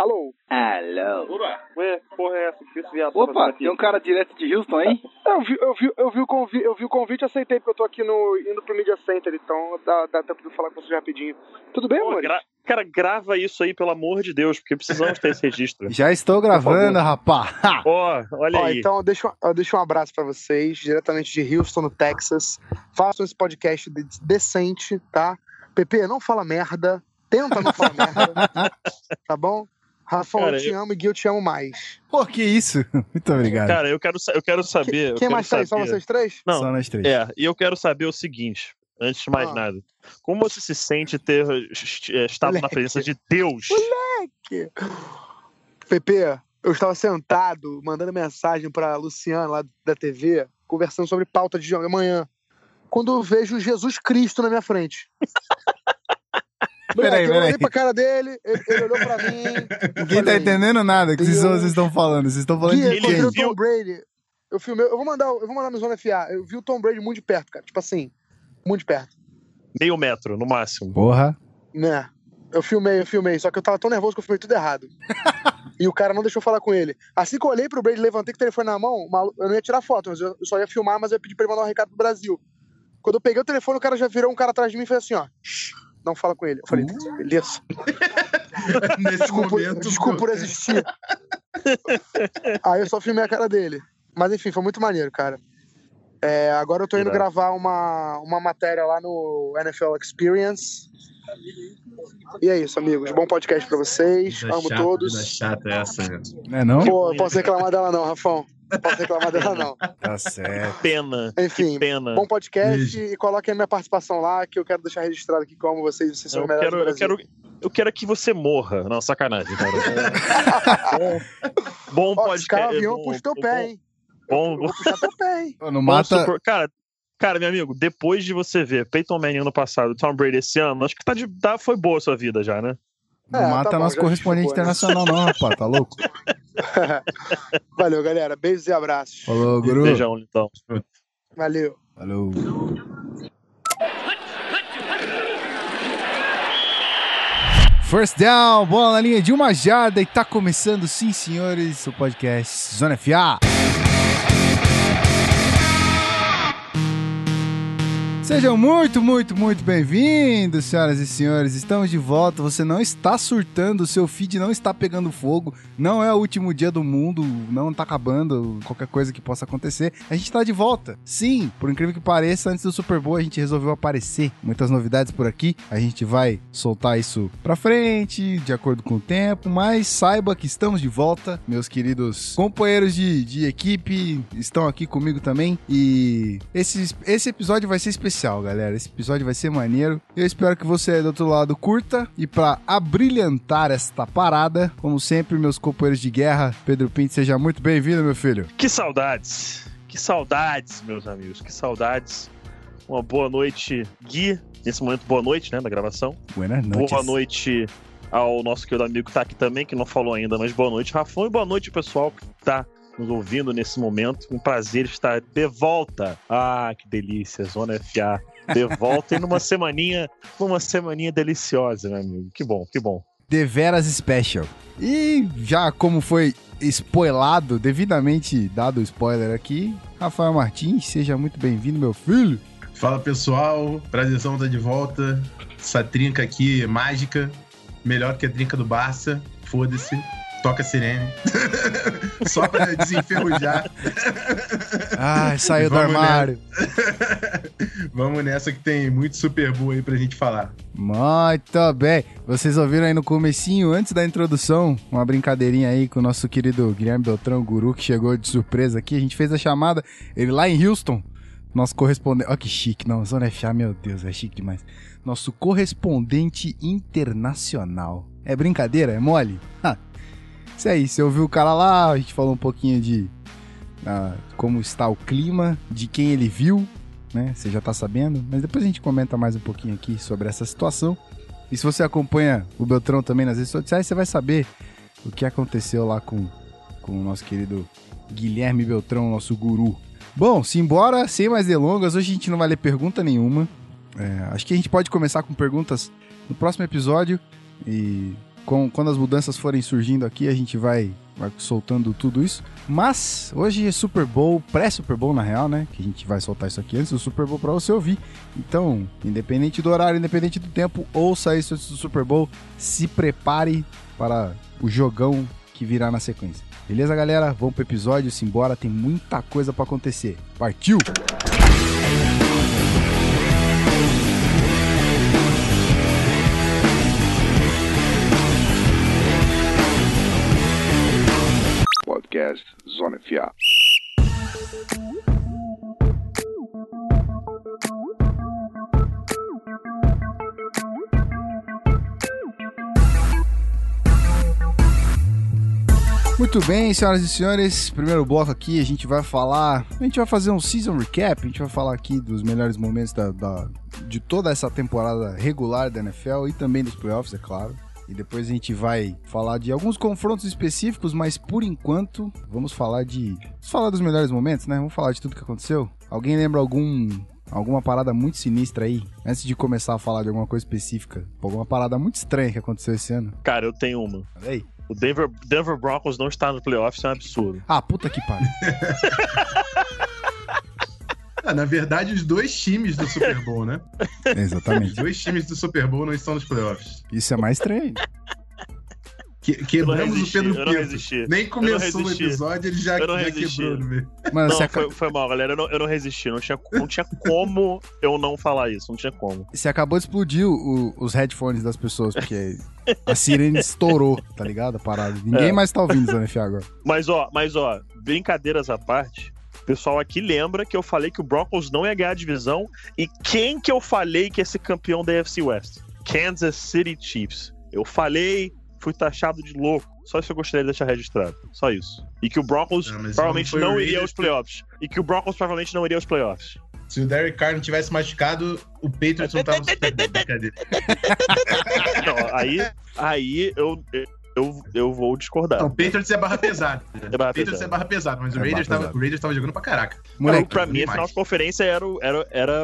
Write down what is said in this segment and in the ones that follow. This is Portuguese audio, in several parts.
Alô? Alô. Ué, porra é essa? Que esse viado tá Opa, aqui? tem um cara direto de Houston aí? Eu vi, eu, vi, eu, vi o convite, eu vi o convite e aceitei, porque eu tô aqui no, indo pro Media Center, então dá, dá tempo de eu falar com vocês rapidinho. Tudo bem, amor? gra- Cara, grava isso aí, pelo amor de Deus, porque precisamos ter esse registro. Já estou gravando, rapá. Ó, olha Ó, aí. então deixa, deixo um abraço pra vocês, diretamente de Houston, no Texas. Façam esse podcast de- decente, tá? PP, não fala merda. Tenta não falar merda. Tá bom? Rafão, Cara, eu te eu- amo e Gui, eu te amo mais. Pô, que isso? Muito obrigado. Cara, eu quero, eu quero saber. Quem quero mais tá aí? Só vocês três? Não, Só nós três. É, e eu quero saber o seguinte, antes de mais Ah. nada. Como você se sente ter eh, estado na Moleque. presença de Deus? PP, eu estava sentado, mandando mensagem pra Luciana lá da TV, conversando sobre pauta de amanhã. Quando eu vejo Jesus Cristo na minha frente. Peraí, Moleque, eu peraí. olhei pra cara dele, ele, ele olhou pra mim. Ninguém tá falei, entendendo nada que vocês estão falando. Vocês estão falando Gui, de eu quem? o viu- Tom Brady. Eu filmei, eu vou mandar, eu vou mandar no Zona FA. Eu vi o Tom Brady muito de perto, cara. Tipo assim, muito de perto. Meio metro, no máximo. Porra. Né? Eu filmei, eu filmei, só que eu tava tão nervoso que eu filmei tudo errado. e o cara não deixou eu falar com ele. Assim que eu olhei pro Brady, levantei com o telefone na mão, eu não ia tirar foto, mas eu eu só ia filmar, mas eu ia pedir pra ele mandar um recado pro Brasil. Quando eu peguei o telefone, o cara já virou um cara atrás de mim e fez assim, ó. "Shh, Não fala com ele. Eu falei, beleza. Nesse Desculpa, momento. desculpa por existir. Aí eu só filmei a cara dele. Mas enfim, foi muito maneiro, cara. É, agora eu tô indo Irado. gravar uma, uma matéria lá no NFL Experience. E é isso, amigos. Bom podcast pra vocês. Vida Amo chata, todos. vida chata essa, né? Não é não? Pô, eu posso reclamar dela não, Rafão. Posso reclamar dela não. Tá certo. Pena. Enfim, que pena. bom podcast e coloquem a minha participação lá, que eu quero deixar registrado aqui que eu amo vocês. Vocês são Eu os melhores quero, do eu quero, eu quero que você morra. Não, sacanagem, cara. bom, bom Ó, podcast. Scar, avião, bom- puxa teu bom- pé, hein? Bom, Eu vou puxar teu pé, hein? Não mata. supor- Cara, cara, meu amigo, depois de você ver Peyton Manning ano passado, Tom Brady esse ano, acho que tá de, tá, foi boa a sua vida já, né? Não É, mata tá bom, nosso correspondente justificou, né? internacional, não, rapaz. Tá louco? Valeu, galera. Beijos e abraços. Falou, guru. Beijão, então. Valeu. Falou. First down, bola na linha de uma jarda e tá começando, sim, senhores, o podcast Zona FA. Sejam muito, muito, muito bem-vindos, senhoras e senhores. Estamos de volta. Você não está surtando, o seu feed não está pegando fogo. Não é o último dia do mundo, não tá acabando, qualquer coisa que possa acontecer. A gente tá de volta. Sim, por incrível que pareça, antes do Super Bowl a gente resolveu aparecer. Muitas novidades por aqui. A gente vai soltar isso pra frente, de acordo com o tempo, mas saiba que estamos de volta. Meus queridos companheiros de, de equipe estão aqui comigo também. E esse, esse episódio vai ser especial, galera. Esse episódio vai ser maneiro. Eu espero que você do outro lado curta. E pra abrilhantar esta parada, como sempre, meus companheiros de guerra, Pedro Pinto, seja muito bem-vindo, meu filho. Que saudades. Que saudades, meus amigos. Que saudades. Uma boa noite, Gui. Nesse momento, boa noite, né, da gravação. Buenas noites. Boa noite ao nosso querido amigo que tá aqui também, que não falou ainda, mas boa noite, Rafão. E boa noite, pessoal que tá nos ouvindo nesse momento. Um prazer estar de volta. Ah, que delícia, Zona FA. De volta e numa semaninha, numa semaninha deliciosa, meu amigo. Que bom, que bom. Deveras Special. E já como foi spoilado, devidamente dado o spoiler aqui, Rafael Martins, seja muito bem-vindo, meu filho. Fala pessoal, prazerzão tá de volta. Essa trinca aqui é mágica, melhor que a trinca do Barça. Foda-se, toca sirene. Só pra desenferrujar. Ai, saiu do armário. Vamos nessa que tem muito Super Bowl aí pra gente falar. Muito bem. Vocês ouviram aí no comecinho, antes da introdução, uma brincadeirinha aí com o nosso querido Guilherme Beltrão, guru, que chegou de surpresa aqui. A gente fez a chamada, ele lá em Houston, nosso correspondente... Olha que chique, não, Zona FA, meu Deus, é chique demais. Nosso correspondente internacional. É brincadeira? É mole? Ah, isso aí, você ouviu o cara lá, a gente falou um pouquinho de ah, como está o clima, de quem ele viu, né? Você já tá sabendo, mas depois a gente comenta mais um pouquinho aqui sobre essa situação. E se você acompanha o Beltrão também nas redes sociais, você vai saber o que aconteceu lá com, com o nosso querido Guilherme Beltrão, nosso guru. Bom, simbora, sem mais delongas, hoje a gente não vai ler pergunta nenhuma. É, acho que a gente pode começar com perguntas no próximo episódio. E Com, quando as mudanças forem surgindo aqui, a gente vai, vai soltando tudo isso. Mas hoje é Super Bowl, pré-Super Bowl na real, né? Que a gente vai soltar isso aqui antes do Super Bowl pra você ouvir. Então, independente do horário, independente do tempo, ouça isso antes do Super Bowl. Se prepare para o jogão que virá na sequência. Beleza, galera? Vamos pro episódio, simbora, tem muita coisa pra acontecer. Partiu! Podcast Zona FA. Muito bem, senhoras e senhores, primeiro bloco aqui a gente vai falar, a gente vai fazer um season recap, a gente vai falar aqui dos melhores momentos da, da- de toda essa temporada regular da NFL e também dos playoffs, é claro. E depois a gente vai falar de alguns confrontos específicos, mas por enquanto vamos falar de, vamos falar dos melhores momentos, né? Vamos falar de tudo que aconteceu. Alguém lembra algum alguma parada muito sinistra aí antes de começar a falar de alguma coisa específica? Alguma parada muito estranha que aconteceu esse ano? Cara, eu tenho uma. Olha aí. O Denver, Denver Broncos não está no playoffs, é um absurdo. Ah, puta que pariu. Ah, na verdade, os dois times do Super Bowl, né? Os Exatamente. dois times do Super Bowl não estão nos playoffs. Isso é mais estranho. Que- quebramos o resisti, Pedro eu não Pinto. Nem começou o episódio, ele já, já resisti. quebrou no meio. Mano, Não, você, aca- foi, foi mal, galera. Eu não, eu não resisti. Não tinha, não tinha como eu não falar isso. Não tinha como. você acabou de explodir o- os headphones das pessoas, porque a sirene estourou, tá ligado? A parada. Ninguém É. mais tá ouvindo FA agora. Mas ó, mas ó, brincadeiras à parte. O pessoal aqui lembra que eu falei que o Broncos não ia ganhar a divisão. E quem que eu falei que ia ser campeão da AFC West? Kansas City Chiefs. Eu falei, fui taxado de louco. Só isso eu gostaria de deixar registrado. Só isso. E que o Broncos Ah, mas provavelmente não não iria aos playoffs. E que o Broncos provavelmente não iria aos playoffs. Se o Derek Carr não tivesse machucado, o Patriots não tava. Não, aí, aí eu, eu, eu vou discordar. Não, o Patriots é barra pesada. É barra Patriots pesada. é barra pesada, mas o É Raiders, barra tava, pesada. o Raiders tava jogando pra caraca. Moleque, pra mim, a demais. final de conferência era, era, era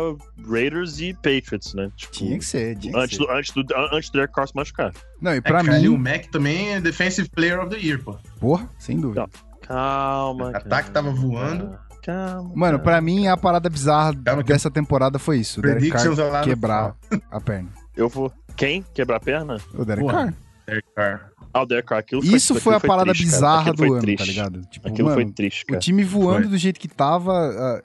Raiders e Patriots, né? Tipo, tinha que ser, tinha que antes, ser. do, antes, do, antes do Derek Carr se machucar. Não, e É, pra cara, e o mim, Mac também é Defensive Player of the Year, pô. porra, sem dúvida. Não. Calma. O ataque tava voando. Calma. Mano, pra mim, a parada bizarra Calma dessa temporada foi isso. O Derek Carr quebrar a perna. Eu vou. Quem? Quebrar a perna? O Derek Porra. Carr. Derek Carr. Ah, o. Aquilo Isso aquilo foi a parada triste, bizarra do foi ano, triste. tá ligado? Tipo, Aquilo mano, foi triste, O cara. time voando Foi. do jeito que tava,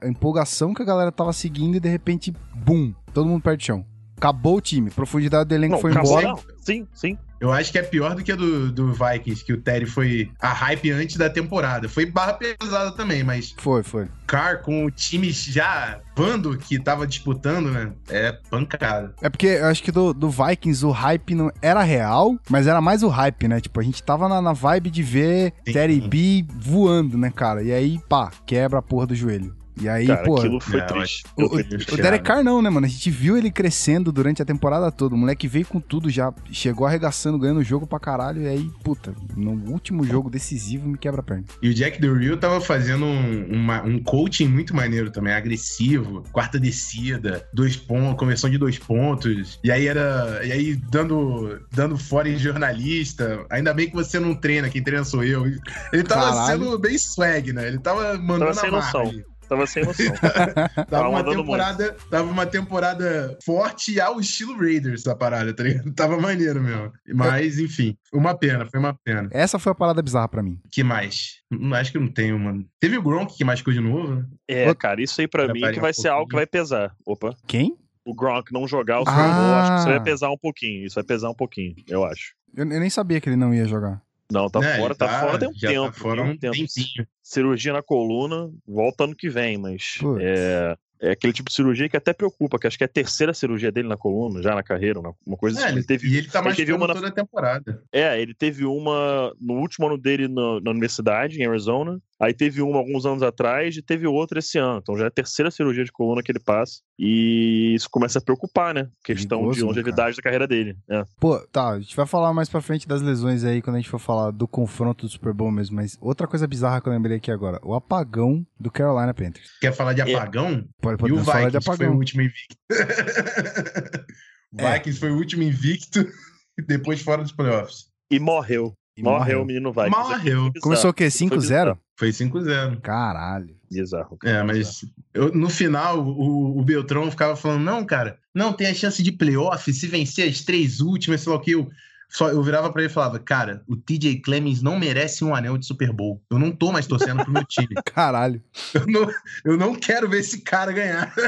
a, a empolgação que a galera tava seguindo e de repente, bum, todo mundo perde chão. Acabou o time, profundidade do elenco Não, foi acabou, embora. não. Sim, sim. Eu acho que é pior do que a do, do Vikings, que o Terry foi a hype antes da temporada. Foi barra pesada também, mas Foi, foi. Carr com o time já bando que tava disputando, né? É pancada. É porque eu acho que do, do Vikings o hype não era real, mas era mais o hype, né? Tipo, a gente tava na, na vibe de ver Sim. Terry B voando, né, cara? E aí, pá, quebra a porra do joelho. E aí, Cara, pô. aquilo foi Não, triste. O, foi o, triste. o Derek Carr não, né, mano? A gente viu ele crescendo durante a temporada toda. O moleque veio com tudo já, chegou arregaçando, ganhando o jogo pra caralho. E aí, puta, no último jogo decisivo me quebra a perna. E o Jack Del Rio tava fazendo um, uma- um coaching muito maneiro também, agressivo, quarta descida, dois pontos, conversão de dois pontos. E aí era. E aí dando, dando fora em jornalista. Ainda bem que você não treina, quem treina sou eu. Ele tava Caralho. sendo bem swag, né? Ele tava mandando sem a ali. Tava sem noção. Tava Tava uma temporada, tava uma temporada forte ao estilo Raiders a parada, tá ligado? Tava maneiro mesmo. Mas, enfim, uma pena, foi uma pena. Essa foi a parada bizarra pra mim. que mais? Acho que não tenho, mano. Teve o Gronk que machucou de novo, né? É, cara, isso aí pra mim que vai um ser algo que pouquinho. vai pesar. Opa. Quem? O Gronk não jogar o Super Ah. Bowl, acho que isso vai pesar um pouquinho. Isso vai pesar um pouquinho, eu acho. Eu, eu nem sabia que ele não ia jogar. Não, tá Né, fora, ele tá, fora tem um já tempo. Tá fora tem um tempinho. cirurgia na coluna, volta ano que vem, mas é, é aquele tipo de cirurgia que até preocupa, que acho que é a terceira cirurgia dele na coluna, já na carreira, uma coisa É, assim. ele, teve, e ele tá ele teve uma na- toda a temporada. é, ele teve uma no último ano dele na, na universidade, em Arizona, aí teve uma alguns anos atrás e teve outra esse ano, então já é a terceira cirurgia de coluna que ele passa, e isso começa a preocupar, né? Questão Perigoso, de né, longevidade da carreira dele. É. Pô, tá, a gente vai falar mais pra frente das lesões aí quando a gente for falar do confronto do Super Bowl mesmo, mas outra coisa bizarra que eu lembrei aqui agora, o apagão do Carolina Panthers. Quer falar de É. Pode, apagão? e o falar de Vikings foi o apagão. último invicto. É. Vikings foi o último invicto, depois fora dos playoffs. E morreu. E morreu. o menino vai. Morreu. Começou o quê? Foi 5-0? Foi 5-0. Caralho. Bizarro. É, mas eu- no final o, o Beltrão ficava falando: não, cara, não tem a chance de playoff se vencer as três últimas, sei lá o que. Eu, só, eu virava pra ele e falava: cara, o TJ Clemens não merece um anel de Super Bowl. Eu não tô mais torcendo pro meu time. Caralho. Eu não, eu não quero ver esse cara ganhar.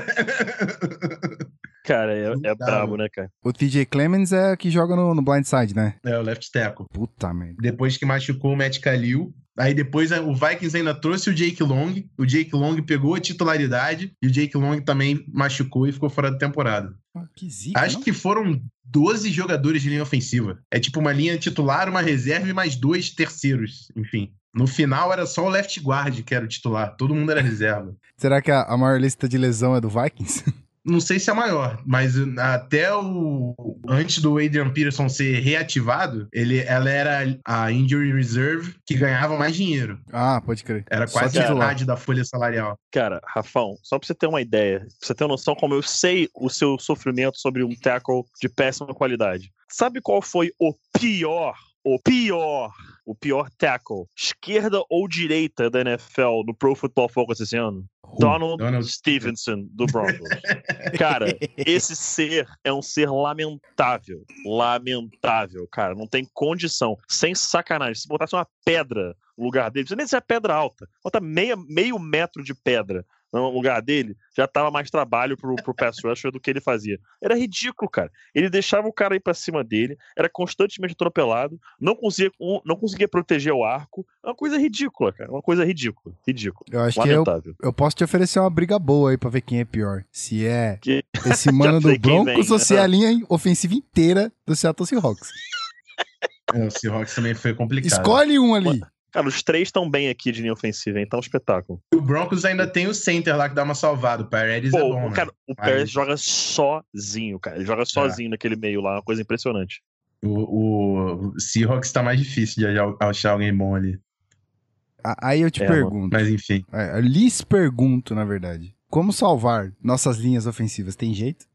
Cara, é, é brabo, né? né, cara? O TJ Clemens é que joga no, no blindside, né? É, o left tackle. Puta merda. Depois que machucou o Matt Kalil. Aí depois é, o Vikings ainda trouxe o Jake Long. O Jake Long pegou a titularidade. E o Jake Long também machucou e ficou fora da temporada. Ah, Que zica, Acho não? que foram 12 jogadores de linha ofensiva. É tipo uma linha titular, uma reserva e mais dois terceiros. Enfim. No final era só o left guard que era o titular. Todo mundo era reserva. Será que a, a maior lista de lesão é do Vikings? Não sei se é maior, mas até o. Antes do Adrian Peterson ser reativado, ele, ela era a Injury Reserve que ganhava mais dinheiro. ah, pode crer. Era quase titular. metade da folha salarial. Cara, Rafão, só pra você ter uma ideia, pra você ter uma noção como eu sei o seu sofrimento sobre um tackle de péssima qualidade. Sabe qual foi o pior, o pior, o pior tackle, esquerda ou direita da NFL no Pro Football Focus esse ano? Donald, Donald Stevenson, do Broncos. Cara, esse ser é um ser lamentável. Lamentável, cara. Não tem condição. Sem sacanagem. Se botasse uma pedra no lugar dele, não precisa nem ser pedra alta. Bota meia, meio metro de pedra no lugar dele, já tava mais trabalho pro, pro pass rusher do que ele fazia. Era ridículo, cara. Ele deixava o cara ir pra cima dele, era constantemente atropelado, não conseguia, não conseguia proteger o arco. É uma coisa ridícula, cara. Uma coisa ridícula. Ridícula. Eu acho que eu, Lamentável. eu posso te oferecer uma briga boa aí pra ver quem é pior. Se é Que- esse mano do Broncos ou se é a linha ofensiva inteira do Seattle Seahawks. É, o Seahawks também foi complicado. Escolhe um ali. Cara, os três estão bem aqui de linha ofensiva, então é um espetáculo. O Broncos ainda tem o center lá que dá uma salvada. O Paredes é Pô, bom, o, né? cara, o Aí- Pérez joga sozinho, cara. Ele joga sozinho naquele meio lá, uma coisa impressionante. O, o Seahawks tá mais difícil de achar- alguém bom ali. Aí eu te É, mano. pergunto. Mas enfim. É, eu lhes pergunto, na verdade. Como salvar nossas linhas ofensivas? Tem jeito?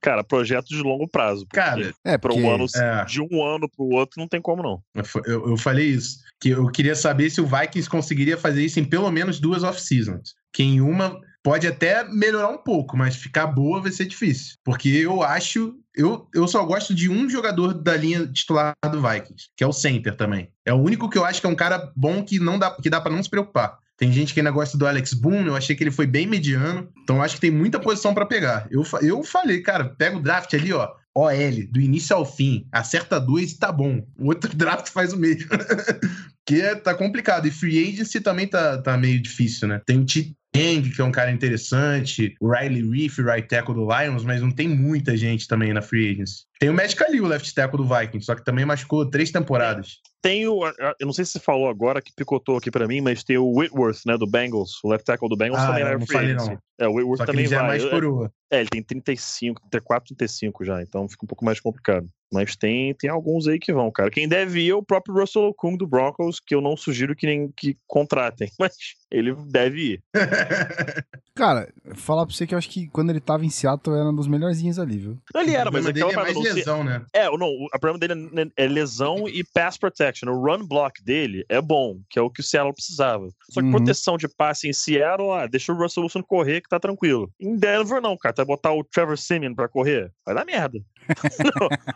Cara, projeto de longo prazo. Cara, É, porque... um ano, é. de um ano pro outro não tem como não. Eu, eu- falei isso. Que eu queria saber se o Vikings conseguiria fazer isso em pelo menos duas off-seasons. Que em uma pode até melhorar um pouco, mas ficar boa vai ser difícil. Porque eu acho. Eu, eu só gosto de um jogador da linha titular do Vikings, que é o center também. É o único que eu acho que é um cara bom que não dá, que dá para não se preocupar. Tem gente que ainda gosta do Alex Boone, eu achei que ele foi bem mediano. Então acho que tem muita posição para pegar. Eu, eu falei, cara, pega o draft ali, ó. OL, do início ao fim, acerta dois e tá bom. O outro draft faz o mesmo. Porque é- tá complicado. E free agency também tá, tá meio difícil, né? Tem o T. Tang, que é um cara interessante, o Riley Reef, right tackle do Lions, mas não tem muita gente também na free agency. Tem o Matt Khalil, left tackle do Vikings, só que também machucou três temporadas. Tem o. Eu não sei se você falou agora que picotou aqui pra mim, mas tem o Whitworth, né, do Bengals, o left tackle do Bengals Ah, também era não free falei, não. É, o Whitworth Só que também ele já é vai. mais Eu- coroa. É, ele tem 35, 34, 35 já, então fica um pouco mais complicado. Mas tem, tem alguns aí que vão, cara. Quem deve ir é o próprio Russell Okung do Broncos, que eu não sugiro que nem que contratem, mas ele deve ir. Cara, falar pra você que eu acho que quando ele tava em Seattle era um dos melhorzinhos ali, viu? Ele era, mas aquela dele é mais não, se- lesão, né? É, não, o o problema dele é- é lesão e pass protection. O run block dele é bom, que é o que o Seattle precisava. Só que Uhum. proteção de passe em Seattle, ah, deixa o Russell Wilson correr que tá tranquilo. Em Denver, não, cara. Vai botar o Trevor Simeon pra correr? Vai dar merda.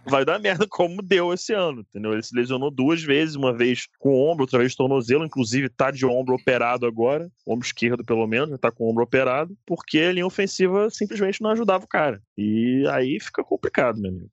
Vai dar merda como deu esse ano, entendeu? Ele se lesionou duas vezes, uma vez com o ombro, outra vez tornozelo, inclusive tá de ombro operado agora, ombro esquerdo pelo menos, já tá com o ombro operado, porque a linha ofensiva simplesmente não ajudava o cara. E aí fica complicado, meu amigo.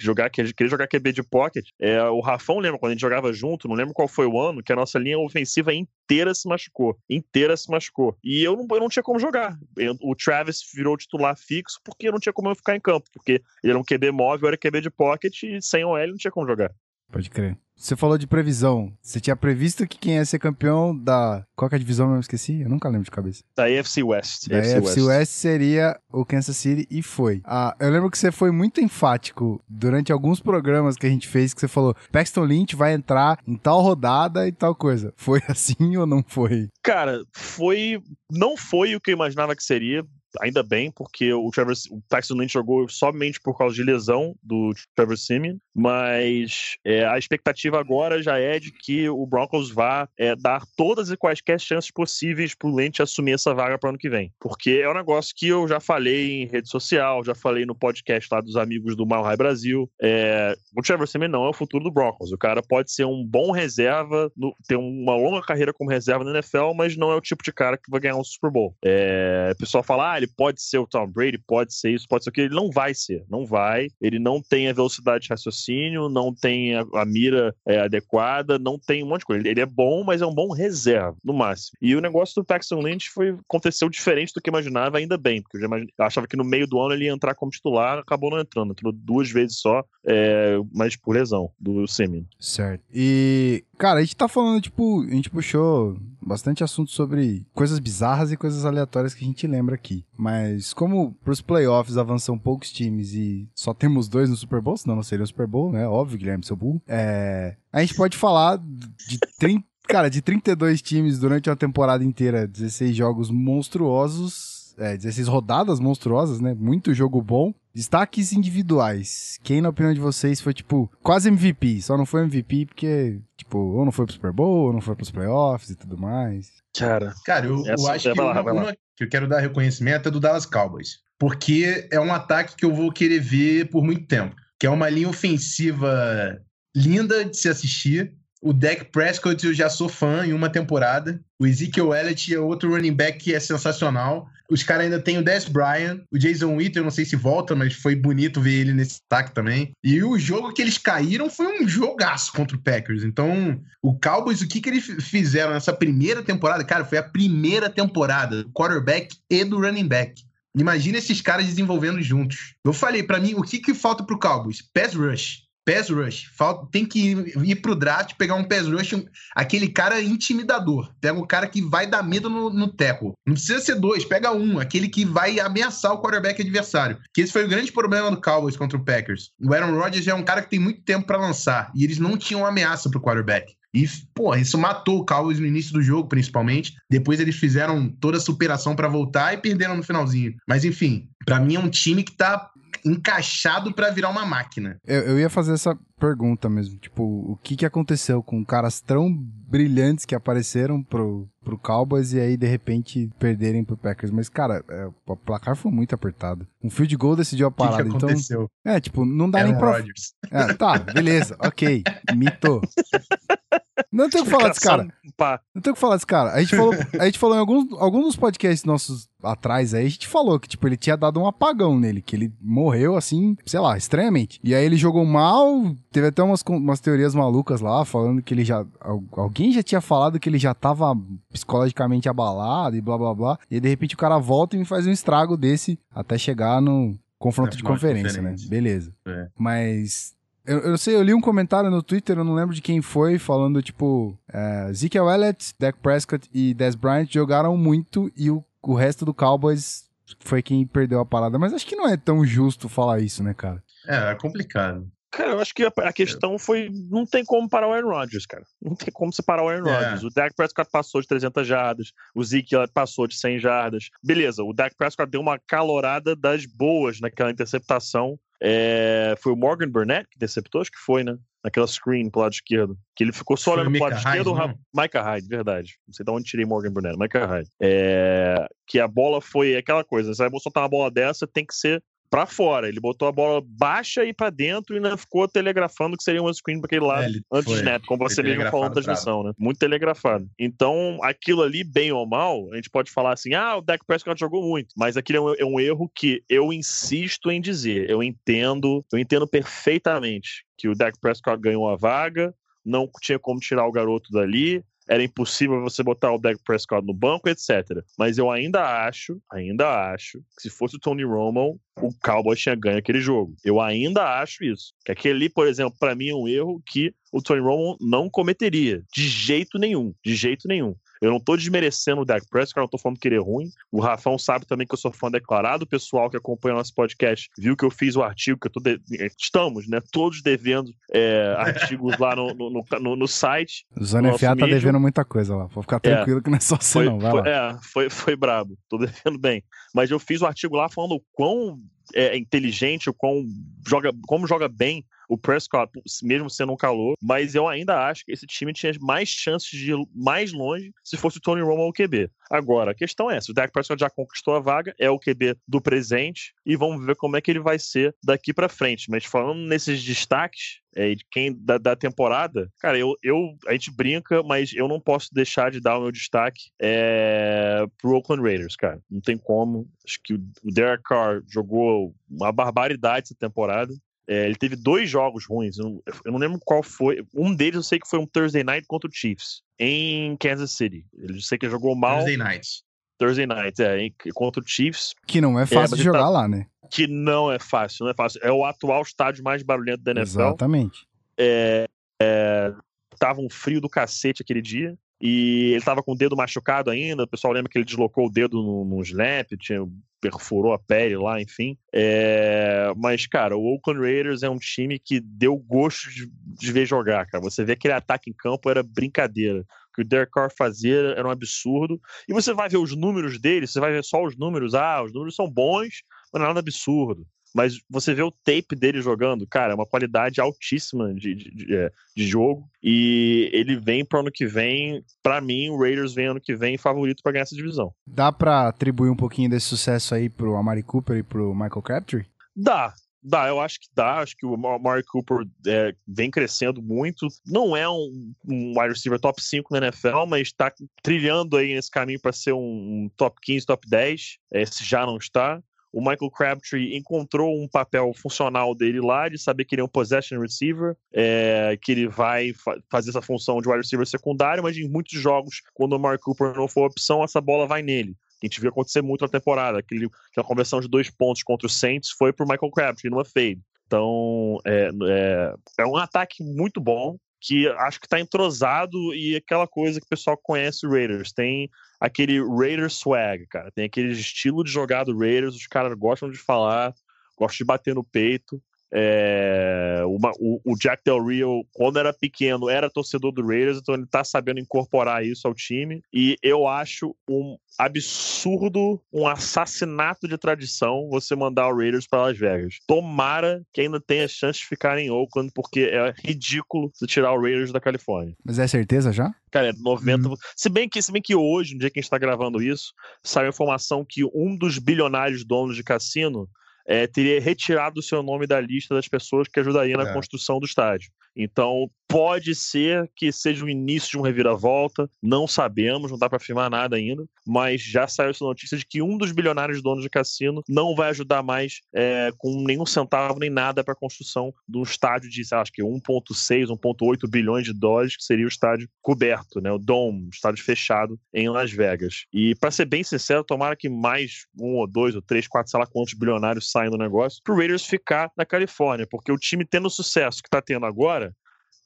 Jogar, querer jogar QB de pocket. É, o Rafão lembra quando a gente jogava junto, não lembro qual foi o ano, que a nossa linha ofensiva inteira se machucou. Inteira se machucou. E eu não, eu não tinha como jogar. Eu- o Travis virou titular fixo porque não tinha como eu ficar em campo, porque ele era um QB móvel, era QB de pocket e sem OL não tinha como jogar. Pode crer. Você falou de previsão. Você tinha previsto que quem ia ser campeão da. Qual que é a divisão mesmo? Esqueci? Eu nunca lembro de cabeça. Da AFC West. Da AFC West seria o Kansas City e foi. Ah, eu lembro que você foi muito enfático durante alguns programas que a gente fez que você falou: Paxton Lynch vai entrar em tal rodada e tal coisa. Foi assim ou não foi? Cara, foi. Não foi o que eu imaginava que seria. Ainda bem, porque o Trevor, o Paxton Lynch jogou somente por causa de lesão do Trevor Simeon, mas é, a expectativa agora já é de que o Broncos vá é, dar todas e quaisquer chances possíveis pro Lynch assumir essa vaga para ano que vem, porque é um negócio que eu já falei em rede social, já falei no podcast lá dos amigos do Mile High Brasil, é, o Trevor Simeon não é o futuro do Broncos, o cara pode ser um bom reserva, no, ter uma longa carreira como reserva na NFL, mas não é o tipo de cara que vai ganhar um Super Bowl. É, o pessoal fala, ah, ele pode ser o Tom Brady, pode ser isso, pode ser aquilo. Ele não vai ser, não vai. Ele não tem a velocidade de raciocínio, não tem a, a mira é, adequada, não tem um monte de coisa. Ele, ele, é bom, mas é um bom reserva, no máximo. E o negócio do Paxton Lynch foi, aconteceu diferente do que eu imaginava, ainda bem, porque eu, imagine, eu achava que no meio do ano ele ia entrar como titular, acabou não entrando, entrou duas vezes só, é, mas por lesão do Semin. Certo. E, cara, a gente tá falando, tipo, a gente puxou bastante assunto sobre coisas bizarras e coisas aleatórias que a gente lembra aqui. Mas como pros playoffs avançam poucos times e só temos dois no Super Bowl, senão não seria o Super Bowl, né? Óbvio, Guilherme, seu burro. É... A gente pode falar de 30, cara, de 32 times durante uma temporada inteira, 16 jogos monstruosos, é, 16 rodadas monstruosas, né? Muito jogo bom. Destaques individuais. Quem, na opinião de vocês, foi, tipo, quase MVP? Só não foi MVP porque, tipo, ou não foi pro Super Bowl, ou não foi pros playoffs e tudo mais. Cara, Cara, eu, eu acho que lá, uma, uma que eu quero dar reconhecimento é do Dallas Cowboys. Porque é um ataque que eu vou querer ver por muito tempo. Que é uma linha ofensiva linda de se assistir. O Dak Prescott eu já sou fã em uma temporada. O Ezekiel Elliott é outro running back que é sensacional. Os caras ainda tem o Des Bryant. O Jason Witten, eu não sei se volta, mas foi bonito ver ele nesse ataque também. E o jogo que eles caíram foi um jogaço contra o Packers. Então, o Cowboys, o que, que eles fizeram nessa primeira temporada? Cara, foi a primeira temporada do quarterback e do running back. Imagina esses caras desenvolvendo juntos. Eu falei, pra mim, o que, que falta pro Cowboys? Pass rush. Pass rush. Falta, tem que ir, ir pro draft, pegar um pass rush, aquele cara intimidador. Pega o cara que vai dar medo no, no teco. Não precisa ser dois, pega um, aquele que vai ameaçar o quarterback adversário. Que esse foi o grande problema do Cowboys contra o Packers. O Aaron Rodgers é um cara que tem muito tempo pra lançar e eles não tinham ameaça pro quarterback. E, pô, isso matou o Cowboys no início do jogo, principalmente. Depois eles fizeram toda a superação pra voltar e perderam no finalzinho. Mas enfim, pra mim é um time que tá encaixado pra virar uma máquina. Eu, eu ia fazer essa pergunta mesmo. Tipo, o que que aconteceu com caras tão brilhantes que apareceram pro, pro Cowboys e aí, de repente, perderem pro Packers? Mas, cara, é, o placar foi muito apertado. Um field goal decidiu a O que, parada. que então, aconteceu? é, tipo, não dá Aaron nem pra... Rodgers. É, tá, beleza, ok. Mito. Não tem o que falar desse cara. Pá, Não tem o que falar desse cara. A gente falou, a gente falou em alguns, alguns dos podcasts nossos atrás aí, a gente falou que, tipo, ele tinha dado um apagão nele, que ele morreu, assim, sei lá, estranhamente. E aí ele jogou mal, teve até umas, umas teorias malucas lá, falando que ele já... al- Alguém já tinha falado que ele já tava psicologicamente abalado e blá, blá, blá. E aí, de repente, o cara volta e me faz um estrago desse até chegar no confronto Na de conferência, né? Beleza. É. Mas... Eu, eu sei, eu li um comentário no Twitter, eu não lembro de quem foi, falando, tipo, é, Ezekiel Elliott, Dak Prescott e Des Bryant jogaram muito e o, o resto do Cowboys foi quem perdeu a parada. Mas acho que não é tão justo falar isso, né, cara? É, é complicado. Cara, eu acho que a, a questão foi. Não tem como parar o Aaron Rodgers, cara. Não tem como separar o Aaron É. Rodgers. O Dak Prescott passou de 300 jardas, o Zeke Elliott passou de 100 jardas. Beleza, o Dak Prescott deu uma calorada das boas naquela interceptação. É, foi o Morgan Burnett que interceptou, acho que foi, né? Naquela screen pro lado esquerdo. Que ele ficou só olhando pro lado esquerdo. Hyde, o Ra- Micah Hyde, verdade. Não sei de onde tirei Morgan Burnett. Micah Hyde. É, que a bola foi aquela coisa. Se vai soltar uma bola dessa, tem que ser pra fora. Ele botou a bola baixa e pra dentro e ainda ficou telegrafando que seria um screen pra aquele lado É, antes foi- do snap, como você mesmo falou na transmissão, né? Muito telegrafado. Então, aquilo ali, bem ou mal, a gente pode falar assim: ah, o Dak Prescott jogou muito. Mas aquilo é um, é um erro que eu insisto em dizer. Eu entendo, eu entendo perfeitamente que o Dak Prescott ganhou a vaga, não tinha como tirar o garoto dali. Era impossível você botar o Dak Prescott no banco, etc. Mas eu ainda acho, ainda acho, que se fosse o Tony Romo, o Cowboys tinha ganho aquele jogo. Eu ainda acho isso. Que aquele, por exemplo, pra mim é um erro que o Tony Romo não cometeria. De jeito nenhum. De jeito nenhum. Eu não tô desmerecendo o Dak Prescott, não tô falando que ele é ruim. O Rafão sabe também que eu sou fã declarado. O pessoal que acompanha nosso podcast viu que eu fiz o artigo, que eu tô de... estamos, né, todos devendo é, artigos lá no, no, no, no site. O Zona FA tá devendo muita coisa lá. Pode ficar tranquilo é, que não é só você, foi, não. Vai foi, lá. É, foi, foi brabo. Tô devendo bem. Mas eu fiz o artigo lá falando o quão é, inteligente, o quão joga, como joga bem o Prescott, mesmo sendo um calor, mas eu ainda acho que esse time tinha mais chances de ir mais longe se fosse o Tony Romo o QB. Agora, a questão é, se o Dak Prescott já conquistou a vaga, é o QB do presente e vamos ver como é que ele vai ser daqui para frente. Mas falando nesses destaques, é, quem da, da, temporada, cara, eu, eu a gente brinca, mas eu não posso deixar de dar o meu destaque é, pro Oakland Raiders, cara. Não tem como. Acho que o Derek Carr jogou uma barbaridade essa temporada. É, ele teve dois jogos ruins, eu não, eu não, lembro qual foi. Um deles eu sei que foi um Thursday Night contra o Chiefs, em Kansas City. Eu sei que ele jogou mal. Thursday Night. Thursday Night, é, contra o Chiefs. Que não é fácil é, de jogar tá, lá, né? Que não é fácil, não é fácil. É o atual estádio mais barulhento da NFL. Exatamente. É, é, tava um frio do cacete aquele dia. E ele tava com o dedo machucado ainda. O pessoal lembra que ele deslocou o dedo no, no snap, tinha perfurou a pele lá, enfim. É... Mas, cara, o Oakland Raiders é um time que deu gosto de, de ver jogar, cara. Você vê aquele ataque em campo, era brincadeira. Que o Derek Carr fazia era um absurdo. E você vai ver os números dele, você vai ver só os números. Ah, os números são bons, mas não é nada absurdo mas você vê o tape dele jogando, cara, é uma qualidade altíssima de, de, de, é, de jogo. E ele vem pro ano que vem, para mim, o Raiders vem ano que vem favorito para ganhar essa divisão. Dá para atribuir um pouquinho desse sucesso aí pro Amari Cooper e pro Michael Crabtree? Dá, Dá, eu acho que dá. Acho que o Amari Cooper é, vem crescendo muito. Não é um, um wide receiver top 5 na NFL, mas está trilhando aí nesse caminho para ser um, um, top 15, top 10. Esse já não está o Michael Crabtree encontrou um papel funcional dele lá, de saber que ele é um possession receiver, é, que ele vai fa fazer essa função de wide receiver secundário, mas em muitos jogos, quando o Mark Cooper não for opção, essa bola vai nele. A gente viu acontecer muito na temporada. Aquele, aquela conversão de dois pontos contra o Saints foi pro Michael Crabtree numa fade. Então, é, é, é um ataque muito bom que acho que tá entrosado e aquela coisa que o pessoal conhece o Raiders. Tem aquele Raiders swag, cara. Tem aquele estilo de jogar do Raiders, os caras gostam de falar, gostam de bater no peito. É, uma, o, o, Jack Del Rio, quando era pequeno, era torcedor do Raiders, então ele tá sabendo incorporar isso ao time. E eu acho um absurdo, um assassinato de tradição você mandar o Raiders para Las Vegas. Tomara que ainda tenha chance de ficar em Oakland, porque é ridículo você tirar o Raiders da Califórnia. Mas é certeza já? Cara, é 90. Hum. Se, bem que, se bem que hoje, no dia que a gente tá gravando isso, saiu a informação que um dos bilionários donos de cassino é, teria retirado o seu nome da lista das pessoas que ajudariam na é. construção do estádio. Então, pode ser que seja o início de um reviravolta, não sabemos, não dá para afirmar nada ainda, mas já saiu essa notícia de que um dos bilionários donos de cassino não vai ajudar mais é, com nenhum centavo nem nada para a construção de um estádio de, acho que 1,6, 1,8 bilhões de dólares, que seria o estádio coberto, né, o Dome, estádio fechado em Las Vegas. E, para ser bem sincero, tomara que mais um ou dois ou três, quatro, sei lá quantos bilionários saiam do negócio, para o Raiders ficar na Califórnia, porque o time tendo o sucesso que está tendo agora,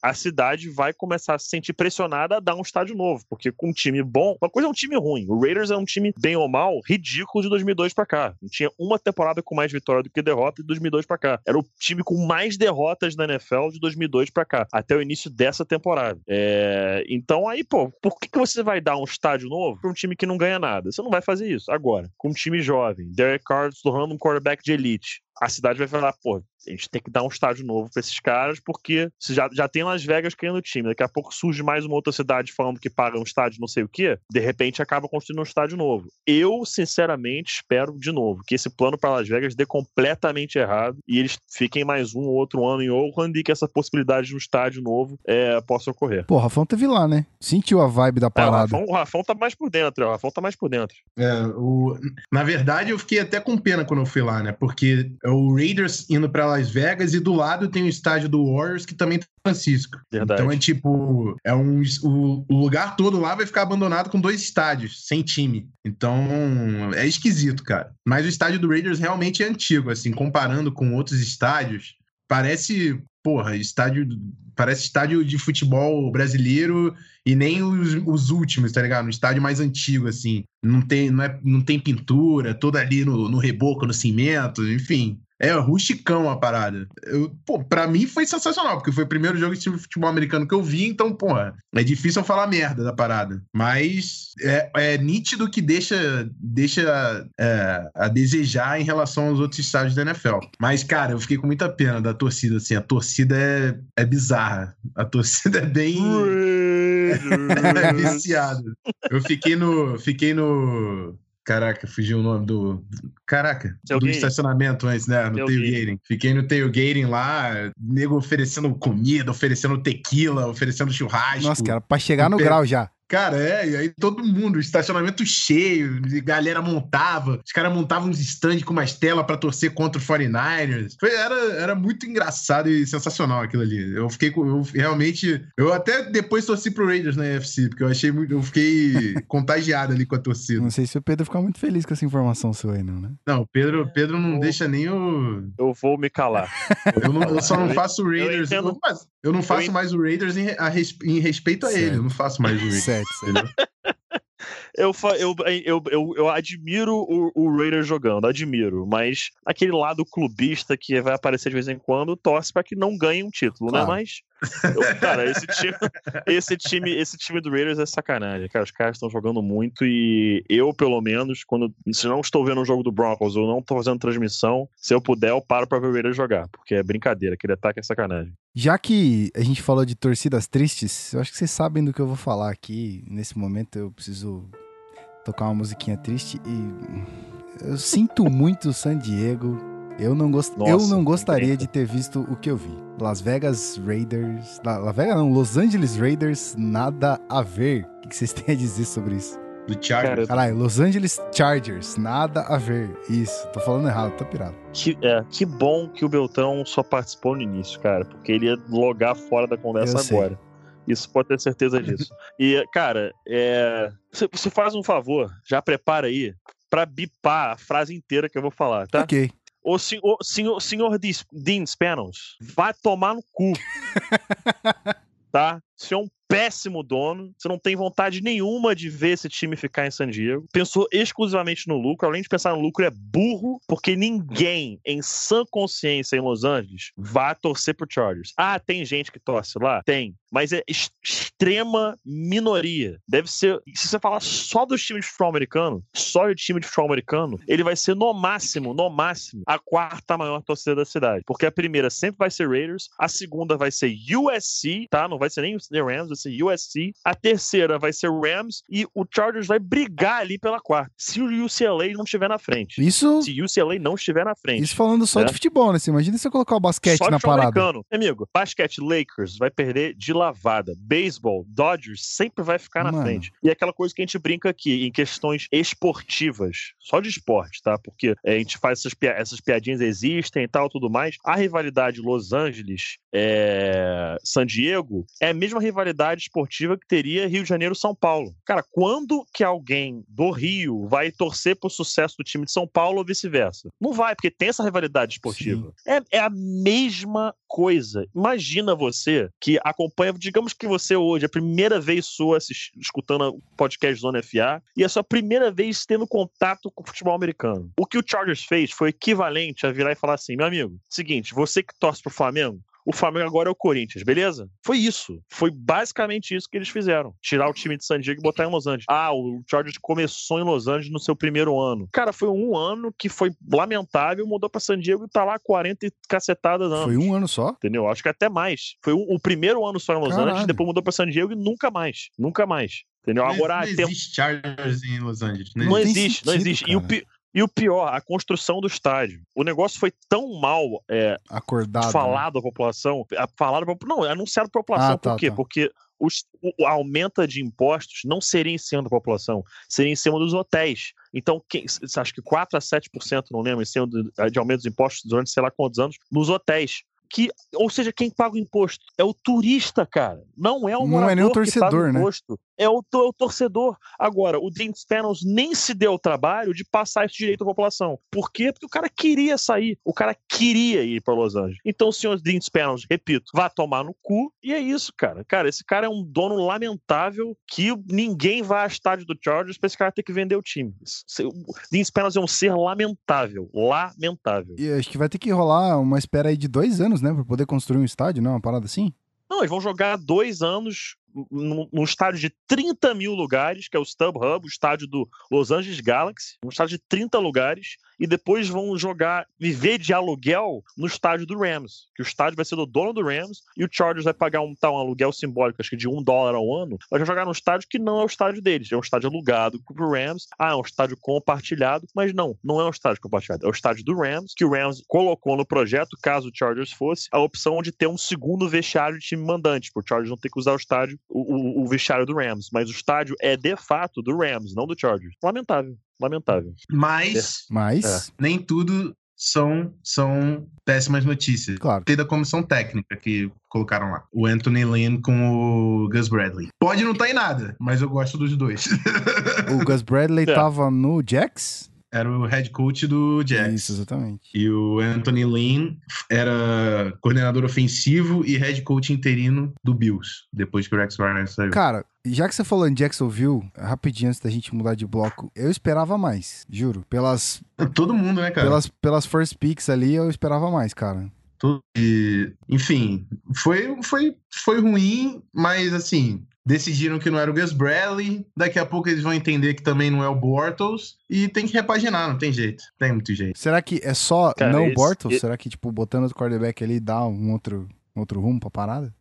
a cidade vai começar a se sentir pressionada a dar um estádio novo, porque com um time bom, uma coisa é um time ruim. O Raiders é um time bem ou mal ridículo de 2002 para cá. Não tinha uma temporada com mais vitória do que derrota de 2002 para cá. Era o time com mais derrotas na NFL de 2002 para cá, até o início dessa temporada. É... Então aí, pô, por que, que você vai dar um estádio novo para um time que não ganha nada? Você não vai fazer isso agora, com um time jovem, Derek Carr tornando um quarterback de elite a cidade vai falar, pô, a gente tem que dar um estádio novo para esses caras, porque já, já tem Las Vegas ganhando time, daqui a pouco surge mais uma outra cidade falando que paga um estádio não sei o quê, de repente acaba construindo um estádio novo. Eu, sinceramente, espero de novo que esse plano para Las Vegas dê completamente errado e eles fiquem mais um ou outro ano em Oakland e que essa possibilidade de um estádio novo é, possa ocorrer. Pô, o Rafão teve lá, né? Sentiu a vibe da parada. É, o, Rafão, o Rafão tá mais por dentro, o Rafão tá mais por dentro. É, o... Na verdade, eu fiquei até com pena quando eu fui lá, né? Porque o Raiders indo para Las Vegas e do lado tem o estádio do Warriors que também tá Francisco. Verdade. Então é tipo, é um o, o, lugar todo lá vai ficar abandonado com dois estádios, sem time. Então é esquisito, cara. Mas o estádio do Raiders realmente é antigo, assim, comparando com outros estádios. parece, porra, estádio. Parece estádio de futebol brasileiro e nem os, os últimos, tá ligado? Um estádio mais antigo, assim. Não tem, não é, não tem pintura, toda ali no, no reboco, no cimento, enfim. É rusticão a parada. Eu, pô, pra mim foi sensacional, porque foi o primeiro jogo de futebol americano que eu vi, então, porra, é difícil eu falar merda da parada. Mas é, é nítido que deixa, deixa é, a desejar em relação aos outros estádios da NFL. Mas, cara, eu fiquei com muita pena da torcida, assim. A torcida é, é bizarra. A torcida é bem. é viciada. Eu fiquei no. Fiquei no. Caraca, fugiu o nome do. Caraca, do estacionamento antes, né? No Tailgating. tailgating. Fiquei no tailgating lá, nego oferecendo comida, oferecendo tequila, oferecendo churrasco. Nossa, cara, pra chegar no Pe- grau já. Cara, é, e aí todo mundo, estacionamento cheio, galera montava, os caras montavam uns stands com umas telas pra torcer contra o 49ers. Foi, era, era muito engraçado e sensacional aquilo ali. Eu fiquei com. Eu realmente. Eu até depois torci pro Raiders na UFC, porque eu achei muito. Eu fiquei contagiado ali com a torcida. Não sei se o Pedro fica muito feliz com essa informação sua aí, não, né? Não, o Pedro, Pedro não Eu- deixa nem o. Eu vou me calar. Eu, não- eu só não faço o Raiders. Eu, entendo- não faço- eu não faço mais o Raiders em, a em respeito a ele. Certo. Eu não faço mais o Raiders. Certo? Eu, eu, eu, eu, eu admiro o, o Raiders jogando, admiro, mas aquele lado clubista que vai aparecer de vez em quando torce pra que não ganhe um título, Claro. né? Mas, eu- cara, esse time, esse, time, esse time do Raiders é sacanagem, cara. Os caras estão jogando muito e eu, pelo menos, quando se não estou vendo o jogo do Broncos ou não estou fazendo transmissão, se eu puder, eu paro pra ver o Raiders jogar, porque é brincadeira, aquele ataque é sacanagem. Já que a gente falou de torcidas tristes, eu acho que vocês sabem do que eu vou falar aqui. Nesse momento eu preciso tocar uma musiquinha triste e eu sinto muito o San Diego. Eu não, gost... Nossa, eu não gostaria de ter visto o que eu vi. Las Vegas Raiders. La- Las Vegas não, Los Angeles Raiders, nada a ver. O que vocês têm a dizer sobre isso? Do. Cara, Caralho, Los Angeles Chargers, nada a ver. Isso, tô falando errado, tô pirado. Que, é, que bom que o Beltrão só participou no início, cara, porque ele ia logar fora da conversa Eu sei. agora. Isso pode ter certeza disso. e, cara, é, você, você faz um favor, já prepara aí pra bipar a frase inteira que eu vou falar, tá? Ok. Ô senhor, senhor, senhor Dean Spanos, vai tomar no cu. tá? Você é um péssimo dono, você não tem vontade nenhuma de ver esse time ficar em San Diego. Pensou exclusivamente no lucro, além de pensar no lucro, é burro, porque ninguém em sã consciência em Los Angeles vai torcer pro Chargers. Ah, tem gente que torce lá? Tem. Mas é ex- extrema minoria. Deve ser. Se você falar só dos times de futebol americano, só de time de futebol americano, ele vai ser no máximo, no máximo, a quarta maior torcida da cidade. Porque a primeira sempre vai ser Raiders, a segunda vai ser USC, tá? Não vai ser nem o Rams, vai ser USC. A terceira vai ser Rams e o Chargers vai brigar ali pela quarta. Se o UCLA não estiver na frente. Isso, Se o UCLA não estiver na frente. isso falando só É. de futebol, né? Você imagina se eu colocar o basquete Só na parada. americano. Amigo, basquete Lakers vai perder de lavada. Beisebol, Dodgers sempre vai ficar na Mano. frente. E é aquela coisa que a gente brinca aqui, em questões esportivas, só de esporte, tá? Porque é, a gente faz essas, pia- essas piadinhas existem e tal, tudo mais. A rivalidade Los Angeles, é, San Diego, é a mesma rivalidade esportiva que teria Rio de Janeiro São Paulo. Cara, quando que alguém do Rio vai torcer pro sucesso do time de São Paulo ou vice-versa? Não vai, porque tem essa rivalidade esportiva. É, é a mesma coisa. Imagina você que acompanha, digamos que você hoje, é a primeira vez sua escutando o podcast Zona FA e a sua primeira vez tendo contato com o futebol americano. O que o Chargers fez foi equivalente a virar e falar assim: meu amigo, seguinte, você que torce pro Flamengo, o Flamengo agora é o Corinthians, beleza? Foi isso. Foi basicamente isso que eles fizeram. Tirar o time de San Diego e botar em Los Angeles. Ah, o Chargers começou em Los Angeles no seu primeiro ano. Cara, foi um ano que foi lamentável, mudou pra San Diego e tá lá 40 e cacetadas anos. Foi um ano só? Entendeu? Acho que até mais. Foi o, o primeiro ano só em Los Caralho. Angeles, depois mudou pra San Diego e nunca mais. Nunca mais. Entendeu? Não, Agora, não ah, tem- existe Chargers em Los Angeles. Né? não tem existe, não sentido, existe. E o, cara. pi- e o pior, a construção do estádio. O negócio foi tão mal é, Acordado. né? falado à população, a- falado não, anunciado pra população. Ah, tá, Por quê? tá. Porque os, o, aumenta de impostos não seria em cima da população, seria em cima dos hotéis. Então, quem, acho que 4 a 7%, não lembro, em cima do- de aumento dos impostos durante sei lá quantos anos, nos hotéis. Que, ou seja, quem paga o imposto é o turista, cara. Não é o Não é morador nem o que paga torcedor, o né? É o, é o torcedor. Agora, o Dean Spanos nem se deu o trabalho de passar esse direito à população. Por quê? Porque o cara queria sair. O cara queria ir para Los Angeles. Então, o senhor Dean Spanos, repito, vá tomar no cu. E é isso, cara. Cara, esse cara é um dono lamentável que ninguém vai ao estádio do Chargers pra esse cara ter que vender o time. O Dean Spanos é um ser lamentável. Lamentável. E acho que vai ter que rolar uma espera aí de dois anos, né? Pra poder construir um estádio, não? Uma parada assim? Não, eles vão jogar dois anos num, estádio de 30 mil lugares, que é o StubHub, o estádio do Los Angeles Galaxy, um estádio de 30 lugares, e depois vão jogar, viver de aluguel no estádio do Rams, que o estádio vai ser do dono do Rams, e o Chargers vai pagar um, tá, um aluguel simbólico, acho que de um dólar ao ano, vai jogar num estádio que não é o estádio deles, é um estádio alugado pro Rams, ah, é um estádio compartilhado, mas não, não é um estádio compartilhado, é o estádio do Rams, que o Rams colocou no projeto, caso o Chargers fosse, a opção de ter um segundo vestiário de time mandante, pro Chargers não ter que usar o estádio, o, o, vestiário do Rams, mas o estádio é de fato do Rams, não do Chargers. Lamentável, lamentável. Mas Mas, nem tudo são, são péssimas notícias. claro. Tem da comissão técnica que colocaram lá. O Anthony Lynn com o Gus Bradley. Pode não estar em nada, mas eu gosto dos dois. O Gus Bradley É. tava no Jax? Era o head coach do Jets. Isso, exatamente. E o Anthony Lynn era coordenador ofensivo e head coach interino do Bills, depois que o Rex Ryan saiu. Cara, já que você falou em Jacksonville, rapidinho antes da gente mudar de bloco, eu esperava mais, juro. Pelas, Todo mundo, né, cara? pelas, pelas first picks ali, eu esperava mais, cara. E, enfim, foi, foi, foi ruim, mas assim, decidiram que não era o Gus Bradley. Daqui a pouco eles vão entender que também não é o Bortles. E tem que repaginar, não tem jeito. Tem muito jeito. Será que é só Cara, não esse- Bortles? e- Será que, tipo, botando outro quarterback ali dá um outro, um outro rumo pra parada?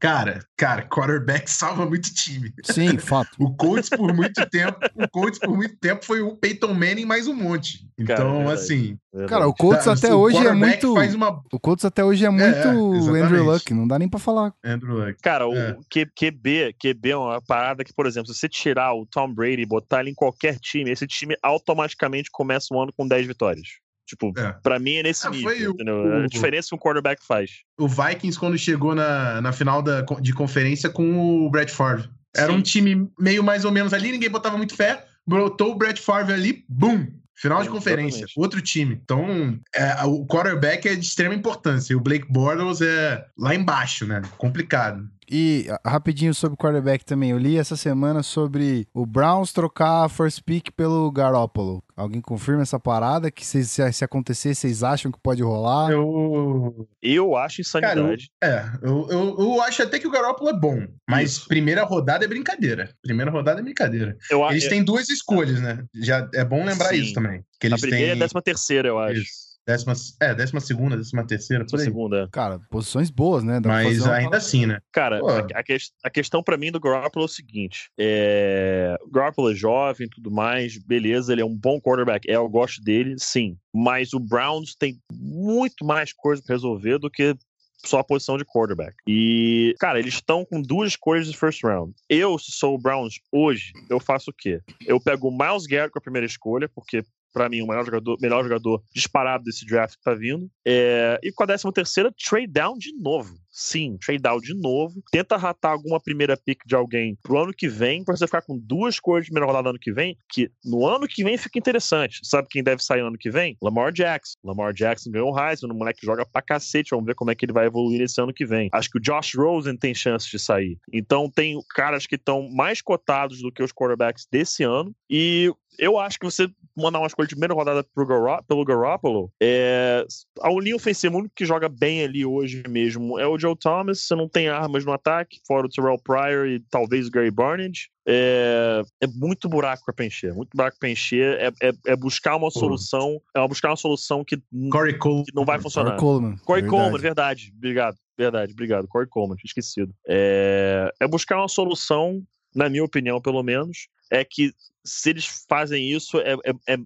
Cara, cara, quarterback salva muito time. Sim, fato. O Colts por muito tempo, o Colts por muito tempo foi o Peyton Manning mais um monte. Cara, é Então, verdade. assim, Cara, o Colts tá, até o hoje é muito. faz uma O Colts até hoje é muito exatamente. Andrew Luck, não dá nem pra falar. Andrew Luck. Cara, o É. QB, QB é uma parada que, por exemplo, se você tirar o Tom Brady e botar ele em qualquer time, esse time automaticamente começa um ano com 10 vitórias. Tipo, É. pra mim é nesse Ah, nível, foi o- o- A diferença que um quarterback faz. O Vikings, quando chegou na, na final da, de conferência com o Brett Favre. Era Sim. um time meio mais ou menos ali, ninguém botava muito fé. Brotou o Brett Favre ali, bum! Final de É, conferência, exatamente. outro time. Então, é, o quarterback é de extrema importância. E o Blake Bortles é lá embaixo, né? Complicado. E rapidinho sobre o quarterback também. Eu li essa semana sobre o Browns trocar a first pick pelo Garoppolo. Alguém confirma essa parada? Que se, se, se acontecer, vocês acham que pode rolar? Eu, Eu acho insanidade. é, eu, eu, eu acho até que o Garoppolo é bom. Mas Isso. primeira rodada é brincadeira. Primeira rodada é brincadeira. Eu, a- Eles têm duas escolhas, né? Já é bom lembrar Sim. isso também. Que a eles primeira têm... é a décima terceira, eu acho. Isso. Décima, é, décima segunda, décima terceira, por Décima aí. segunda. é. Cara, posições boas, né? Dá Mas fazer uma ainda parada- assim, né? Cara, a, a ques- a questão pra mim do Garoppolo é o seguinte: é, o Garoppolo é jovem e tudo mais, beleza, ele é um bom quarterback, é, eu gosto dele, sim. Mas o Browns tem muito mais coisa pra resolver do que só a posição de quarterback. E, cara, eles estão com duas escolhas de first round. Eu, se sou o Browns hoje, eu faço o quê? Eu pego o Miles Garrett com a primeira escolha, porque pra mim o melhor jogador, melhor jogador disparado desse draft que tá vindo. É, e com a décima terceira, trade down de novo. Sim, trade down de novo. Tenta ratar alguma primeira pick de alguém pro ano que vem, pra você ficar com duas cores de primeira rodada ano que vem, que no ano que vem fica interessante. Sabe quem deve sair no ano que vem? Lamar Jackson. Lamar Jackson ganhou o Heisman, o moleque joga pra cacete, vamos ver como é que ele vai evoluir esse ano que vem. Acho que o Josh Rosen tem chance de sair. Então tem caras que estão mais cotados do que os quarterbacks desse ano, e eu acho que você mandar uma escolha de primeira rodada pro Garo- pelo Garoppolo, é, a linha ofensiva, o único que joga bem ali hoje mesmo é o Joe Thomas. Você não tem armas no ataque, fora o Terrell Pryor e talvez o Gary Barnage. É, é muito buraco pra preencher, muito buraco pra preencher. É, é- é buscar uma solução, é buscar uma solução que, que não vai funcionar. Corey Coleman. Corey verdade. Coleman, verdade. Obrigado, verdade, obrigado. Corey Coleman, esquecido. É, é buscar uma solução, na minha opinião, pelo menos, é que se eles fazem isso, é, é- é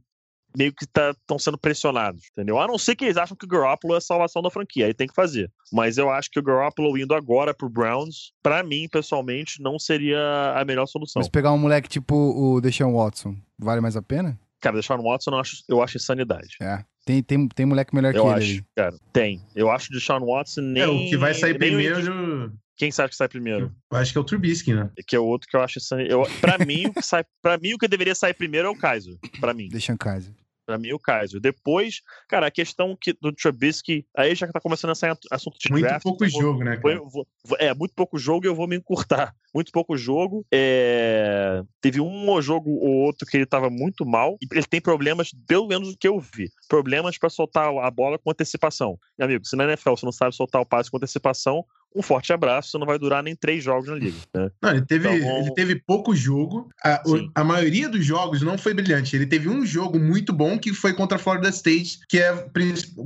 meio que estão sendo pressionados, entendeu? A não ser que eles acham que o Garoppolo é a salvação da franquia, aí tem que fazer. Mas eu acho que o Garoppolo indo agora pro Browns, pra mim, pessoalmente, não seria a melhor solução. Mas pegar um moleque tipo o Deshaun Watson, vale mais a pena? Cara, deixar no Watson eu acho, eu acho insanidade. É. Tem, tem, tem moleque melhor Eu que acho, ele cara. Tem. Eu acho de Sean Watson nem. É, o que vai sair nem o- primeiro Quem você acha que sai primeiro? Eu acho que é o Trubisky, né? Que é o outro que eu acho. Eu, pra mim, o que sai, pra mim, o que deveria sair primeiro é o Kaiser. Pra mim. Deixa o Kaiser. Pra mim, o Kaiser. Depois, cara, a questão que, do Trubisky, aí já que tá começando a sair assunto de Muito draft. pouco vou- jogo, né, cara? vou- vou- é, muito pouco jogo e eu vou me encurtar. Muito pouco jogo. É, Teve um jogo ou outro que ele tava muito mal. E ele tem problemas, pelo menos o que eu vi. Problemas pra soltar a bola com antecipação. Meu amigo, se na NFL você não sabe soltar o passe com antecipação, um forte abraço, você não vai durar nem três jogos na liga. né? Não, ele teve, Então, ele teve pouco jogo. A, o- a maioria dos jogos não foi brilhante. Ele teve um jogo muito bom que foi contra a Florida State, que é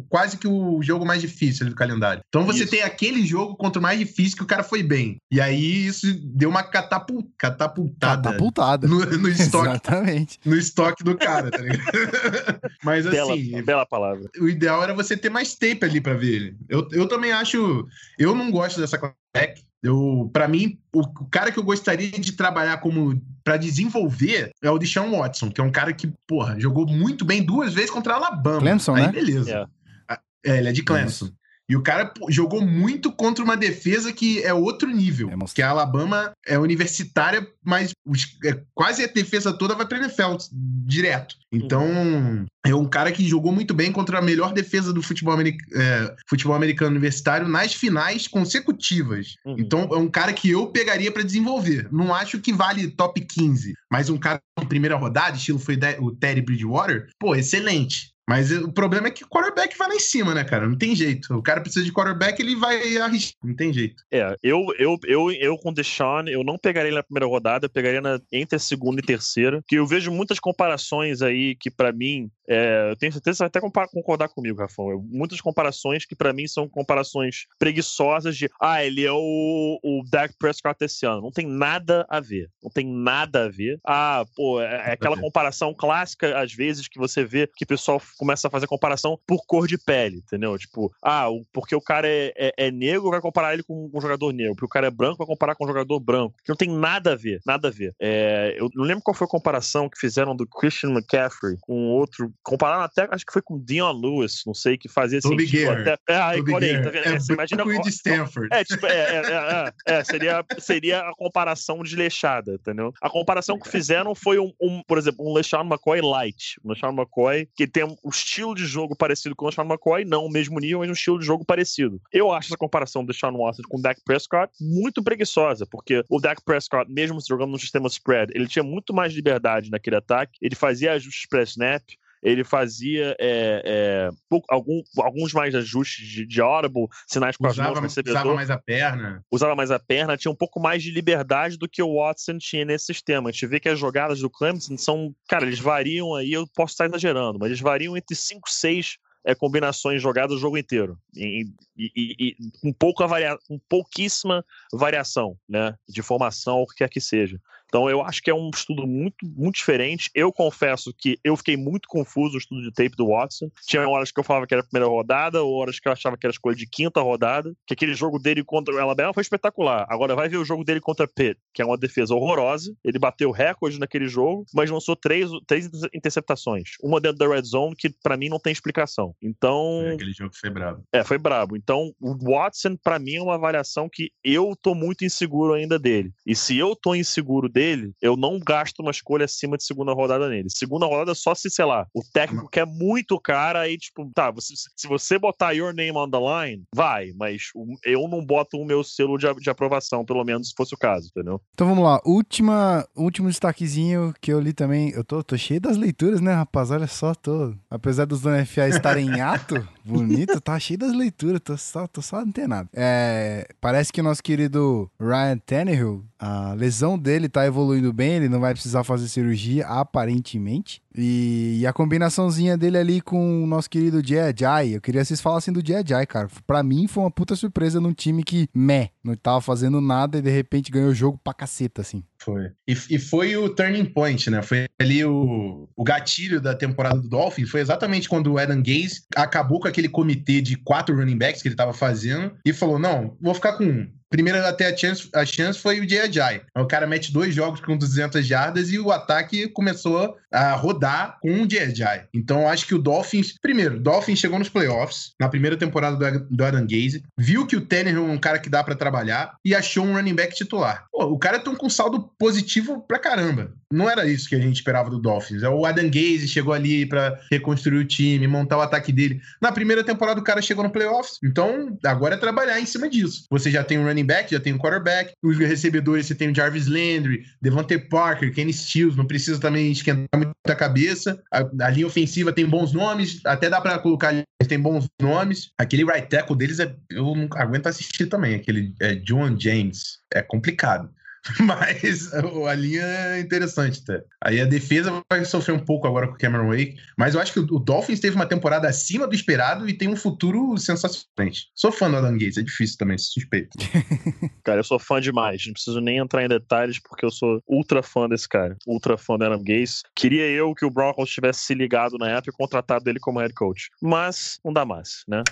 quase que o jogo mais difícil do calendário. Então você Isso. tem aquele jogo contra o mais difícil que o cara foi bem. E aí isso deu uma catapul- catapultada Catapultada. no, no estoque, Exatamente. no estoque do cara, tá ligado? Mas Bela, assim, bela palavra. o ideal era você ter mais tape ali pra ver ele. Eu, eu também acho. Eu não gosto dessa quarterback. Eu, para mim, o, o cara que eu gostaria de trabalhar como pra desenvolver é o Deshaun Watson, que é um cara que, porra, jogou muito bem duas vezes contra a Alabama. Clemson, Aí, né? beleza. É. Ah, É, ele é de Clemson. E o cara jogou muito contra uma defesa que é outro nível. É, que a Alabama é universitária, mas os- é, quase a defesa toda vai pra NFL direto. Então, é um cara que jogou muito bem contra a melhor defesa do futebol, americ- é, futebol americano universitário nas finais consecutivas. Uhum. Então, é um cara que eu pegaria pra desenvolver. Não acho que vale top 15, mas um cara em primeira rodada, estilo foi de- o Terry Bridgewater, pô, excelente. Mas o problema é que o quarterback vai lá em cima, né, cara? Não tem jeito. O cara precisa de quarterback, ele vai arriscar. Não tem jeito. É, eu, eu, eu, eu com o Deshaun, eu não pegaria ele na primeira rodada, eu pegaria na, entre a segunda e terceira, que eu vejo muitas comparações aí que pra mim, é, eu tenho certeza que você vai até concordar comigo, Rafão, eu- muitas comparações que pra mim são comparações preguiçosas de, ah, ele é o, o Dak Prescott esse ano, não tem nada a ver, não tem nada a ver, ah, pô, é, é aquela comparação clássica, às vezes, que você vê que o pessoal começa a fazer comparação por cor de pele, entendeu? Tipo, ah, porque o cara é, é- é negro, vai comparar ele com um jogador negro. Porque o cara é branco, vai comparar com um jogador branco. Que não tem nada a ver, nada a ver. É, eu não lembro qual foi a comparação que fizeram do Christian McCaffrey com outro. Compararam até, acho que foi com o Dion Lewis, não sei, que fazia Toby sentido Gare. até. É, aí, olha aí, tá vendo? É É, imagina de Stanford. é, tipo, é, é, é, é, é, seria, seria a comparação desleixada, entendeu? A comparação que fizeram foi um, um, por exemplo, um LeSean McCoy light. Um LeSean McCoy que tem um estilo de jogo parecido com o LeSean McCoy, não o mesmo nível, mas um estilo de jogo parecido. Eu acho essa comparação do Deshaun Watson com o Dak Prescott muito preguiçosa, porque o Dak Prescott, mesmo jogando no sistema spread, ele tinha muito mais liberdade naquele ataque, ele fazia ajustes pré-snap, ele fazia é, é, pouco- algum- alguns mais ajustes de, de audible, sinais com as mãos Usava, do recebedor usava mais a perna. usava mais a perna, tinha um pouco mais de liberdade do que o Watson tinha nesse sistema. A gente vê que as jogadas do Clemson são, cara, eles variam aí, eu posso estar exagerando, mas eles variam entre 5 6 é, combinações jogadas o jogo inteiro. E, e- e- e com, pouca varia, com pouquíssima variação, né? De formação, ou o que quer que seja. Então eu acho que é um estudo muito, muito diferente. Eu confesso que eu fiquei muito confuso no estudo de tape do Watson. Tinha horas que eu falava que era a primeira rodada, ou horas que eu achava que era a escolha de quinta rodada. Que aquele jogo dele contra o Alabama foi espetacular. Agora vai ver o jogo dele contra Pitt, que é uma defesa horrorosa. Ele bateu recorde naquele jogo, mas lançou três, três interceptações. Uma dentro da red zone, que pra mim não tem explicação. Então, É, Aquele jogo foi brabo. é, foi brabo. Então, o Watson, pra mim, é uma avaliação que eu tô muito inseguro ainda dele. E se eu tô inseguro dele, eu não gasto uma escolha acima de segunda rodada nele. Segunda rodada só se, sei lá, o técnico quer muito cara, aí, tipo, tá, você- se você botar your name on the line, vai, mas eu não boto o meu selo de, de aprovação, pelo menos se fosse o caso, entendeu? Então vamos lá, última, último destaquezinho que eu li também. Eu tô, tô cheio das leituras, né, rapaz? Olha só, tô. Apesar dos NFA estarem em ato, bonito, tá cheio das leituras, tô só, tô só antenado. É, parece que o nosso querido Ryan Tannehill, a lesão dele tá evoluindo bem, ele não vai precisar fazer cirurgia, aparentemente. E, e a combinaçãozinha dele ali com o nosso querido Ajay, eu queria que vocês falassem do Ajay, cara. Pra mim foi uma puta surpresa num time que, meh, não tava fazendo nada e de repente ganhou o jogo pra caceta, assim. Foi. E, e foi o turning point, né? Foi ali o, o gatilho da temporada do Dolphins. Foi exatamente quando o Adam Gaze acabou com aquele comitê de quatro running backs que ele tava fazendo e falou: não, vou ficar com um. Primeira até a chance, a chance foi o Jay O cara mete dois jogos com 200 jardas e o ataque começou a rodar com o Jay Então acho que o Dolphins, primeiro, o Dolphins chegou nos playoffs na primeira temporada do, do Adam Gaze, viu que o Tannehill é um cara que dá para trabalhar e achou um running back titular. Pô, o cara tá com saldo positivo pra caramba. Não era isso que a gente esperava do Dolphins. É o Adam Gaze chegou ali para reconstruir o time, montar o ataque dele. Na primeira temporada o cara chegou no playoffs. Então, agora é trabalhar em cima disso. Você já tem um running back, já tem um quarterback, os recebedores você tem o Jarvis Landry, Devontae Parker, Kenny Stills, não precisa também esquentar muito a cabeça. A, a linha ofensiva tem bons nomes, até dá para colocar tem bons nomes. Aquele right tackle deles é eu não aguento assistir também, aquele é John James. É complicado. Mas a linha é interessante, tá? Aí a defesa vai sofrer um pouco agora com o Cameron Wake, mas eu acho que o Dolphins teve uma temporada acima do esperado e tem um futuro sensacional. Sou fã do Adam Gates, é difícil também, suspeito. cara, eu sou fã demais, não preciso nem entrar em detalhes porque eu sou ultra fã desse cara, ultra fã do Adam Gates. Queria eu que o Broncos tivesse se ligado na época e contratado ele como head coach, mas não dá mais, né?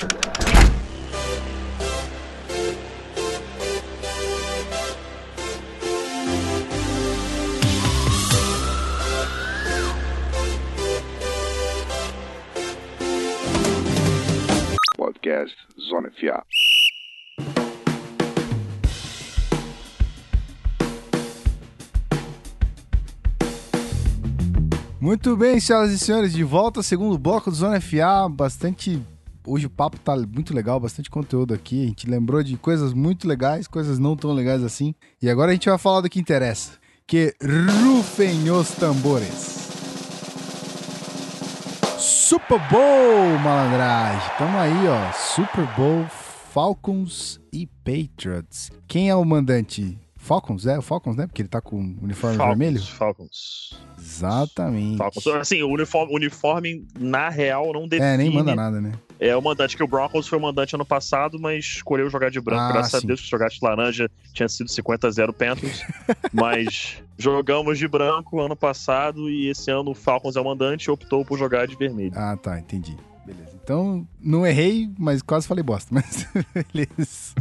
Podcast Zona FA. Muito bem, senhoras e senhores, de volta ao segundo bloco do Zona FA. Bastante. Hoje o papo tá muito legal, bastante conteúdo aqui. A gente lembrou de coisas muito legais, coisas não tão legais assim. E agora a gente vai falar do que interessa. Que rufem os tambores. Super Bowl, malandragem. Tamo aí, ó. Super Bowl, Falcons e Patriots. Quem é o mandante? Falcons, é? O Falcons, né? Porque ele tá com o uniforme Falcons, vermelho? Falcons. Exatamente. Falcons. Assim, o uniforme, uniforme, na real, não define... É, nem manda nada, né? É o mandante, que o Broncos foi o mandante ano passado, mas escolheu jogar de branco. Ah, graças sim. a Deus, se jogasse de laranja, tinha sido 50-0 Panthers. mas jogamos de branco ano passado e esse ano o Falcons é o mandante e optou por jogar de vermelho. Ah, tá, entendi. Beleza. Então, não errei, mas quase falei bosta. Mas beleza.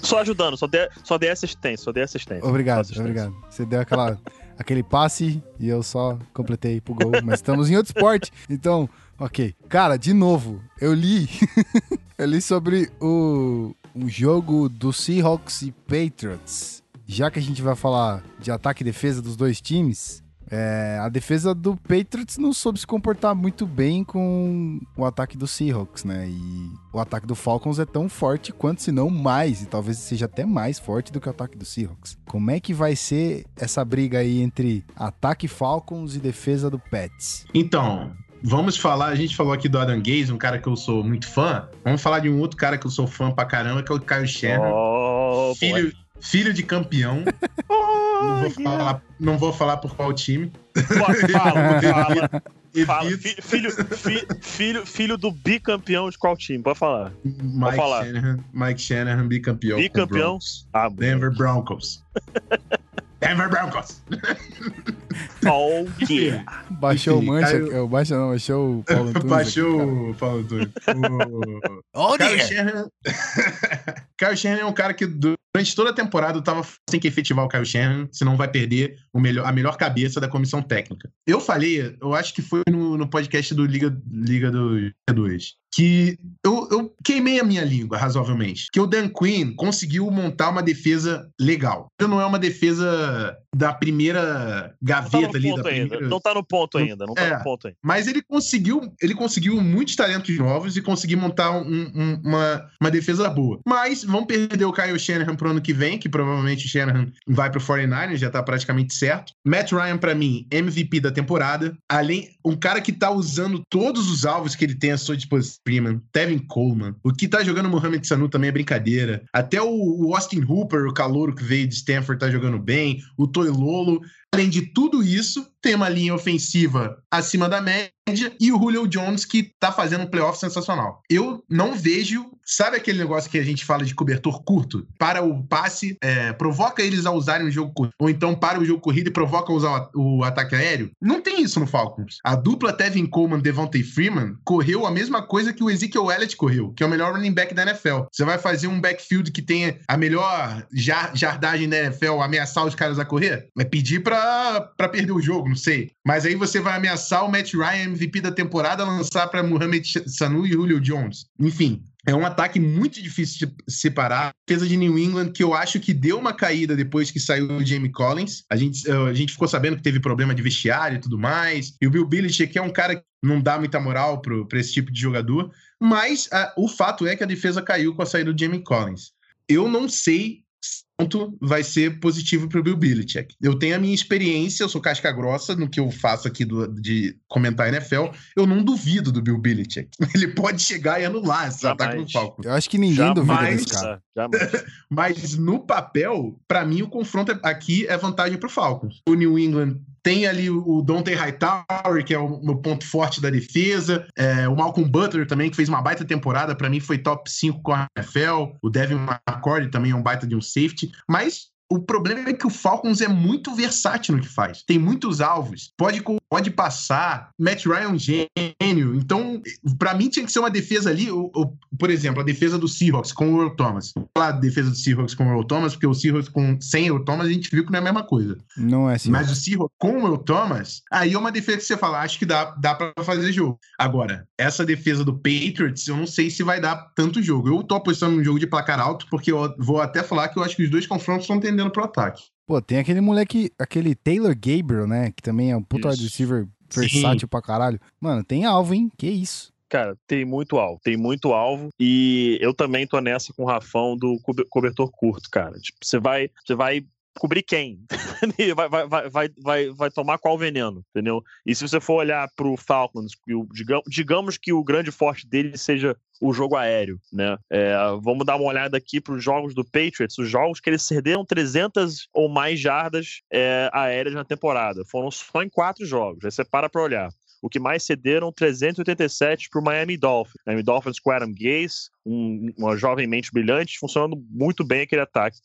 Só ajudando, só dei, só dei assistência, só dei assistência. Obrigado, Assistência. obrigado. Você deu aquela, aquele passe e eu só completei pro gol. Mas estamos em outro esporte. Então, ok. Cara, de novo, eu li. eu li sobre o, o jogo do Seahawks e Patriots. Já que a gente vai falar de ataque e defesa dos dois times, é, a defesa do Patriots não soube se comportar muito bem com o ataque do Seahawks, né? E o ataque do Falcons é tão forte quanto, se não mais, e talvez seja até mais forte do que o ataque do Seahawks. Como é que vai ser essa briga aí entre ataque Falcons e defesa do Pets? Então, vamos falar. A gente falou aqui do Adam Gaze, um cara que eu sou muito fã. Vamos falar de um outro cara que eu sou fã pra caramba, que é o Kyle Shannon. Oh, filho, filho de campeão. Não vou, falar, não vou falar por qual time. Fala, fala, fala. Filho, fi- filho, filho do bicampeão de qual time? Pode falar. Mike falar. Shanahan, Mike Shanahan, bicampeão. Bicampeão? Broncos. Ah, Denver Broncos. Denver Broncos. Oh, yeah. Baixou Enfim, o Mancha, eu baixo não, baixou o Paulo Antunes aqui, Baixou o Paulo Antunes. O- Oh, Kyle dear. Shanahan... Kyle Shanahan é um cara que durante toda a temporada tava tem que efetivar o Kyle Shanahan, senão vai perder melhor, a melhor cabeça da comissão técnica. Eu falei, eu acho que foi no, no podcast do Liga, Liga do 2, que eu, eu queimei a minha língua razoavelmente, que o Dan Quinn conseguiu montar uma defesa legal. Não é uma defesa da primeira tá gaveta no ali, da ainda. primeira... Não tá no ponto ainda. Não tá É. no ponto ainda. Mas ele conseguiu, ele conseguiu muitos talentos novos e conseguiu montar um- um- uma, uma defesa boa. Mas vão perder o Kyle Shanahan pro ano que vem, que provavelmente o Shanahan vai pro 49ers, já tá praticamente certo. Matt Ryan, pra mim, MVP da temporada. Além, um cara que tá usando todos os alvos que ele tem à sua disposição. Freeman, Tevin Coleman. O que tá jogando o Mohamed Sanu também é brincadeira. Até o, o Austin Hooper, o calouro que veio de Stanford, tá jogando bem. O Toilolo. além de tudo isso, tem uma linha ofensiva acima da média e o Julio Jones que tá fazendo um playoff sensacional. Eu não vejo, sabe aquele negócio que a gente fala de cobertor curto? Para o passe, é, provoca eles a usarem o jogo curto, ou então para o jogo corrido e provoca usar o ataque aéreo? Não tem isso no Falcons. A dupla Tevin Coleman Devontae Freeman correu a mesma coisa que o Ezekiel Elliott correu, que é o melhor running back da NFL. Você vai fazer um backfield que tenha a melhor jardagem da NFL, ameaçar os caras a correr? É pedir para perder o jogo, não sei. Mas aí você vai ameaçar o Matt Ryan, MVP da temporada, lançar para Mohamed Sanu e Julio Jones. Enfim, é um ataque muito difícil de separar. A defesa de New England, que eu acho que deu uma caída depois que saiu o Jamie Collins. A gente, eh, a gente ficou sabendo que teve problema de vestiário e tudo mais. E o Bill Belichick é um cara que não dá muita moral para esse tipo de jogador. Mas a, o fato é que a defesa caiu com a saída do Jamie Collins. Eu não sei ponto vai ser positivo para o Bill Belichick. Eu tenho a minha experiência, eu sou casca grossa no que eu faço aqui do, de comentar NFL. Eu não duvido do Bill Belichick. Ele pode chegar e anular esse Jamais. ataque do Falcons. Eu acho que ninguém Jamais, duvida desse cara. Jamais. Mas no papel, para mim, o confronto aqui é vantagem para o Falcons. O New England tem ali o Dante Hightower, que é o meu ponto forte da defesa. É, o Malcolm Butler também, que fez uma baita temporada. Para mim, foi top 5 com a NFL. O Devin McCord também é um baita de um safety. Mas o problema é que o Falcons é muito versátil no que faz. Tem muitos alvos. Pode, pode passar. Matt Ryan é um gênio. Então, para mim, tinha que ser uma defesa ali. O, o, por exemplo, a defesa do Seahawks com o Earl Thomas. Vou falar da defesa do Seahawks com o Earl Thomas, porque o Seahawks com, sem o Earl Thomas a gente viu que não é a mesma coisa. Não é assim. Mas o Seahawks com o Earl Thomas, aí é uma defesa que você fala, acho que dá, dá para fazer jogo. Agora, essa defesa do Patriots, eu não sei se vai dar tanto jogo. Eu tô apostando num jogo de placar alto, porque eu vou até falar que eu acho que os dois confrontos estão tendendo pro ataque. Pô, tem aquele moleque, aquele Taylor Gabriel, né? Que também é um puta wide receiver versátil Sim. pra caralho. Mano, tem alvo, hein? Que isso. Cara, tem muito alvo, tem muito alvo. E eu também tô nessa com o Rafão do cobe- cobertor curto, cara. Tipo, você vai, você vai cobrir quem? vai, vai, vai, vai, vai, tomar qual veneno, entendeu? E se você for olhar Falcons, que o- digamos, digamos que o grande forte dele seja o jogo aéreo, né? É, vamos dar uma olhada aqui para os jogos do Patriots, os jogos que eles cederam 300 ou mais jardas é, aéreas na temporada. Foram só em quatro jogos. Aí você para para olhar. O que mais cederam 387 para o Miami Dolphins. Miami Dolphins com Adam Gase, um, uma jovem mente brilhante, funcionando muito bem aquele ataque.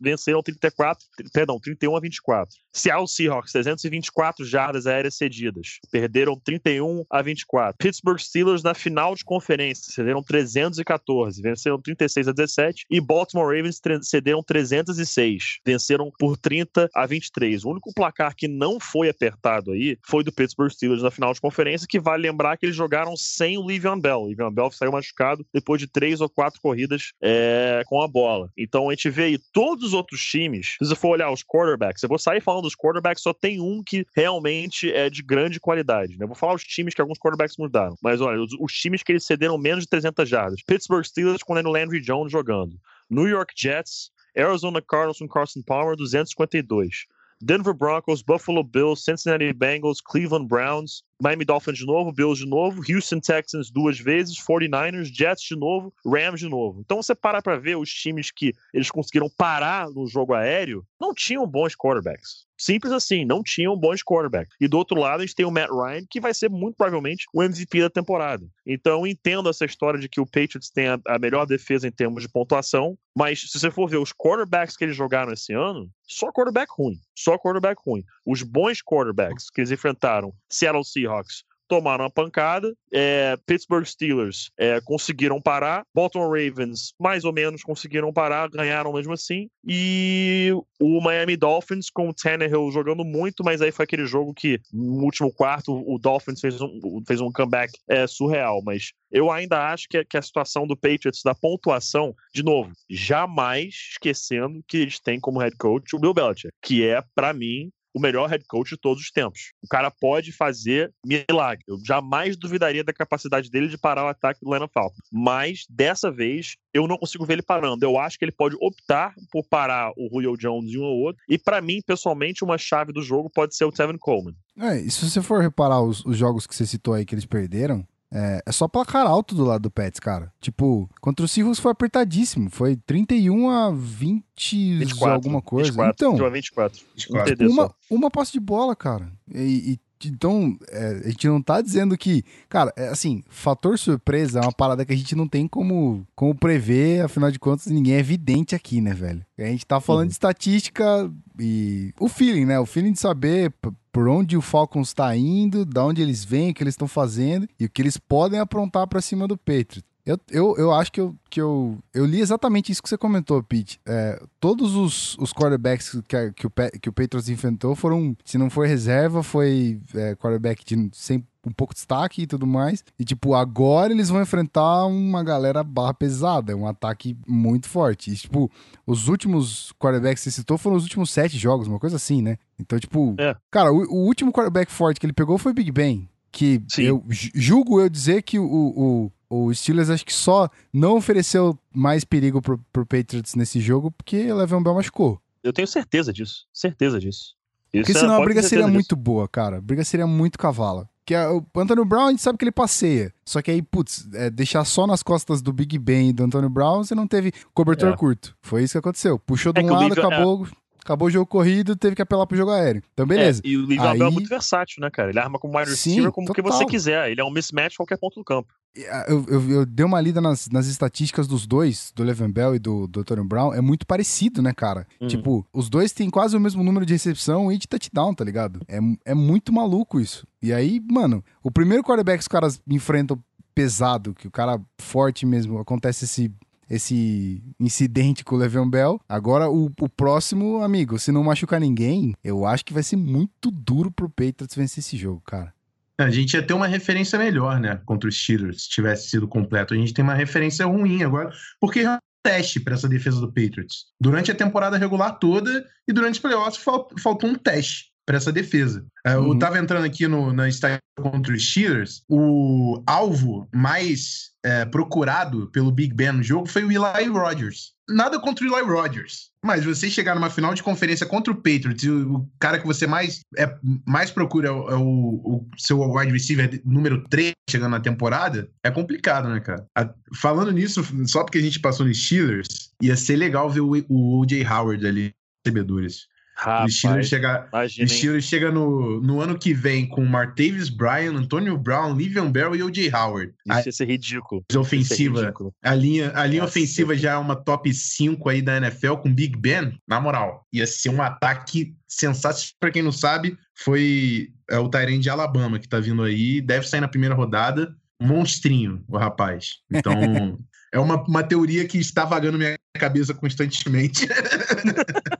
Venceram 34, perdão, 31 a 24. Seattle Seahawks, 324 jardas aéreas cedidas. Perderam 31 a 24. Pittsburgh Steelers na final de conferência, cederam 314, venceram 36 a 17. E Baltimore Ravens cederam 306, venceram por 30 a 23. O único placar que não foi apertado aí foi do Pittsburgh Steelers na final de conferência, que vale lembrar que eles jogaram sem o Le'Veon Bell. O Le'Veon Bell saiu machucado depois de três ou quatro corridas é, com a bola. Então a gente vê aí todos os outros times, se você for olhar os quarterbacks, eu vou sair falando dos quarterbacks, só tem um que realmente é de grande qualidade. Né? Eu vou falar os times que alguns quarterbacks mudaram. Mas olha, os, os times que eles cederam menos de 300 jardas. Pittsburgh Steelers com o Landry Jones jogando. New York Jets, Arizona Cardinals com Carson Palmer, 252. Denver Broncos, Buffalo Bills, Cincinnati Bengals, Cleveland Browns, Miami Dolphins de novo, Bills de novo, Houston Texans duas vezes, 49ers, Jets de novo, Rams de novo. Então você para pra ver os times que eles conseguiram parar no jogo aéreo, não tinham bons quarterbacks. Simples assim, não tinham bons quarterbacks. E do outro lado, a gente tem o Matt Ryan, que vai ser muito provavelmente o MVP da temporada. Então, entendo essa história de que o Patriots tem a, a melhor defesa em termos de pontuação, mas se você for ver os quarterbacks que eles jogaram esse ano, só quarterback ruim. Só quarterback ruim. Os bons quarterbacks que eles enfrentaram, Seattle Seahawks, tomaram a pancada. É, Pittsburgh Steelers é, conseguiram parar. Baltimore Ravens, mais ou menos, conseguiram parar, ganharam mesmo assim. E o Miami Dolphins, com o Tannehill jogando muito, mas aí foi aquele jogo que no último quarto o Dolphins fez um, fez um comeback é, surreal. Mas eu ainda acho que, que a situação do Patriots, da pontuação, de novo, jamais esquecendo que eles têm como head coach o Bill Belichick, que é, para mim, o melhor head coach de todos os tempos. O cara pode fazer milagre. Eu jamais duvidaria da capacidade dele de parar o ataque do Lennon Falcon. Mas, dessa vez, eu não consigo ver ele parando. Eu acho que ele pode optar por parar o Julio Jones e um ou outro. E, para mim, pessoalmente, uma chave do jogo pode ser o Tevin Coleman. É, e se você for reparar os, os jogos que você citou aí que eles perderam, é, é só placar alto do lado do Pets, cara. Tipo, contra o Seahawks foi apertadíssimo. Foi 31 a 20 24, alguma coisa. 24, então, deu a 24. 24. Um TD uma, uma posse de bola, cara. E, e- então, é, a gente não tá dizendo que. Cara, é assim, fator surpresa é uma parada que a gente não tem como, como prever, afinal de contas, ninguém é evidente aqui, né, velho? A gente tá falando de estatística e o feeling, né? O feeling de saber por onde o Falcons tá indo, da onde eles vêm, o que eles estão fazendo e o que eles podem aprontar pra cima do Patriots. Eu, eu, eu acho que, eu, que eu, eu li exatamente isso que você comentou, Pete. É, todos os, os quarterbacks que, que, o, que o Patriots enfrentou foram, se não foi reserva, foi é, quarterback de sem um pouco de destaque e tudo mais. E, tipo, agora eles vão enfrentar uma galera barra pesada, um ataque muito forte. E, tipo, os últimos quarterbacks que você citou foram os últimos sete jogos, uma coisa assim, né? Então, tipo, É. cara, o, o último quarterback forte que ele pegou foi o Big Ben. Que Sim. eu ju- julgo eu dizer que o, o, o Steelers acho que só não ofereceu mais perigo pro, pro Patriots nesse jogo porque o Le'Veon Bell machucou. Eu tenho certeza disso. Certeza disso. Isso Porque é- senão a briga seria certeza muito boa, cara. A briga seria muito cavala. Que é, o Antônio Brown, a gente sabe que ele passeia. Só que aí, putz, é, deixar só nas costas do Big Ben e do Antônio Brown, você não teve cobertor É. curto. Foi isso que aconteceu. Puxou de É um lado, Livion- acabou, acabou o jogo corrido, teve que apelar pro jogo aéreo. Então, beleza. É, e o Le'Veon Bell é Aí- muito versátil, né, cara? Ele arma como wide receiver como que total. você quiser. Ele é um mismatch em qualquer ponto do campo. Eu, eu, eu dei uma lida nas, nas estatísticas dos dois, do Levan Bell e do, do Antônio Brown, é muito parecido, né, cara? Uhum. Tipo, os dois têm quase o mesmo número de recepção e de touchdown, tá ligado? É, é muito maluco isso. E aí, mano, o primeiro quarterback que os caras enfrentam pesado, que o cara forte mesmo, acontece esse. Esse incidente com o Le'Veon Bell. Agora, o, o próximo, amigo, se não machucar ninguém, eu acho que vai ser muito duro pro Patriots vencer esse jogo, cara. A gente ia ter uma referência melhor, né? Contra os Steelers, se tivesse sido completo. A gente tem uma referência ruim agora, porque é um teste para essa defesa do Patriots. Durante a temporada regular toda e durante os playoffs fal- faltou um teste para essa defesa. É, Uhum. Eu tava entrando aqui no, na estatística contra os Steelers, o alvo mais é, procurado pelo Big Ben no jogo foi o Eli Rodgers. Nada contra o Eli Rodgers. Mas você chegar numa final de conferência contra o Patriots e o, o cara que você mais, é, mais procura é, o, é o- o seu wide receiver número 3 chegando na temporada, é complicado, né, cara? A- falando nisso, só porque a gente passou nos Steelers, ia ser legal ver o, o O.J. Howard ali, recebedores. O Steelers Rapaz, chegar, o imagina, hein? Steelers chega no, no ano que vem com Martavis Bryan, Antonio Brown, Livian Bell e O.J. Howard. A Isso ia ser ridículo. ser ofensiva, ridículo. a linha, a linha Nossa, ofensiva já é uma top 5 aí da NFL com Big Ben. Na moral, ia ser um ataque sensacional. Pra quem não sabe, foi é, o Tyrant de Alabama que tá vindo aí. Deve sair na primeira rodada. Monstrinho, o rapaz. Então, é uma, uma teoria que está vagando minha cabeça constantemente.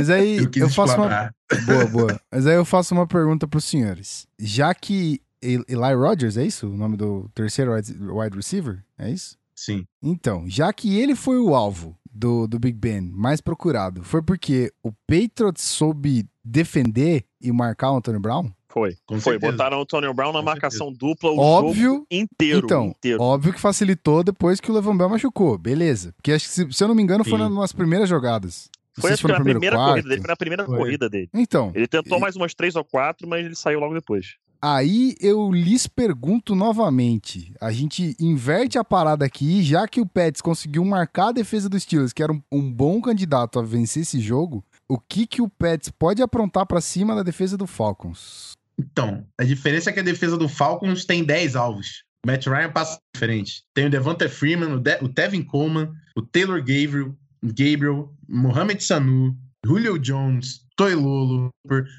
Mas aí Eu eu, faço uma. Boa, boa. Mas aí eu faço uma pergunta pros senhores. Já que El- Eli Rogers, é isso? O nome do terceiro wide receiver? É isso? Sim. Então, já que ele foi o alvo do, do Big Ben mais procurado, foi porque o Patriots soube defender e marcar o Antônio Brown? Foi. Com Foi. certeza. Botaram o Antonio Brown na Com marcação dupla o jogo Óbvio. inteiro. então, inteiro. óbvio que facilitou depois que o Levan Bell machucou. Beleza. Porque acho que, se, se eu não me engano, foi Sim. nas, nas primeiras jogadas. Foi, acho que na primeira quarto. corrida dele. Foi na primeira Foi. corrida dele. Então, Ele tentou E- mais umas três ou quatro, mas ele saiu logo depois. Aí eu lhes pergunto novamente. A gente inverte a parada aqui, já que o Pets conseguiu marcar a defesa dos Steelers, que era um, um bom candidato a vencer esse jogo. O que que o Pets pode aprontar pra cima da defesa do Falcons? Então, a diferença é que a defesa do Falcons tem 10 alvos. O Matt Ryan passa diferente. Tem o Devonta Freeman, o, De o Tevin Coleman, o Taylor Gabriel, Gabriel Mohamed Sanu, Julio Jones, Toilolo,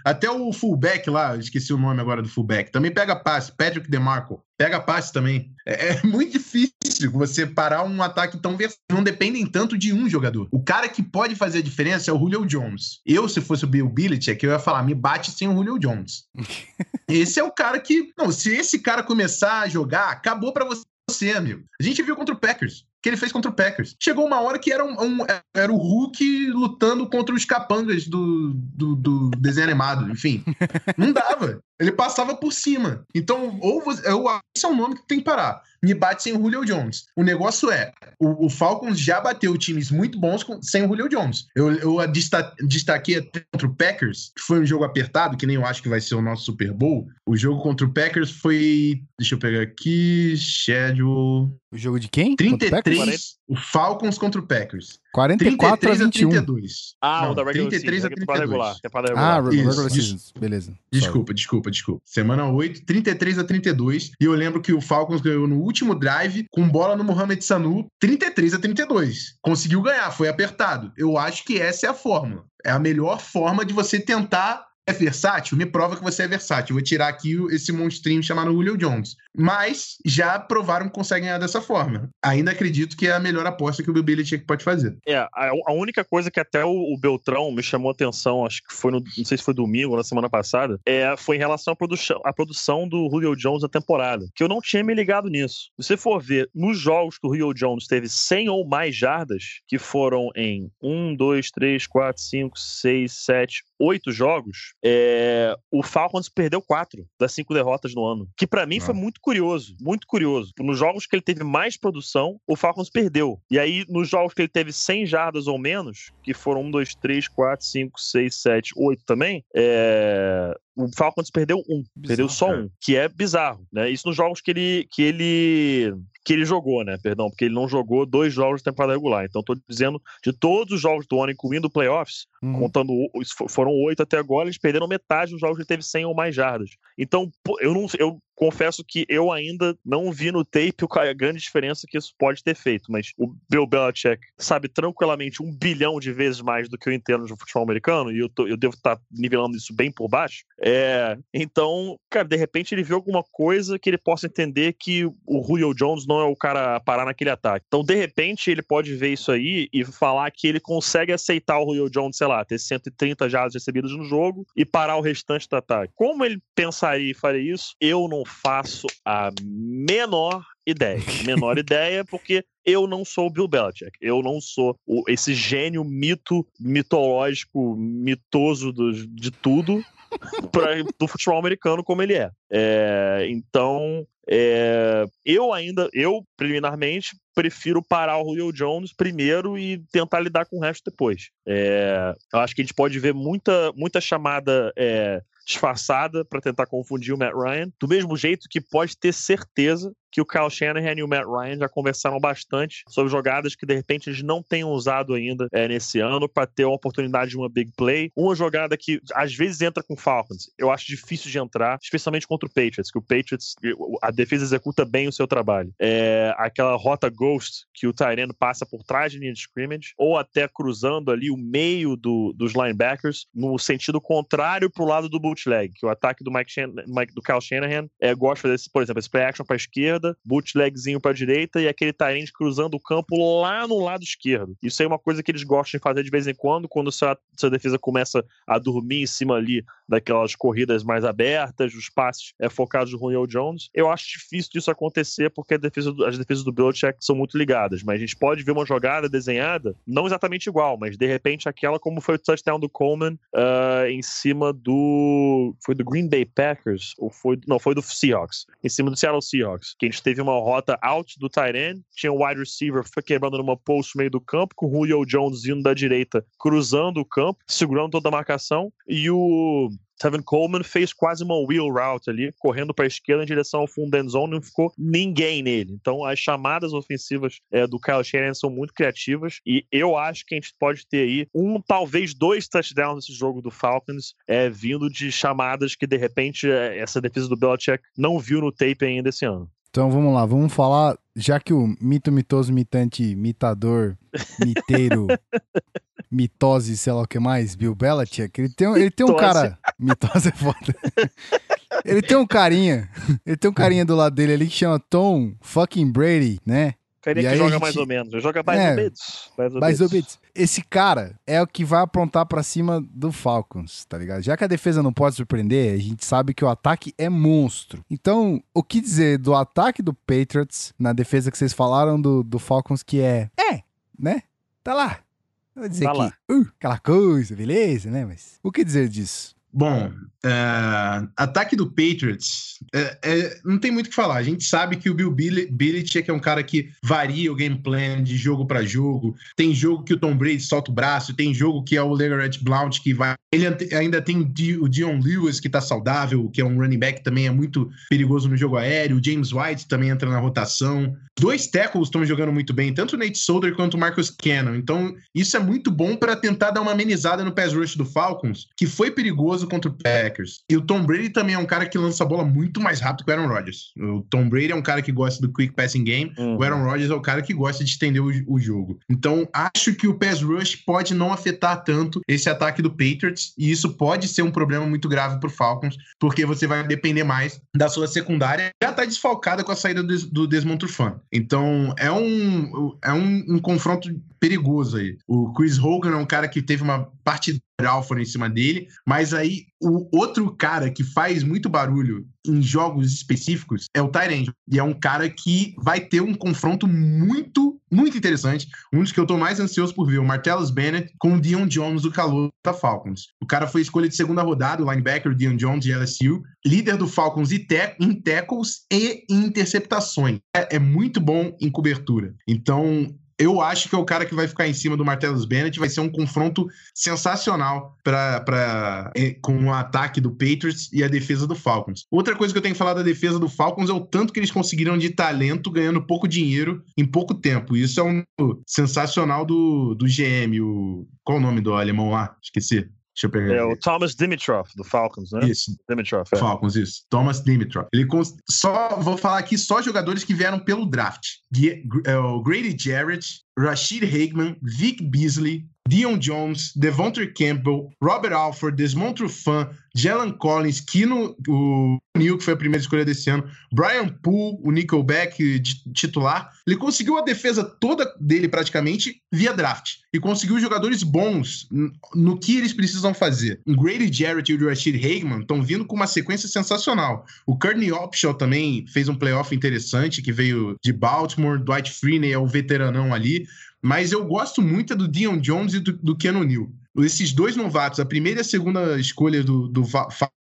até o fullback lá, esqueci o nome agora do fullback, também pega passe, Patrick DeMarco, pega passe também. É, é muito difícil você parar um ataque tão versátil. Não dependem tanto de um jogador. O cara que pode fazer a diferença é o Julio Jones. Eu, se fosse o Bill Belichick, eu ia falar, me bate sem o Julio Jones. Esse é o cara que. Não, se esse cara começar a jogar, acabou pra você, amigo. A gente viu contra o Packers. Que ele fez contra o Packers. Chegou uma hora que era, um, um- era o Hulk lutando contra os capangas do, do, do desenho animado. Enfim, não dava. Ele passava por cima. Então, ou você, eu, esse é um nome que tem que parar. Me bate sem o Julio Jones. O negócio é, o, o Falcons já bateu times muito bons com- sem o Julio Jones. Eu, eu desta- destaquei até contra o Packers, que foi um jogo apertado, que nem eu acho que vai ser o nosso Super Bowl. O jogo contra o Packers foi, deixa eu pegar aqui, schedule O jogo de quem? Contra o Packers? 33, o Falcons contra o Packers. 44 a 33 a 21. 32. Ah, Não, o da regular 33 season, a é temporada 32. regular. Temporada Ah, regular. Isso, regular isso. season. Beleza. Desculpa, desculpa, desculpa. Semana 8, 33 a 32. E eu lembro que o Falcons ganhou no último drive com bola no Mohamed Sanu, 33 a 32. Conseguiu ganhar, foi apertado. Eu acho que essa é a fórmula. É a melhor forma de você tentar. É versátil? Me prova que você é versátil. Eu vou tirar aqui o- esse monstrinho chamado Julio Jones. Mas já provaram que conseguem ganhar dessa forma. Ainda acredito que é a melhor aposta que o Bill Belichick pode fazer. É, a, a única coisa que até o, o Beltrão me chamou a atenção, acho que foi no. Não sei se foi domingo ou na semana passada, é, foi em relação à produção, à produção do Julio Jones na temporada. Que eu não tinha me ligado nisso. Se você for ver, nos jogos que o Julio Jones teve 100 ou mais jardas, que foram em 1, 2, 3, 4, 5, 6, 7, 8 jogos, é, o Falcons perdeu 4 das 5 derrotas no ano. Que pra mim foi Ah. muito curioso, muito curioso. Nos jogos que ele teve mais produção, o Falcons perdeu. E aí, nos jogos que ele teve 100 jardas ou menos, que foram 1, 2, 3, 4, 5, 6, 7, 8 também, é, o Falcons perdeu um, perdeu só cara. um, que é bizarro, né? Isso nos jogos que ele que ele que ele jogou, né? Perdão, porque ele não jogou dois jogos de temporada regular. Então tô dizendo de todos os jogos do ano, incluindo o playoffs, Uhum. contando foram oito até agora, eles perderam metade dos jogos que ele teve 100 ou mais jardas. Então, eu não eu confesso que eu ainda não vi no tape o- a grande diferença que isso pode ter feito, mas o Bill Belichick sabe tranquilamente um bilhão de vezes mais do que eu entendo de futebol americano, e eu, tô- eu devo estar nivelando isso bem por baixo. É, então, cara, de repente ele viu alguma coisa que ele possa entender que o Julio Jones não é o cara a parar naquele ataque. Então, de repente, ele pode ver isso aí e falar que ele consegue aceitar o Julio Jones, sei lá, ter 130 jardas recebidas no jogo e parar o restante do ataque. Como ele pensaria e faria isso, eu não faço a menor ideia. Menor ideia, porque eu não sou o Bill Belichick. Eu não sou o- esse gênio mito, mitológico, mitoso do- de tudo pra, do futebol americano como ele é. É, então, é, eu ainda, eu preliminarmente, prefiro parar o Julio Jones primeiro e tentar lidar com o resto depois. É, eu acho que a gente pode ver muita, muita chamada é, disfarçada para tentar confundir o Matt Ryan, do mesmo jeito que pode ter certeza que o Kyle Shanahan e o Matt Ryan já conversaram bastante sobre jogadas que de repente eles não tenham usado ainda é, nesse ano para ter uma oportunidade de uma big play. Uma jogada que às vezes entra com Falcons. Eu acho difícil de entrar, especialmente contra o Patriots, que o Patriots, a defesa executa bem o seu trabalho. É aquela rota ghost que o Tyrene passa por trás de linha de scrimmage, ou até cruzando ali o meio do- dos linebackers no sentido contrário pro lado do bootleg, que o ataque do Mike, Shan- Mike- do Kyle Shanahan é, gosta de fazer, por exemplo, esse play action pra esquerda, bootlegzinho pra direita e aquele Tyrene cruzando o campo lá no lado esquerdo. Isso é uma coisa que eles gostam de fazer de vez em quando, quando sua, sua defesa começa a dormir em cima ali daquelas corridas mais abertas, os passes é, focados no Julio Jones. Eu acho difícil disso acontecer porque defesa do- as defesas do Belichick são muito ligadas, mas a gente pode ver uma jogada desenhada, não exatamente igual, mas de repente aquela como foi o touchdown do Coleman ah, em cima do foi do Green Bay Packers ou foi não foi do Seahawks, em cima do Seattle Seahawks, que a gente teve uma rota out do tight end, tinha um wide receiver quebrando numa post no meio do campo com o Julio Jones vindo da direita, cruzando o campo, segurando toda a marcação e o Tevin Coleman fez quase uma wheel route ali, correndo para a esquerda em direção ao fundo da end zone, não ficou ninguém nele. Então, as chamadas ofensivas é, do Kyle Shanahan são muito criativas e eu acho que a gente pode ter aí um, talvez dois touchdowns nesse jogo do Falcons, é, vindo de chamadas que de repente é, essa defesa do Belichick não viu no tape ainda esse ano. Então vamos lá, vamos falar, já que o mito, mitoso, mitante, mitador, miteiro, mitose, sei lá o que mais, Bill Belichick, ele tem, um- ele tem um cara... Mitose é foda. ele tem um carinha, ele tem um carinha do lado dele ali que chama Tom fucking Brady, né? Carinha que joga gente- mais ou menos, joga mais É, ou menos. Mais ou menos. Bits, esse cara é o que vai aprontar pra cima do Falcons, tá ligado? Já que a defesa não pode surpreender, a gente sabe que o ataque é monstro. Então, o que dizer do ataque do Patriots na defesa que vocês falaram do, do Falcons que é... É, né? Tá lá. Eu Vou dizer Tá que... uh, aquela coisa, beleza, né? Mas o que dizer disso? Bom, é, ataque do Patriots, é, é, não tem muito o que falar. A gente sabe que o Bill Belichick é um cara que varia o game plan de jogo para jogo. Tem jogo que o Tom Brady solta o braço, tem jogo que é o Legarrette Blount que vai. Ele ainda tem o Dion Lewis que tá saudável, que é um running back também é muito perigoso no jogo aéreo. O James White também entra na rotação. Dois tackles estão jogando muito bem, tanto o Nate Solder quanto o Marcus Cannon. Então, isso é muito bom para tentar dar uma amenizada no pass rush do Falcons, que foi perigoso contra o Packers. E o Tom Brady também é um cara que lança a bola muito mais rápido que o Aaron Rodgers. O Tom Brady é um cara que gosta do quick passing game, uhum. o Aaron Rodgers é o cara que gosta de estender o, o jogo. Então, acho que o pass rush pode não afetar tanto esse ataque do Patriots, e isso pode ser um problema muito grave pro Falcons, porque você vai depender mais da sua secundária, já tá desfalcada com a saída do, do Desmond Trufant. Então, é um, é um, um confronto perigoso aí. O Chris Hogan é um cara que teve uma partida Alford em cima dele, mas aí o outro cara que faz muito barulho em jogos específicos é o Tyrande, e é um cara que vai ter um confronto muito, muito interessante, um dos que eu tô mais ansioso por ver, o Martellus Bennett com o Dion Jones do calor da Falcons. O cara foi escolha de segunda rodada, o linebacker Dion Jones de LSU, líder do Falcons em tackles e interceptações. É, é muito bom em cobertura. Então, eu acho que é o cara que vai ficar em cima do Martellus Bennett. Vai ser um confronto sensacional pra, é, com o ataque do Patriots e a defesa do Falcons. Outra coisa que eu tenho que falar da defesa do Falcons é o tanto que eles conseguiram de talento ganhando pouco dinheiro em pouco tempo. Isso é um sensacional do, do GM. O, qual o nome do alemão lá? Esqueci. Deixa eu pegar. É o Thomas Dimitrov, do Falcons, né? Isso. Dimitrov. É. Falcons, isso. Thomas Dimitrov. Ele só vou falar aqui só jogadores que vieram pelo draft. É o Grady Jarrett, Rashid Hageman, Vic Beasley, Dion Jones, Devontae Campbell, Robert Alford, Desmond Trufant, Jalen Collins, Kino, o Neil, que foi a primeira escolha desse ano, Brian Poole, o Nickelback titular. Ele conseguiu a defesa toda dele praticamente via draft. E conseguiu jogadores bons no que eles precisam fazer. O Grady Jarrett e o Rashid Hageman estão vindo com uma sequência sensacional. O Courtney Opshaw também fez um playoff interessante, que veio de Baltimore. Dwight Freeney é o veteranão ali. Mas eu gosto muito do Dion Jones e do, do Keanu Neal. Esses dois novatos, a primeira e a segunda escolha do, do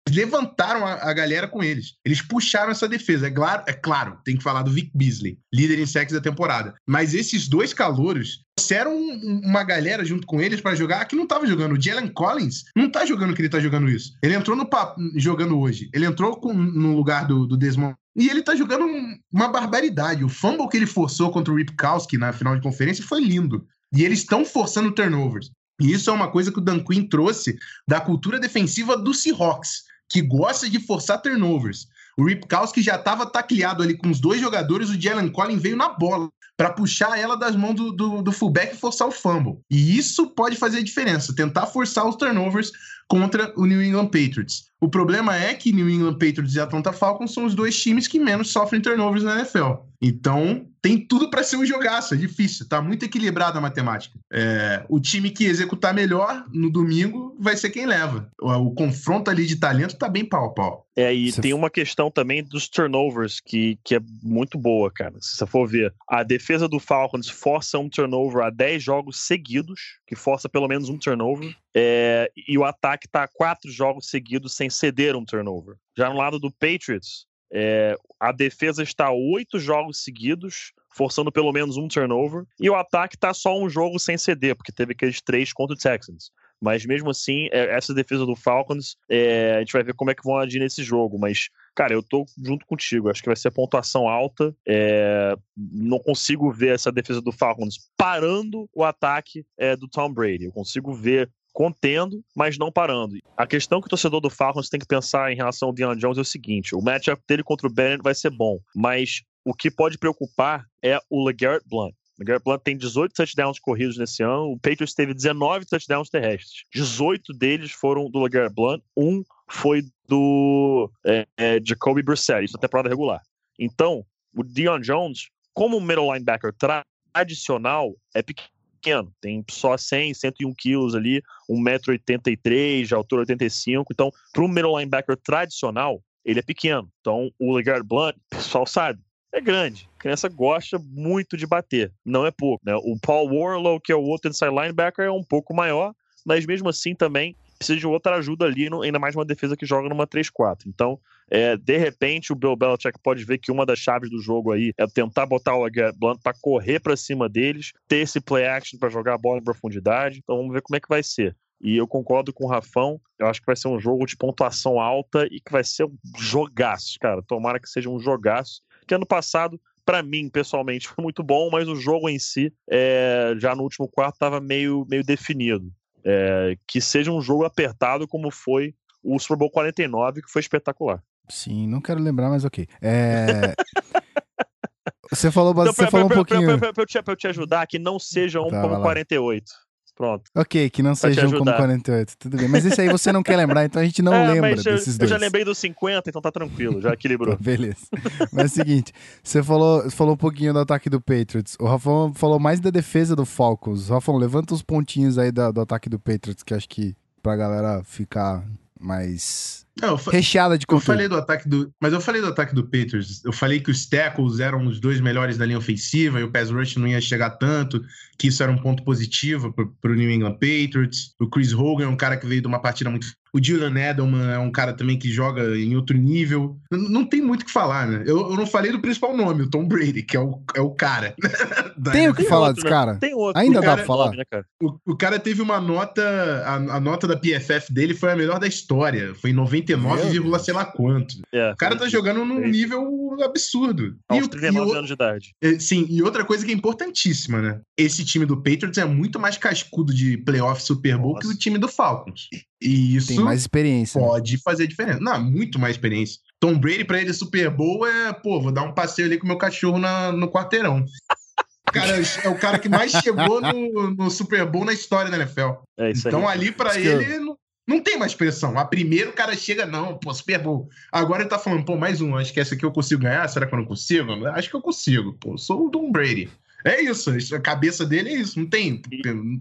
levantaram a, a, galera com eles. Eles puxaram essa defesa. É claro, é claro, tem que falar do Vic Beasley, líder em sacks da temporada. Mas esses dois calouros trouxeram uma galera junto com eles para jogar que não tava jogando. O Jalen Collins não tá jogando que ele tá jogando isso. Ele entrou no jogando hoje. Ele entrou com, no lugar do, do Desmond e ele tá jogando uma barbaridade. O fumble que ele forçou contra o Ripkowski na final de conferência foi lindo. E eles estão forçando turnovers. E isso é uma coisa que o Dan Quinn trouxe da cultura defensiva do Seahawks, que gosta de forçar turnovers. O Ripkowski já estava tacleado ali com os dois jogadores, o Jalen Collins veio na bola para puxar ela das mãos do, do, do, fullback e forçar o fumble. E isso pode fazer diferença, tentar forçar os turnovers contra o New England Patriots. O problema é que New England Patriots e Atlanta Falcons são os dois times que menos sofrem turnovers na NFL. Então, tem tudo para ser um jogaço, é difícil, tá muito equilibrada a matemática. É, o time que executar melhor no domingo vai ser quem leva. O, o confronto ali de talento tá bem pau a pau. É, e você... tem uma questão também dos turnovers que, que é muito boa, cara. Se você for ver, a defesa do Falcons força um turnover a 10 jogos seguidos, que força pelo menos um turnover. É, e o ataque está quatro jogos seguidos sem ceder um turnover. Já no lado do Patriots, é, a defesa está oito jogos seguidos, forçando pelo menos um turnover, e o ataque está só um jogo sem ceder, porque teve aqueles três contra o Texans. Mas mesmo assim, é, essa defesa do Falcons, é, a gente vai ver como é que vão agir nesse jogo. Mas, cara, eu tô junto contigo. Acho que vai ser pontuação alta. É, não consigo ver essa defesa do Falcons parando o ataque é, do Tom Brady. Eu consigo ver contendo, mas não parando. A questão que o torcedor do Falcons tem que pensar em relação ao Deion Jones é o seguinte: o matchup dele contra o Bennett vai ser bom, mas o que pode preocupar é o LeGarrette Blunt. O Blunt tem 18 touchdowns corridos nesse ano, o Patriots teve 19 touchdowns terrestres. 18 deles foram do LeGarrette Blunt, um foi do é, é, Jacoby Brissett, isso na temporada regular. Então, o Deion Jones, como middle linebacker tradicional, é pequeno pequeno, tem só 100, 101 quilos ali, 1,83m, de altura 85. Então, para um middle linebacker tradicional, ele é pequeno. Então, o Legard Blunt, o pessoal sabe, é grande. A criança gosta muito de bater, não é pouco. Né? O Paul Warlow, que é o outro inside linebacker, é um pouco maior, mas mesmo assim também precisa de outra ajuda ali, ainda mais uma defesa que joga numa 3-4. Então, é, de repente, o Bill Belichick pode ver que uma das chaves do jogo aí é tentar botar o Garrett Blunt para correr para cima deles, ter esse play action para jogar a bola em profundidade. Então, vamos ver como é que vai ser. E eu concordo com o Rafão, eu acho que vai ser um jogo de pontuação alta e que vai ser um jogaço, cara. Tomara que seja um jogaço. Que ano passado, pra mim, pessoalmente, foi muito bom, mas o jogo em si, é, já no último quarto, tava meio, meio definido. É, que seja um jogo apertado como foi o Super Bowl 49, que foi espetacular. Sim, não quero lembrar, mas ok. É... Você falou, Então, você pra, falou um pra- pouquinho. pra- pra- pra eu te, pra eu te ajudar, que não seja um Tá, como vai lá. 48. Pronto. Ok, que não Pra seja um como ajudar. 48. Tudo bem. Mas esse aí você não quer lembrar, então a gente não É, lembra eu, desses eu dois. já lembrei dos 50, então tá tranquilo, já equilibrou. Beleza. Mas é o seguinte, você falou, falou um pouquinho do ataque do Patriots. O Rafão falou mais da defesa do Falcons. Rafão, levanta os pontinhos aí da- do ataque do Patriots, que acho que pra galera ficar mais Não, eu, fa- recheada de eu conteúdo. falei do ataque do. Mas eu falei do ataque do Patriots. Eu falei que os tackles eram os dois melhores da linha ofensiva e o pass rush não ia chegar tanto, que isso era um ponto positivo pro, pro New England Patriots. O Chris Hogan é um cara que veio de uma partida muito. O Julian Edelman é um cara também que joga em outro nível. N- Não tem muito o que falar, né? Eu, eu não falei do principal nome, o Tom Brady, que é o, é o cara. Tem o que Tem falar outro, desse né? cara? Tem outro. Ainda O dá cara pra é falar? nome, né, cara? O, o cara teve uma nota, a, a nota da PFF dele foi a melhor da história. Foi 99, Meu sei lá quanto. É, O cara tá jogando num Sim. nível absurdo. aos E o- 39 e o- anos de idade. é, Sim, e outra coisa que é importantíssima, né? Esse time do Patriots é muito mais cascudo de playoff Super Bowl Nossa. que o time do Falcons. E isso Tem mais experiência. né? pode fazer diferença. Não, muito mais experiência. Tom Brady pra ele Super Bowl é, pô, vou dar um passeio ali com meu cachorro na- no quarteirão. Cara, é o cara que mais chegou no, no Super Bowl na história da NFL. É isso Então aí. ali pra Isso que ele não, não tem mais pressão. A primeiro o cara chega, não, pô, Super Bowl. Agora ele tá falando, pô, mais um, acho que essa aqui eu consigo ganhar. Será que eu não consigo? Acho que eu consigo, pô, sou o Tom Brady. É isso, a cabeça dele é isso. Não tem,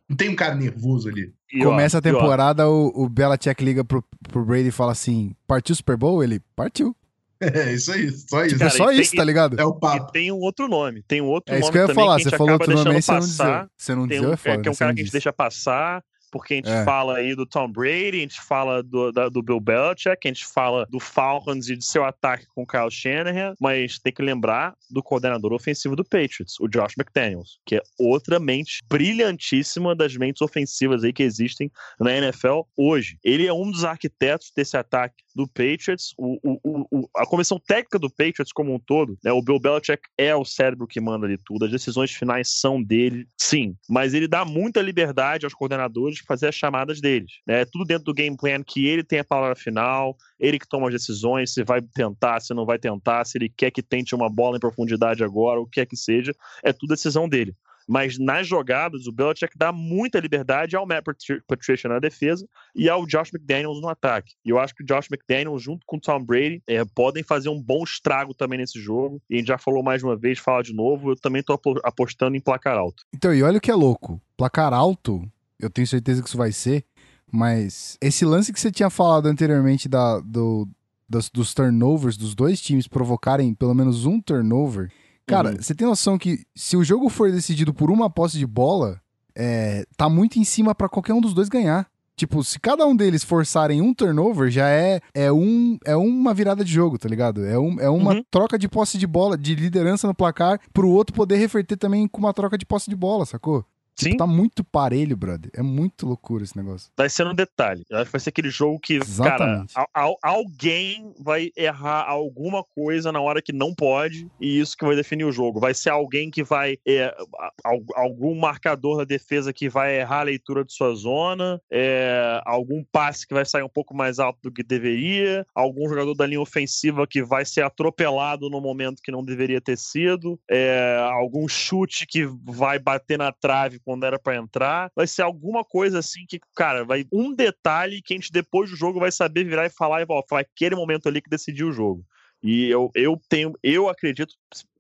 não tem um cara nervoso ali. E, ó, Começa a e, temporada, o, o Belichick liga pro, pro Brady e fala assim: partiu o Super Bowl? Ele partiu. É isso aí, só isso. Cara, é só e tem- isso, tá ligado? é o E papo. tem um outro nome. Tem um outro É isso nome que eu ia falar. Você falou outro nome aí, você não passar. dizia. Você não dizia, um, é foda. é, que é um cara que a gente disse. deixa passar, porque a gente É. fala aí do Tom Brady, a gente fala do, da- do Bill Belichick, a gente fala do Falcons e de seu ataque com o Kyle Shanahan, mas tem que lembrar do coordenador ofensivo do Patriots, o Josh McDaniels, que é outra mente brilhantíssima das mentes ofensivas aí que existem na NFL hoje. Ele é um dos arquitetos desse ataque do Patriots, o, o- o- a comissão técnica do Patriots como um todo, né, o Bill Belichick é o cérebro que manda ali tudo, as decisões finais são dele, sim, mas ele dá muita liberdade aos coordenadores fazer as chamadas deles, né, tudo dentro do game plan que ele tem a palavra final, ele que toma as decisões, se vai tentar, se não vai tentar, se ele quer que tente uma bola em profundidade agora, o que quer que seja, é tudo decisão dele. Mas nas jogadas, o Belichick dá muita liberdade ao Matt Patri- Patricia na defesa e ao Josh McDaniels no ataque. E eu acho que o Josh McDaniels, junto com o Tom Brady, é, podem fazer um bom estrago também nesse jogo. E a gente já falou mais uma vez, fala de novo. Eu também apo- apostando em placar alto. Então, e olha o que é louco. Placar alto, eu tenho certeza que isso vai ser, mas esse lance que você tinha falado anteriormente da, do, dos, dos turnovers dos dois times provocarem pelo menos um turnover. Cara, Uhum. você tem noção que se o jogo for decidido por uma posse de bola, é, tá muito em cima pra qualquer um dos dois ganhar. Tipo, se cada um deles forçarem um turnover, já é, é, um, é uma virada de jogo, tá ligado? É, um, é uma Uhum. troca de posse de bola, de liderança no placar, pro outro poder reverter também com uma troca de posse de bola, sacou? Sim, Tá muito parelho, brother. É muito loucura esse negócio. vai ser no detalhe. Eu acho que vai ser aquele jogo que, Exatamente. cara, al- al- alguém vai errar alguma coisa na hora que não pode, e isso que vai definir o jogo. Vai ser alguém que vai. é, a- al- algum marcador da defesa que vai errar a leitura de sua zona, é, algum passe que vai sair um pouco mais alto do que deveria, algum jogador da linha ofensiva que vai ser atropelado no momento que não deveria ter sido, é, algum chute que vai bater na trave quando era pra entrar. Vai ser alguma coisa assim que, cara, vai um detalhe que a gente depois do jogo vai saber virar e falar, e ó, foi aquele momento ali que decidiu o jogo. E eu, eu tenho, eu acredito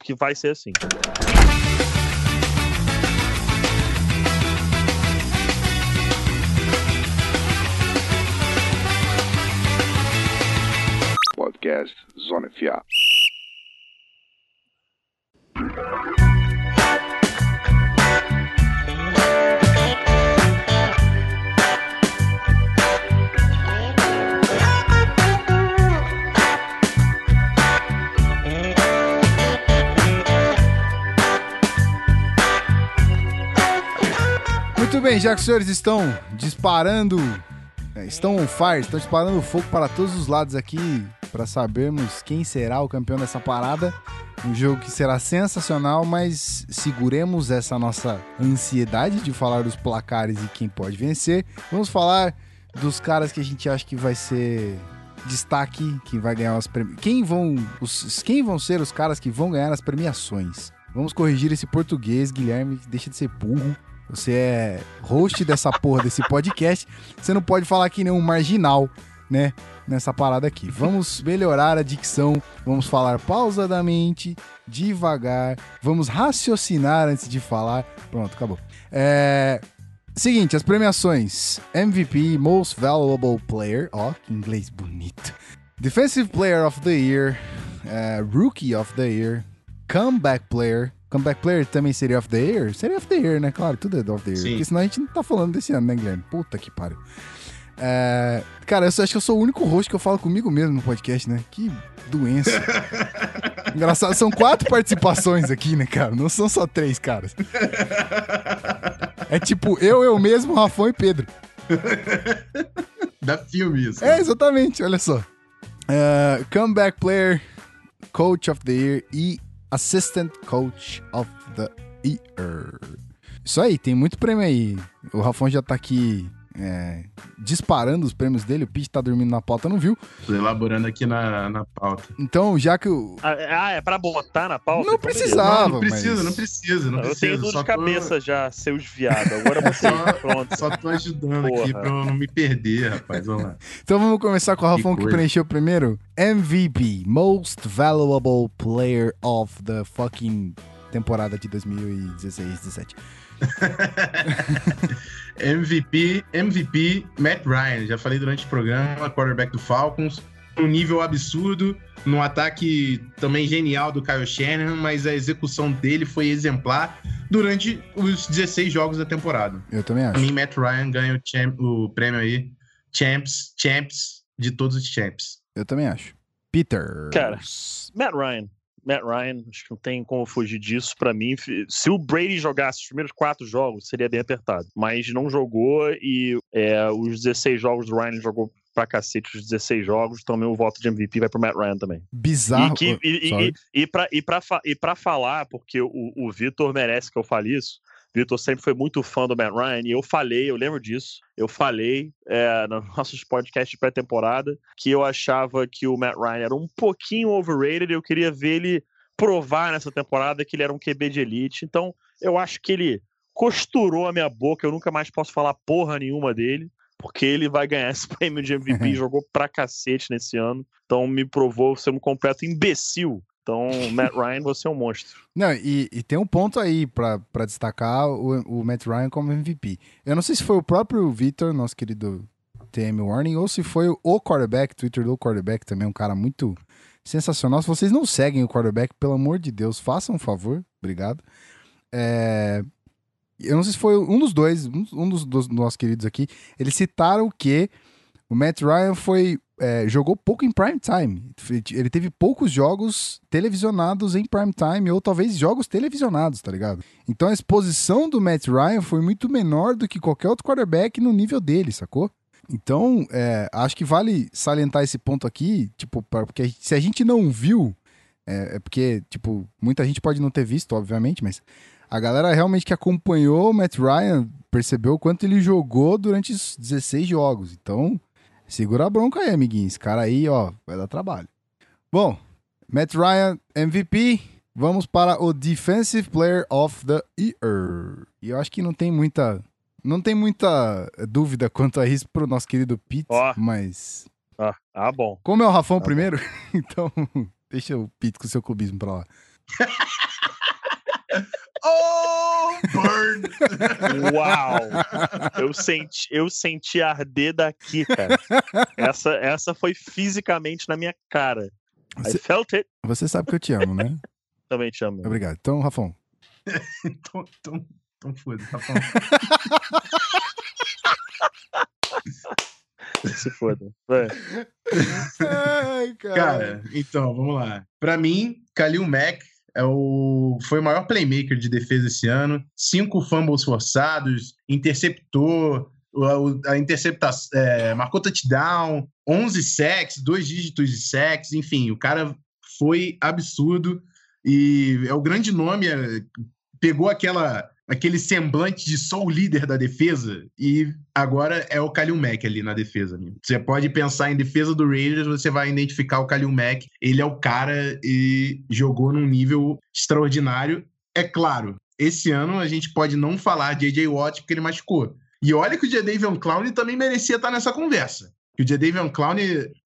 que vai ser assim. Podcast Zona FA. Bem, já que os senhores estão disparando, é, estão on fire, estão disparando fogo para todos os lados aqui para sabermos quem será o campeão dessa parada. Um jogo que será sensacional, mas seguremos essa nossa ansiedade de falar dos placares e quem pode vencer. Vamos falar dos caras que a gente acha que vai ser destaque, quem vai ganhar as premi... quem vão os... quem vão ser os caras que vão ganhar as premiações. Vamos corrigir esse português, Guilherme, deixa de ser burro. Você é host dessa porra desse podcast. Você não pode falar que nem um marginal, né? Nessa parada aqui. Vamos melhorar a dicção. Vamos falar pausadamente, devagar. Vamos raciocinar antes de falar. Pronto, acabou. É. Seguinte, as premiações: MVP, Most Valuable Player, ó, que inglês bonito. Defensive Player of the Year, eh, Rookie of the Year, Comeback Player. Comeback Player também seria of the year? Seria of the year, né? Claro, tudo é of the year. Sim. Porque senão a gente não tá falando desse ano, né, Guilherme? Puta que pariu. É, cara, eu só- acho que eu sou o único host que eu falo comigo mesmo no podcast, né? Que doença. Engraçado, são quatro participações aqui, né, cara? Não são só três caras. É tipo eu, eu mesmo, Rafão e Pedro. Dá filme isso. É, exatamente, olha só. É, comeback Player, Coach of the Year e Assistant Coach of the Year. Isso aí, tem muito prêmio aí. O Rafão já tá aqui é, disparando os prêmios dele, o Pete tá dormindo na pauta, não viu? Tô elaborando aqui na, na pauta. Então, já que o. Ah, Ah, é pra botar na pauta? Não Então, precisava. não, não precisa, mas- não precisa, não Eu precisa. tenho dor só de tô- cabeça já, seus viados. Agora você, Só- pronto. Só tô ajudando aqui Porra. pra eu não me perder, rapaz. Vamos lá. Então vamos começar com o Rafão que, coisa. preencheu primeiro. MVP, Most Valuable Player of the fucking temporada de 2016-17. MVP, MVP, Matt Ryan. Já falei durante o programa, quarterback do Falcons. Um nível absurdo, num ataque também genial do Kyle Shanahan, mas a execução dele foi exemplar durante os 16 jogos da temporada. Eu também Pra acho. mim, Matt Ryan ganha o, champ- o prêmio aí, Champs, Champs de todos os Champs. Eu também acho. Peter. Cara. Matt Ryan. Matt Ryan, acho que não tem como fugir disso. Pra mim, se o Brady jogasse os primeiros quatro jogos, seria bem apertado. Mas não jogou e é, os 16 jogos do Ryan jogou pra cacete os 16 jogos. Então, meu voto de MVP vai pro Matt Ryan também. Bizarro. E, que, e, e, e, pra, e, pra, e pra falar, porque o, o Vitor merece que eu fale isso. Vitor sempre foi muito fã do Matt Ryan e eu falei, eu lembro disso. Eu falei é, nos nossos podcasts de pré-temporada que eu achava que o Matt Ryan era um pouquinho overrated e eu queria ver ele provar nessa temporada que ele era um QB de elite. Então, eu acho que ele costurou a minha boca, eu nunca mais posso falar porra nenhuma dele. Porque ele vai ganhar esse prêmio de MVP, jogou pra cacete nesse ano. Então me provou ser um completo imbecil. Então, Matt Ryan, você é um monstro. Não, e, e tem um ponto aí pra destacar o, o Matt Ryan como MVP. Eu não sei se foi o próprio Victor, nosso querido TM Warning, ou se foi o quarterback, Twitter do quarterback também, um cara muito sensacional. Se vocês não seguem o quarterback, pelo amor de Deus, façam um favor. Obrigado. É, eu não sei se foi um dos dois, um dos, dos nossos queridos aqui, eles citaram que o Matt Ryan foi é, jogou pouco em prime time. Ele teve poucos jogos televisionados em prime time, ou talvez jogos televisionados, tá ligado? Então a exposição do Matt Ryan foi muito menor do que qualquer outro quarterback no nível dele, sacou? Então, é, acho que vale salientar esse ponto aqui, tipo, pra- porque se a gente não viu, é, é porque, tipo, muita gente pode não ter visto, obviamente, mas a galera realmente que acompanhou o Matt Ryan percebeu o quanto ele jogou durante os 16 jogos. Então, segura a bronca aí, amiguinho. Esse cara aí, ó, vai dar trabalho. Bom, Matt Ryan, MVP. Vamos para o Defensive Player of the Year. E eu acho que não tem muita. Não tem muita dúvida quanto a isso pro nosso querido Pete, Ó. mas. Ah, ah bom. Como é o Rafão Tá primeiro, então deixa o Pete com o seu clubismo pra lá. Oh, burn! Uau! Eu senti, eu senti arder daqui, cara. Essa, essa foi fisicamente na minha cara. I Você, felt it. você sabe que eu te amo, né? Também te amo. Obrigado. Então, Rafão. então, então, então foda, bom. Se foda. Vai. Ai, Cara, então, vamos lá. Pra mim, Kalil Mack, é o, foi o maior playmaker de defesa esse ano. Cinco fumbles forçados, interceptou, a, interceptação, é, marcou touchdown, 11 sacks, dois dígitos de sacks, enfim, o cara foi absurdo e é o grande nome, é, pegou aquela aquele semblante de sou o líder da defesa e agora é o Kalil Mack ali na defesa. Né? Você pode pensar em defesa do Raiders, você vai identificar o Kalil Mack, ele é o cara e jogou num nível extraordinário. É claro, esse ano a gente pode não falar de AJ Watt porque ele machucou. E olha que o Jadavion Clown também merecia estar nessa conversa. Que o Jadavion Clown,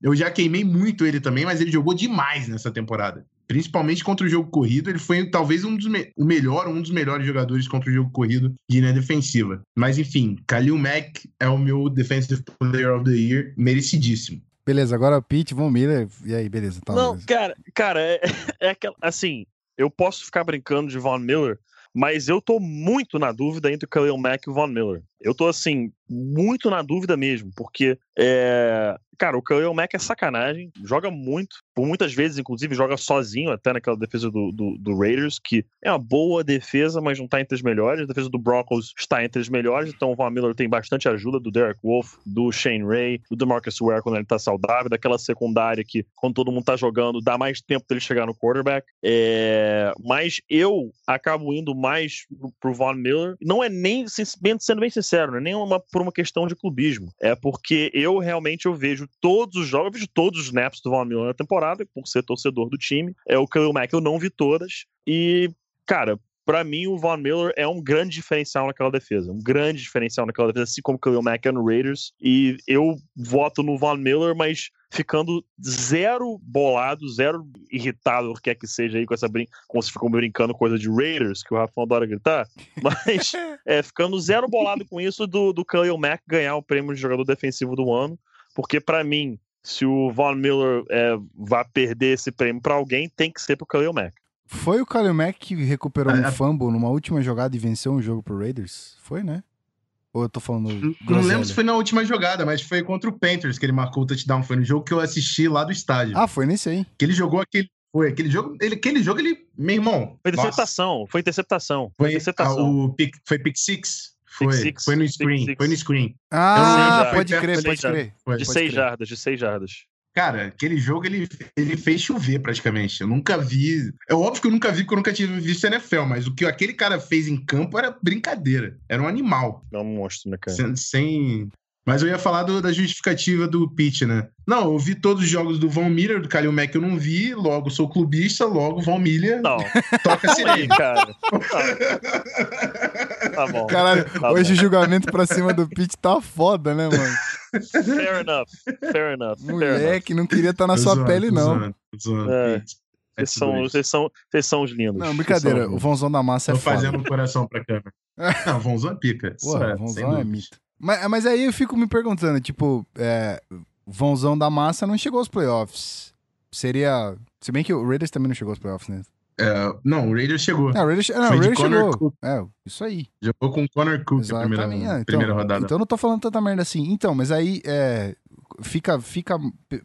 eu já queimei muito ele também, mas ele jogou demais nessa temporada principalmente contra o jogo corrido, ele foi talvez um dos o melhor, um dos melhores jogadores contra o jogo corrido de linha defensiva. Mas enfim, Khalil Mack é o meu Defensive Player of the Year, merecidíssimo. Beleza, agora o Pete, Von Miller, e aí, beleza. Tá, Não, beleza. cara, cara, é, é aquela, assim, eu posso ficar brincando de Von Miller, mas eu tô muito na dúvida entre o Khalil Mack e o Von Miller. Eu tô, assim, muito na dúvida mesmo, porque é, Cara, o Khalil Mack é sacanagem, joga muito, por muitas vezes, inclusive, joga sozinho, até naquela defesa do, do, do, Raiders, que é uma boa defesa, mas não tá entre as melhores. A defesa do Broncos está entre as melhores, então o Von Miller tem bastante ajuda do Derek Wolf, do Shane Ray, do DeMarcus Ware quando ele tá saudável, daquela secundária que, quando todo mundo tá jogando, dá mais tempo dele chegar no quarterback. É... Mas eu acabo indo mais pro Von Miller, não é nem, sendo bem sincero, não é nem uma, por uma questão de clubismo, é porque eu realmente eu vejo todos os jogos, eu vi todos os snaps do Von Miller na temporada, por ser torcedor do time. É o Khalil Mack, eu não vi todas. E, cara, para mim, o Von Miller é um grande diferencial naquela defesa. Um grande diferencial naquela defesa, assim como o Khalil Mack é no Raiders. E eu voto no Von Miller, mas ficando zero bolado, zero irritado, o que quer que seja aí com essa brin como se ficou brincando coisa de Raiders, que o Rafa adora gritar, mas é, ficando zero bolado com isso do, do Khalil Mack ganhar o prêmio de jogador defensivo do ano porque para mim, se o Von Miller é, vai perder esse prêmio para alguém, tem que ser pro Khalil Mack. Foi o Khalil Mack que recuperou um fumble numa última jogada e venceu um jogo pro Raiders? Foi, né? Ou eu tô falando. Não, não lembro se foi na última jogada, mas foi contra o Panthers que ele marcou o touchdown. Foi no jogo que eu assisti lá do estádio. Ah, foi nesse aí. Que ele jogou aquele. Foi aquele jogo. Ele, aquele jogo, ele. Meu irmão. Foi interceptação. Nossa. Foi interceptação. Foi, interceptação. Ah, o pick, foi pick six. Foi, six, foi no screen, foi no screen. Ah, pode crer, pode crer. De seis jardas, de seis jardas. Cara, aquele jogo ele, ele fez chover praticamente. Eu nunca vi. É óbvio que eu nunca vi, porque eu nunca tive visto NFL, mas o que aquele cara fez em campo era brincadeira. Era um animal. É um monstro, né, cara? Sem, sem, mas eu ia falar do, da justificativa do Pitt, né? Não, eu vi todos os jogos do Von Miller, do Kalil Mack eu não vi, logo sou clubista, logo Von Miller não. toca sirene. cara. Tá bom. Caralho, tá hoje bom. o julgamento pra cima do Pitt tá foda, né, mano? Fair enough, fair enough. Moleque, não queria estar na sua zoando, pele, não. Zoando, zoando, É. Pete. Vocês são, vocês, são, vocês são os lindos. Não, brincadeira, o Vonzão da Massa é Tô foda. fazendo um coração pra câmera. Não, Vonzão é pica. Pô, Isso é, Vonzão é mito. Mas, mas aí eu fico me perguntando, tipo, é, Vonzão da Massa não chegou aos playoffs. Seria. Se bem que o Raiders também não chegou aos playoffs, né? É, não, o Raiders chegou. Não, o Raiders, não, o de Raiders chegou. Cook. É, isso aí. Jogou com o Connor Cook na primeira. Ah, então, primeira rodada. Então eu não tô falando tanta merda assim. Então, mas aí é, fica, fica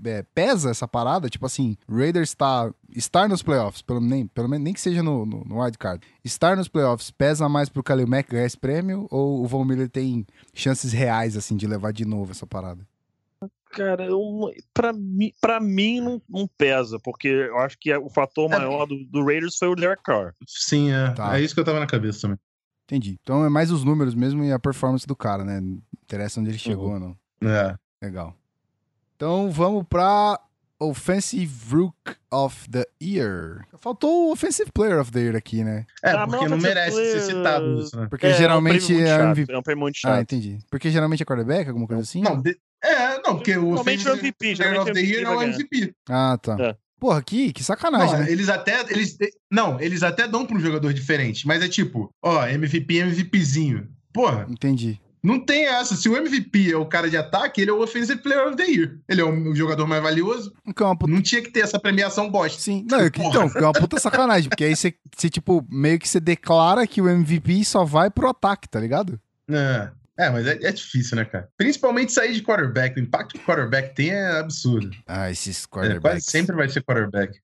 é, pesa essa parada, tipo assim, Raiders tá, estar nos playoffs, pelo, nem, pelo menos nem que seja no, no, no wildcard, estar nos playoffs pesa mais pro Khalil Mack ganhar esse prêmio ou o Von Miller tem chances reais, assim, de levar de novo essa parada? Cara, pra, mim, pra mim não, não pesa, porque eu acho que o fator É. maior do, do Raiders foi o Derek Carr. Sim, é. Tá. É isso que eu tava na cabeça também. Entendi. Então é mais os números mesmo e a performance do cara, né? Não interessa onde ele chegou ou não. É. Legal. Então vamos pra Offensive Rook of the Year. Faltou o Offensive Player of the Year aqui, né? É, Ah, porque não ser merece ser player- citado isso, né? Porque É, geralmente é um prêmio muito é, chato, é um prêmio muito chato. Ah, entendi. Porque geralmente é quarterback, alguma coisa assim? Não, de- é, não, porque o Offensive o MVP, Player of the Year é o MVP. Ah, tá. É. Porra, que, que sacanagem, Não, né? eles até. Eles, não, eles até dão pra um jogador diferente, mas é tipo, ó, MVP, MVPzinho. Porra, Entendi. não tem essa. Se o MVP é o cara de ataque, ele é o Offensive Player of the Year. Ele é o, o jogador mais valioso. É puta... Não tinha que ter essa premiação bosta. Sim, não, eu- então, que é uma puta sacanagem, porque aí você, você, tipo, meio que você declara que o MVP só vai pro ataque, tá ligado? É, é mas é, é difícil, né, cara? Principalmente sair de quarterback. O impacto que o quarterback tem é absurdo. Ah, esses É, quarterbacks. quase sempre vai ser quarterback.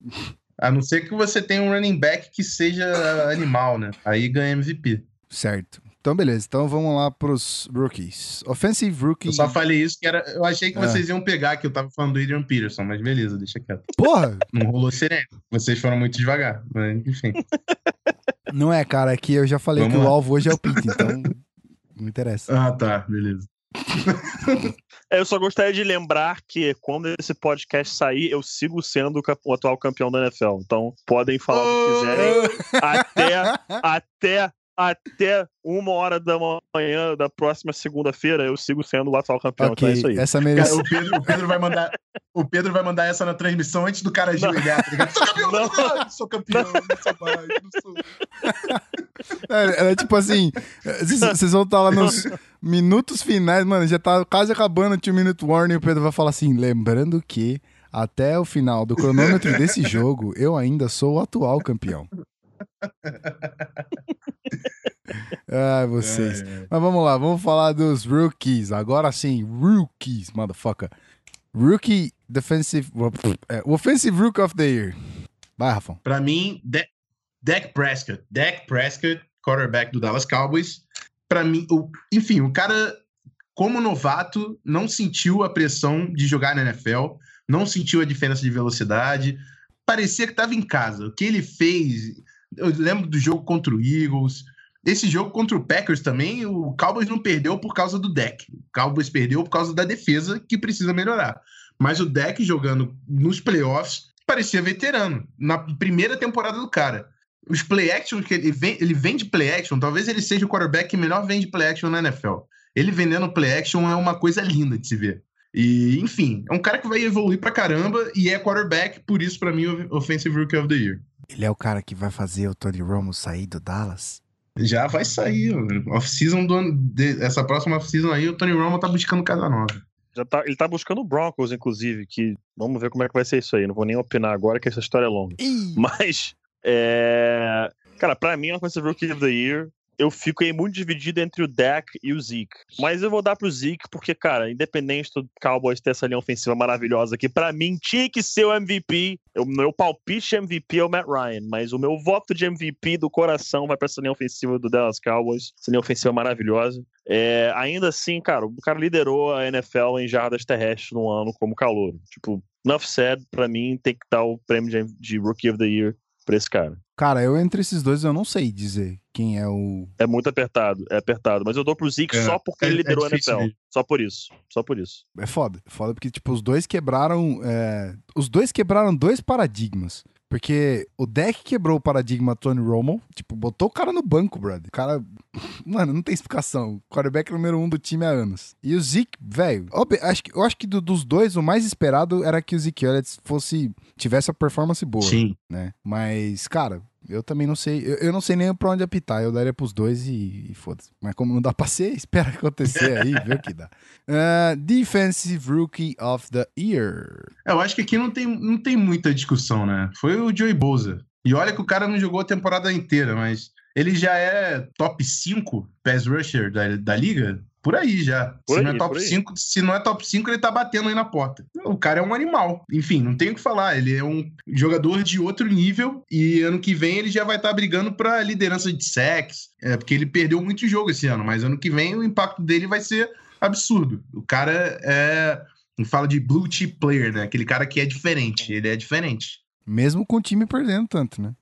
A não ser que você tenha um running back que seja animal, né? Aí ganha MVP. Certo. Então, beleza. Então, vamos lá pros rookies. Offensive rookie. Eu só falei isso que era. Eu achei que É. vocês iam pegar, que eu tava falando do Adrian Peterson, mas beleza, deixa quieto. Porra! Não rolou sereno. Vocês foram muito devagar. Mas, enfim. Não é, cara. Aqui eu já falei Vamos que o lá. alvo hoje é o Pete, então. Não interessa. Ah, tá, beleza. É, Eu só gostaria de lembrar que quando esse podcast sair, eu sigo sendo o, atual campeão da NFL. Então podem falar o que quiserem até, até, até uma hora da manhã da próxima segunda-feira. Eu sigo sendo o atual campeão. Então é isso aí. essa Cara, merece. o, Pedro, o Pedro vai mandar. O Pedro vai mandar essa na transmissão antes do cara ajoelhar, tá ligado? Sou campeão, Não. não. sou campeão, não sou mais, não sou. É, é tipo assim, vocês vão estar lá nos minutos finais, mano, já tá quase acabando o two minute warning, o Pedro vai falar assim, lembrando que até o final do cronômetro desse jogo, eu ainda sou o atual campeão. Ai, vocês. É, é. Mas vamos lá, vamos falar dos rookies. Agora sim, rookies, motherfucker. Rookie Defensive. É, Offensive Rookie of the Year. Vai, Rafão. Pra mim, De Dak Prescott. Dak Prescott, quarterback do Dallas Cowboys. Pra mim, o- enfim, o cara, como novato, não sentiu a pressão de jogar na NFL, não sentiu a diferença de velocidade. Parecia que tava em casa. O que ele fez. Eu lembro do jogo contra o Eagles. Esse jogo contra o Packers também, o Cowboys não perdeu por causa do deck. O Cowboys perdeu por causa da defesa, que precisa melhorar. Mas o deck jogando nos playoffs parecia veterano. Na primeira temporada do cara. Os play action que ele vem, ele vende play action, talvez ele seja o quarterback que melhor vende play action na NFL. Ele vendendo play action é uma coisa linda de se ver. E, enfim, é um cara que vai evoluir pra caramba e é quarterback, por isso, pra mim, Offensive Rookie of the Year. Ele é o cara que vai fazer o Tony Romo sair do Dallas? Já vai sair, mano. off-season do ano. de- essa próxima off-season aí, o Tony Romo tá buscando casa nova. Já tá, ele tá buscando o Broncos, inclusive, que vamos ver como é que vai ser isso aí. Não vou nem opinar agora, que essa história é longa. Ih, Mas, é... cara, pra mim, a Offensive Rookie of the Year, eu fico aí muito dividido entre o Dak e o Zeke. Mas eu vou dar pro Zeke, porque, cara, independente do Cowboys ter essa linha ofensiva maravilhosa aqui, pra mim tinha que ser o MVP. O meu palpite MVP é o Matt Ryan, mas o meu voto de MVP do coração vai pra essa linha ofensiva do Dallas Cowboys. Essa linha ofensiva maravilhosa. É, ainda assim, cara, o cara liderou a NFL em jardas terrestres no ano como calor. Tipo, enough said, pra mim tem que dar o prêmio de Rookie of the Year pra esse cara. Cara, eu entre esses dois eu não sei dizer quem é o. É muito apertado, é apertado. Mas eu dou pro Zeke É, só porque é- ele é liderou a difícil NFL. mesmo. Só por isso. Só por isso. É foda. É foda porque, tipo, os dois quebraram. é, Os dois quebraram dois paradigmas. Porque o deck quebrou o paradigma Tony Romo, tipo, botou o cara no banco, brother. O cara. Mano, não tem explicação. O quarterback número um do time há anos. E o Zeke, velho, acho que- eu acho que do- dos dois, o mais esperado era que o Zeke Elliott fosse. tivesse a performance boa. Sim. né? Mas, cara, eu também não sei. Eu, eu não sei nem pra onde apitar. Eu daria pros dois e, e foda-se. Mas como não dá pra ser, espera acontecer aí, vê o que dá. Ah, Defensive Rookie of the Year. Eu acho que aqui não tem, não tem muita discussão, né? Foi o Joey Bosa. E olha que o cara não jogou a temporada inteira, mas ele já é top 5 pass rusher da, da liga? Por aí já. Por se, aí, não é top por aí. 5, se não é top 5, ele tá batendo aí na porta. O cara é um animal. Enfim, não tem o que falar. Ele é um jogador de outro nível e ano que vem ele já vai estar brigando pra liderança de sacks. É, porque ele perdeu muito jogo esse ano, mas ano que vem o impacto dele vai ser absurdo. O cara é. Fala de blue chip player, né? Aquele cara que é diferente. Ele é diferente. Mesmo com o time perdendo tanto, né?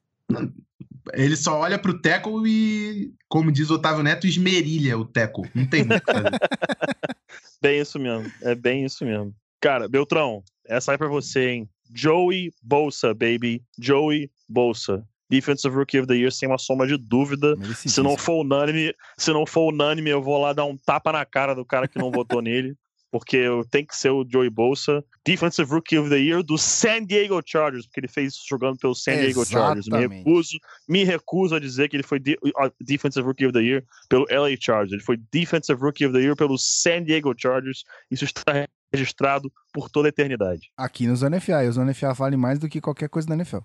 Ele só olha pro Teco e, como diz o Otávio Neto, esmerilha o Teco. Não tem muito o que fazer. Bem isso mesmo. É bem isso mesmo. Cara, Beltrão, essa aí pra você, hein? Joey Bolsa, baby. Joey Bolsa. Defensive Rookie of the Year, sem uma soma de dúvida. Se não for unânime, se não for unânime, eu vou lá dar um tapa na cara do cara que não votou nele. Porque tenho que ser o Joey Bolsa. Defensive Rookie of the Year do San Diego Chargers, porque ele fez isso jogando pelo San Diego Chargers. Me recuso, me recuso a dizer que ele foi de- Defensive Rookie of the Year pelo LA Chargers. Ele foi Defensive Rookie of the Year pelo San Diego Chargers. Isso está registrado por toda a eternidade. Aqui no Zona FA. E o Zona FA vale mais do que qualquer coisa na NFL.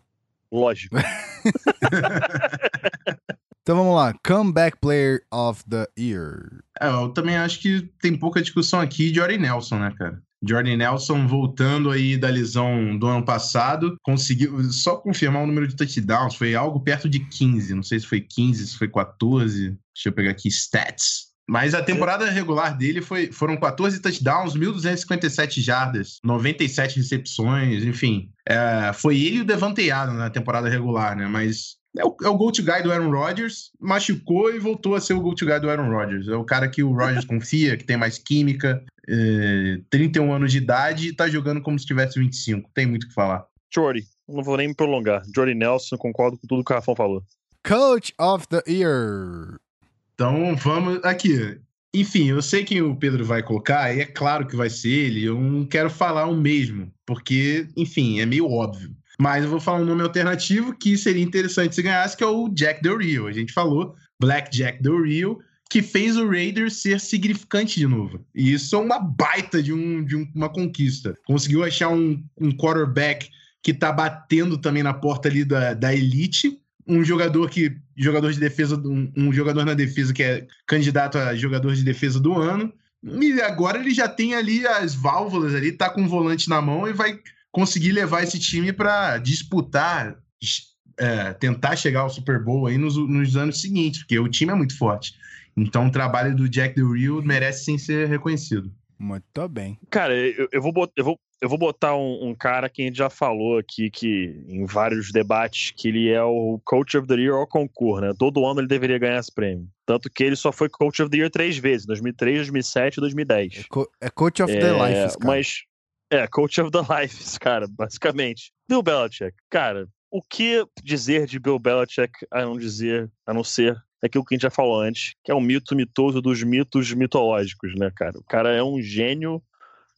Lógico. Então vamos lá. Comeback Player of the Year. É, eu também acho que tem pouca discussão aqui de Ori Nelson, né, cara? Jordan Nelson voltando aí da lesão do ano passado, conseguiu só confirmar o número de touchdowns, foi algo perto de 15, não sei se foi 15, se foi 14. Deixa eu pegar aqui stats. Mas a temporada regular dele foi, foram 14 touchdowns, 1.257 jardas, 97 recepções, enfim. É, foi ele o Devante na temporada regular, né? Mas é o, é o go-to guy do Aaron Rodgers, machucou e voltou a ser o go-to guy do Aaron Rodgers. É o cara que o Rodgers confia, que tem mais química, é, 31 anos de idade e tá jogando como se tivesse 25. Tem muito o que falar. Jordy, não vou nem me prolongar. Jordy Nelson, concordo com tudo que o Rafão falou. Coach of the Year. Então vamos aqui. Enfim, eu sei que o Pedro vai colocar, e é claro que vai ser ele. Eu não quero falar o mesmo, porque, enfim, é meio óbvio. Mas eu vou falar um nome alternativo que seria interessante se ganhasse, que é o Jack Del Rio. A gente falou Black Jack Del Rio, que fez o Raiders ser significante de novo. E isso é uma baita de, um, de um- uma conquista. Conseguiu achar um, um quarterback que tá batendo também na porta ali da, da elite. Um jogador que. Jogador de defesa. Um, um jogador na defesa que é candidato a jogador de defesa do ano. E agora ele já tem ali as válvulas ali, tá com o volante na mão e vai conseguir levar esse time para disputar, é, tentar chegar ao Super Bowl aí nos, nos anos seguintes, porque o time é muito forte. Então o trabalho do Jack Del Rio merece sim ser reconhecido. Muito bem. Cara, eu, eu vou, bot- eu, vou, eu vou botar um, um cara que a gente já falou aqui que em vários debates que ele é o Coach of the Year ao concurso, né? Todo ano ele deveria ganhar esse prêmio. Tanto que ele só foi Coach of the Year três vezes, 2003, 2007 e 2010. Co- é Coach of the É, Life, cara. Mas, é, Coach of the Life, cara, basicamente. Bill Belichick, cara, o que dizer de Bill Belichick a não dizer, a não ser aquilo que a gente já falou antes, que é um mito mitoso dos mitos mitológicos, né, cara? O cara é um gênio,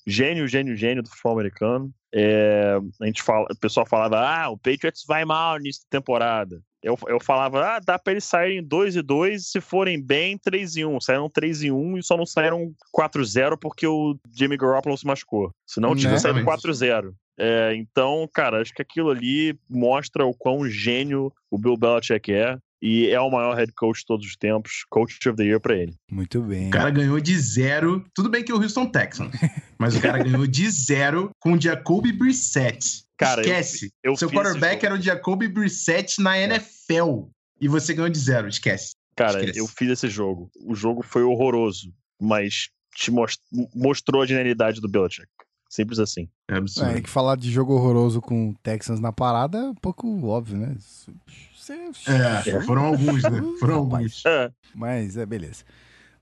gênio, gênio, gênio do futebol americano. É, a gente fala, o pessoal falava, ah, o Patriots vai mal nessa temporada. Eu, eu falava, ah, dá pra eles saírem 2 e 2 se forem bem 3 e 1. Saíram 3 e 1 e só não saíram 4-0 porque o Jimmy Garoppolo se machucou. Senão tinha Né? saído Exatamente. 4-0. É, então, cara, acho que aquilo ali mostra o quão gênio o Bill Belichick é. E é o maior head coach de todos os tempos. Coach of the Year pra ele. Muito bem. O cara ganhou de zero. Tudo bem que é o Houston Texans, mas o cara ganhou de zero com o Jacoby Brissett. Cara, eu- esquece. eu Seu fiz esse quarterback era o Jacoby Brissett na NFL. E você ganhou de zero, esquece. Cara, Esquece. eu fiz esse jogo. O jogo foi horroroso, mas te most- mostrou a genialidade do Belichick. Simples assim. É absurdo. É, que falar de jogo horroroso com o Texans na parada é um pouco óbvio, né? É- foram alguns, né? Foram alguns. É, Mas é beleza.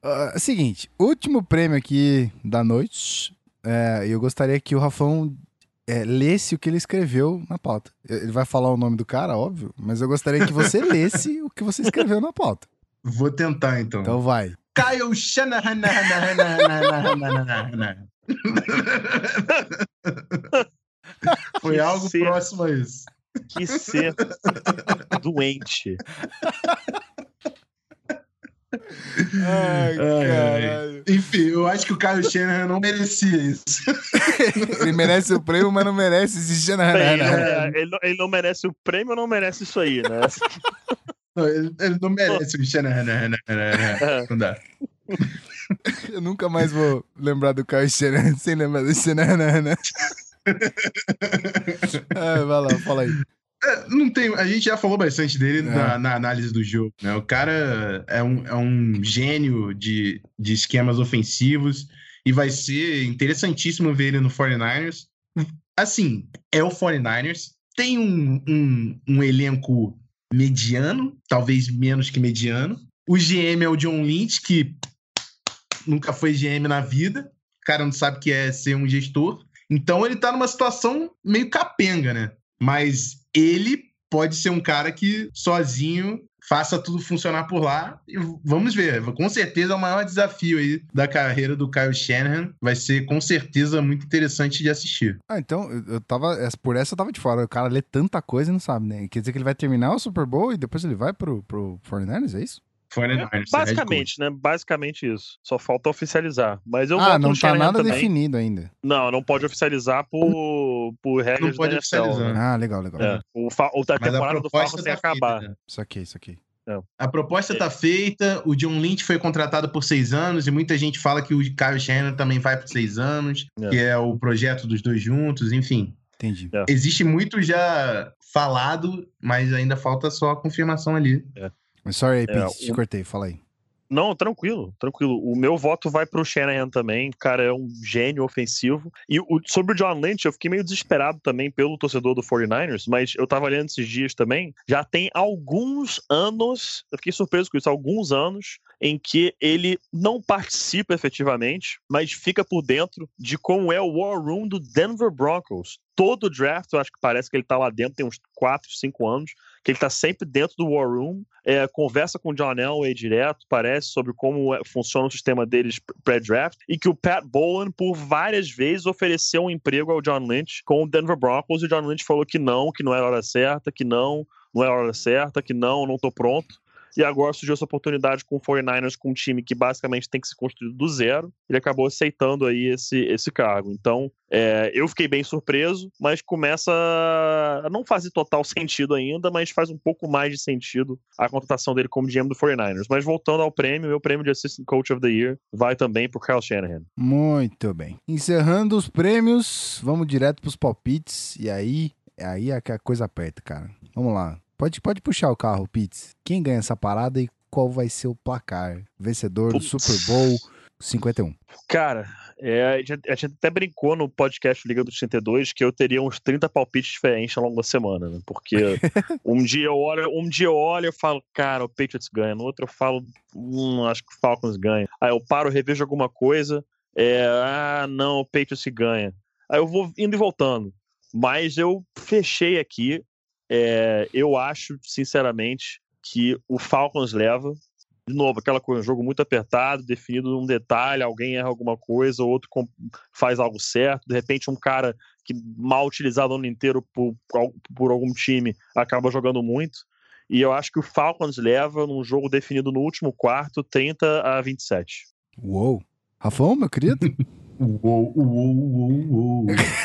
Ah, seguinte, último prêmio aqui da noite. É, eu gostaria que o Rafão é, lesse o que ele escreveu na pauta. Ele vai falar o nome do cara, óbvio, mas eu gostaria que você lesse o que você escreveu na pauta. Vou tentar, então. Então vai. Kyle Shanahan. Foi algo ser. próximo a isso. Que ser doente. Ai, ai. Enfim, eu acho que o Kyle Shanahan não merecia isso. Ele merece o prêmio, mas não merece esse Bem, ele, não, Shanahan. ele não- ele não merece o prêmio não merece isso aí, né? Não, ele, ele não merece o Shanahan. Não dá. Eu nunca mais vou lembrar do Kyle Shanahan sem lembrar do Shanahan. Ah, vai lá, fala aí. É, Não tem, a gente já falou bastante dele É. na, na análise do jogo. Né? O cara é um, é um gênio de, de esquemas ofensivos e vai ser interessantíssimo ver ele no 49ers. Assim, é o 49ers, tem um, um, um elenco mediano, talvez menos que mediano. O GM é o John Lynch, que nunca foi GM na vida. O cara não sabe o que é ser um gestor. Então ele tá numa situação meio capenga, né? Mas ele pode ser um cara que sozinho faça tudo funcionar por lá. E vamos ver. Com certeza o maior desafio aí da carreira do Kyle Shanahan. Vai ser com certeza muito interessante de assistir. Ah, então, eu, tava. Por essa eu tava de fora. O cara lê tanta coisa e não sabe, né? Quer dizer que ele vai terminar o Super Bowl e depois ele vai pro, pro 49ers, é isso? 49ers, head coach. Basicamente, né? Basicamente isso. Só falta oficializar. Mas eu ah, não tá Shanahan nada também. definido ainda. Não, não pode oficializar por, por regras Não pode da NFL, oficializar. né? Ah, legal, legal. É. O, fa- o da temporada do proposta Falcons tem tá acabar. feita, né? Isso aqui, isso aqui. É. A proposta tá feita, o John Lynch foi contratado por seis anos, e muita gente fala que o Kyle Shannon também vai por seis anos, É. que é o projeto dos dois juntos, enfim. Entendi. Existe muito já falado, mas ainda falta só a confirmação ali. Mas sorry aí, É, Pete, te o- cortei, fala aí. Não, tranquilo, tranquilo. O meu voto vai pro Shanahan também. O cara é um gênio ofensivo. E o- sobre o John Lynch, eu fiquei meio desesperado também pelo torcedor do 49ers, mas eu tava olhando esses dias também. Já tem alguns anos, eu fiquei surpreso com isso, alguns anos em que ele não participa efetivamente, mas fica por dentro de como é o War Room do Denver Broncos. Todo draft, eu acho que parece que ele tá lá dentro, tem uns 4, 5 anos, que ele tá sempre dentro do War Room, é, conversa com o John Elway direto, parece, sobre como é- funciona o sistema deles pré-draft, e que o Pat Bowen, por várias vezes, ofereceu um emprego ao John Lynch com o Denver Broncos, e o John Lynch falou que não, que não era hora certa, que não, não é a hora certa, que não, não tô pronto. E agora surgiu essa oportunidade com o 49ers, com um time que basicamente tem que se construir do zero. Ele acabou aceitando aí esse, esse cargo. Então, é, eu fiquei bem surpreso, mas começa a não fazer total sentido ainda, mas faz um pouco mais de sentido a contratação dele como GM do 49ers. Mas voltando ao prêmio, meu prêmio de Assistant Coach of the Year vai também pro Kyle Shanahan. Muito bem. Encerrando os prêmios, vamos direto pros palpites. E aí, aí é que a coisa aperta, cara. Vamos lá. Pode, pode puxar o carro, Pitts. Quem ganha essa parada e qual vai ser o placar? Vencedor do Putz. Super Bowl 51. Cara, é, a, gente, a gente até brincou no podcast Liga dos 32 que eu teria uns 30 palpites diferentes ao longo da semana, né? Porque um dia eu olho, um dia eu olho e falo, cara, o Patriots ganha. No outro eu falo, hum, acho que o Falcons ganha. Aí eu paro, revejo alguma coisa, é, ah, não, o Patriots ganha. Aí eu vou indo e voltando. Mas eu fechei aqui. É, eu acho, sinceramente, que o Falcons leva de novo, aquela coisa, um jogo muito apertado, definido num detalhe, alguém erra alguma coisa, o outro faz algo certo, de repente um cara que mal utilizado o ano inteiro por, por algum time acaba jogando muito. E eu acho que o Falcons leva num jogo definido no último quarto, 30 a 27. Uou. Rafão, meu querido? Uou, uou, uou, uou.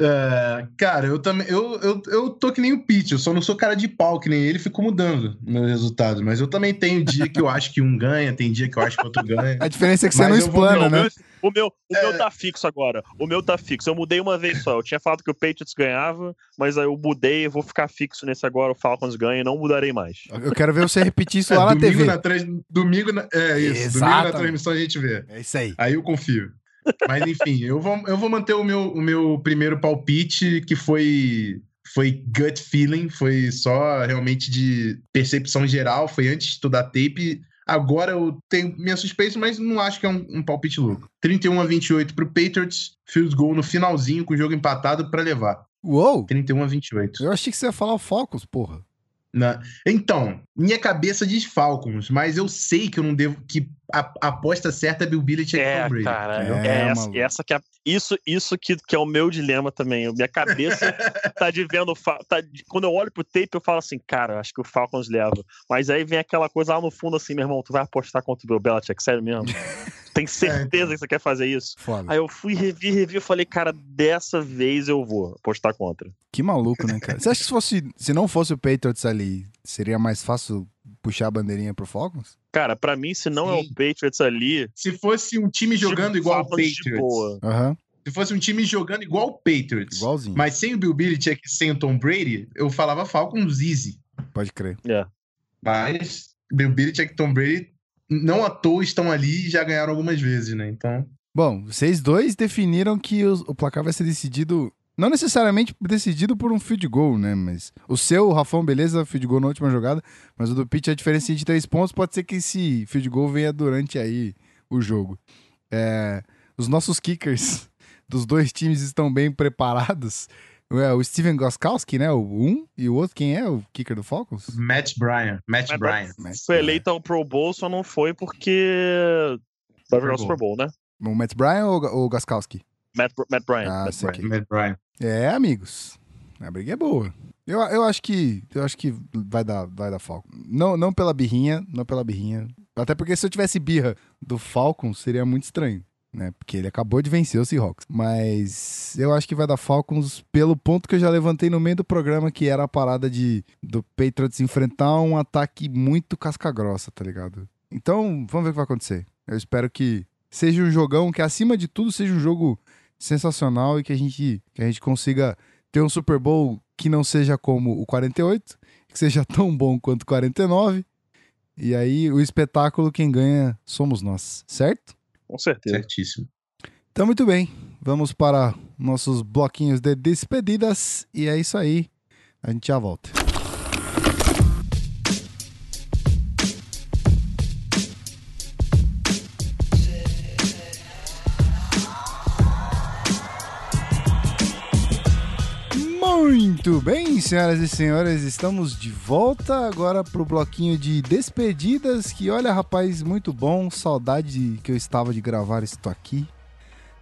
É, cara, eu também. Eu, eu, eu tô que nem o Pete, eu só não sou cara de pau, que nem ele, fico mudando meus resultados. Mas eu também tenho dia que eu acho que um ganha, tem dia que eu acho que outro ganha. A diferença é que você não eu vou- explana, o, né? meu, o, meu, o meu tá fixo agora. O meu tá fixo. Eu mudei uma vez só. Eu tinha falado que o Patriots ganhava, mas aí eu mudei e vou ficar fixo nesse agora. O Falcons ganha e não mudarei mais. Eu quero ver você repetir isso É, lá na domingo TV. na trans- domingo na- É isso, domingo na transmissão a gente vê. É isso aí. Aí eu confio. Mas enfim, eu vou, eu vou manter o meu, o meu primeiro palpite, que foi, foi gut feeling, foi só realmente de percepção geral, foi antes de estudar tape. Agora eu tenho minha suspeita, mas não acho que é um, um palpite louco. 31 a 28 pro Patriots, field goal no finalzinho, com o jogo empatado pra levar. Uou! 31 a 28. Eu achei que você ia falar o Falcons, porra. Na- Então, minha cabeça diz Falcons, mas eu sei que eu não devo. que a, a aposta certa é Bill Belichick e É, Tom Brady. caralho. É, É, essa, essa que é, isso, isso que, que é o meu dilema também. Minha cabeça tá de vendo. Tá, quando eu olho pro tape, eu falo assim, cara, acho que o Falcons leva. Mas aí vem aquela coisa lá no fundo assim, meu irmão, tu vai apostar contra o Bill Belichick, sério mesmo? Tem certeza que você quer fazer isso? Foda. Aí eu fui, revi, revi, eu falei, cara, dessa vez eu vou apostar contra. Que maluco, né, cara? Você acha que se, fosse, se não fosse o Patriots ali, seria mais fácil puxar a bandeirinha pro Falcons? Cara, pra mim, se não é o Sim. Patriots ali. Se fosse um time jogando tipo, igual o Patriots. boa. Aham, Se fosse um time jogando igual o Patriots. igualzinho. Mas sem o Bill Belichick e sem o Tom Brady, eu falava Falcons easy. Pode crer. É. Mas Bill Belichick e Tom Brady não à toa estão ali e já ganharam algumas vezes, né? Então, Bom, vocês dois definiram que os- o placar vai ser decidido. Não necessariamente decidido por um field goal, né? Mas o seu, o Rafão, beleza, field goal na última jogada. Mas o do Pitch, a diferença de três pontos pode ser que esse field goal venha durante aí o jogo. É, os nossos kickers dos dois times estão bem preparados. É, o Steven Goskowski, né? O um e o outro, quem é o kicker do Falcons? Matt Bryan. Matt Bryan. Foi eleito ao Pro Bowl, só não foi porque. Vai jogar o Super Bowl, né? O Matt Bryan ou o Goskowski? Matt, Matt Bryan. Ah, Matt Bryan. Matt Bryan. É, amigos. A briga é boa. Eu, eu acho que eu acho que vai dar vai dar Falcon. Não não pela birrinha, não pela birrinha. Até porque se eu tivesse birra do Falcon seria muito estranho. Né? Porque ele acabou de vencer o Seahawks. Mas eu acho que vai dar Falcons pelo ponto que eu já levantei no meio do programa, que era a parada de do Patriots enfrentar um ataque muito casca-grossa, tá ligado? Então, vamos ver o que vai acontecer. Eu espero que seja um jogão, que acima de tudo seja um jogo sensacional e que a gente, que a gente consiga ter um Super Bowl que não seja como o 48, que seja tão bom quanto o 49. E aí, o espetáculo, quem ganha somos nós, certo? Com certeza. Certíssimo. Então, muito bem. Vamos para nossos bloquinhos de despedidas. E é isso aí. A gente já volta. Muito bem, senhoras e senhores, estamos de volta agora pro bloquinho de despedidas. Que olha, rapaz, muito bom. Saudade que eu estava de gravar isso aqui.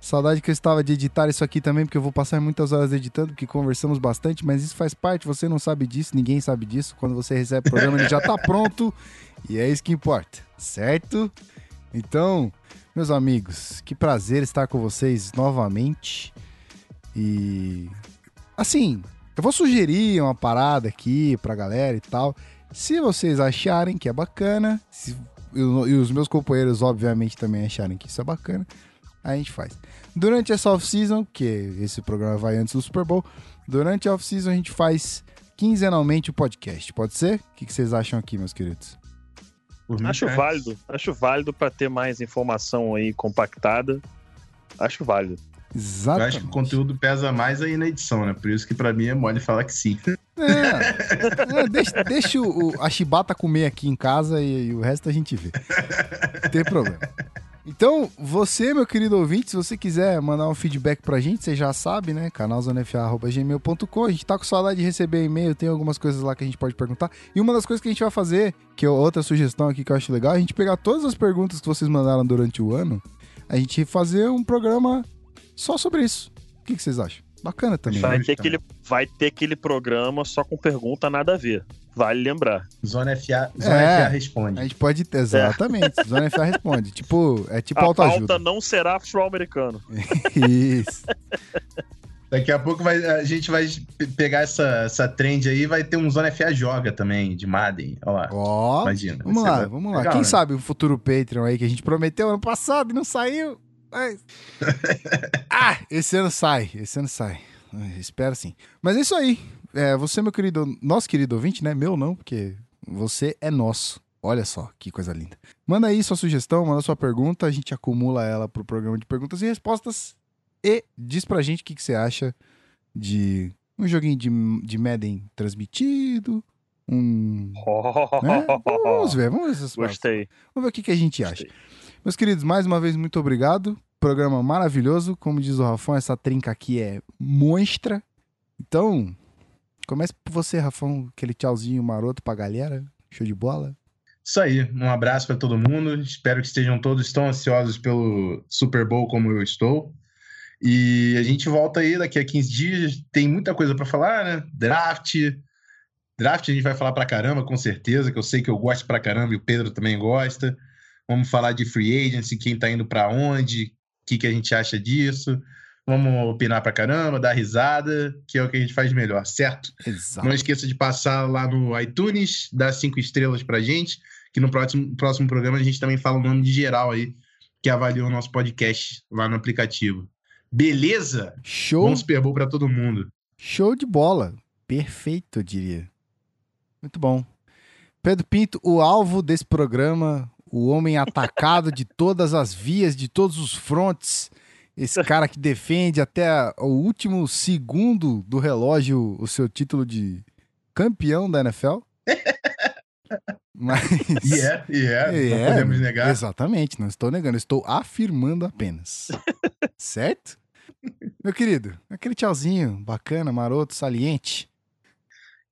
Saudade que eu estava de editar isso aqui também, porque eu vou passar muitas horas editando, porque conversamos bastante, mas isso faz parte, você não sabe disso, ninguém sabe disso. Quando você recebe o programa, ele já tá pronto. E é isso que importa, certo? Então, meus amigos, que prazer estar com vocês novamente. E assim, eu vou sugerir uma parada aqui pra galera e tal. Se vocês acharem que é bacana, se- e e os meus companheiros, obviamente, também acharem que isso é bacana, a gente faz. Durante essa off-season, que esse programa vai antes do Super Bowl, durante a off-season a gente faz quinzenalmente o podcast. Pode ser? O que que vocês acham aqui, meus queridos? Acho é. válido. Acho válido pra ter mais informação aí compactada. Acho válido. Eu Exatamente. acho que o conteúdo pesa mais aí na edição, né? Por isso que pra mim é mole falar que sim. É, é, deixa deixa o- a chibata comer aqui em casa e, e o resto a gente vê. Não tem problema. Então, você, meu querido ouvinte, se você quiser mandar um feedback pra gente, você já sabe, né? canalzonefa.gmail.com. A gente tá com saudade de receber e-mail, tem algumas coisas lá que a gente pode perguntar. E uma das coisas que a gente vai fazer, que é outra sugestão aqui que eu acho legal, é a gente pegar todas as perguntas que vocês mandaram durante o ano, a gente fazer um programa só sobre isso. O que, que vocês acham? Bacana também. Vai né? ter, aquele, vai ter aquele programa só com pergunta nada a ver. Vale lembrar. Zona FA, Zona É. FA responde. A gente pode ter, exatamente. Zona FA responde. Tipo, é tipo a autoajuda. pauta não será futebol-americano. Isso. Daqui a pouco vai- a gente vai pe- pegar essa, essa trend aí vai ter um Zona FA Joga também, de Madden. Olha lá. Ó, Imagina. vamos lá, vamos lá. legal, Quem né? sabe o futuro Patreon aí que a gente prometeu ano passado e não saiu. Mas... ah, esse ano sai, esse ano sai. Ai, Espero sim. Mas é isso aí. É, você, meu querido, nosso querido ouvinte, né? Meu não, porque você é nosso. Olha só que coisa linda. Manda aí sua sugestão, manda sua pergunta, a gente acumula ela pro programa de perguntas e respostas. E diz pra gente o que, que você acha de um joguinho de, de Madden transmitido, um né? Vamos ver, vamos ver essas partes. Gostei. Vamos ver o que, que a gente acha. Meus queridos, mais uma vez, muito obrigado. Programa maravilhoso. Como diz o Rafão, essa trinca aqui é monstra. Então, comece por você, Rafão. Aquele tchauzinho maroto pra galera. Show de bola. Isso aí, um abraço para todo mundo. Espero que estejam todos tão ansiosos pelo Super Bowl como eu estou. E a gente volta aí daqui a 15 dias. Tem muita coisa para falar, né? Draft. Draft a gente vai falar pra caramba, com certeza, que eu sei que eu gosto pra caramba e o Pedro também gosta. Vamos falar de free agency, quem tá indo pra onde, o que, que a gente acha disso. Vamos opinar pra caramba, dar risada, que é o que a gente faz melhor, certo? Exato. Não esqueça de passar lá no iTunes, dar cinco estrelas pra gente, que no próximo, próximo programa a gente também fala o nome de geral aí, que avaliou o nosso podcast lá no aplicativo. Beleza? Show, Bom Super Bowl pra todo mundo. show de bola. Perfeito, eu diria. Muito bom. Pedro Pinto, o alvo desse programa, o homem atacado de todas as vias, de todos os frontes. Esse cara que defende até o último segundo do relógio o seu título de campeão da NFL. Mas. E é, e é, É, não podemos negar. Exatamente, não estou negando, estou afirmando apenas. certo? Meu querido, aquele tchauzinho bacana, maroto, saliente.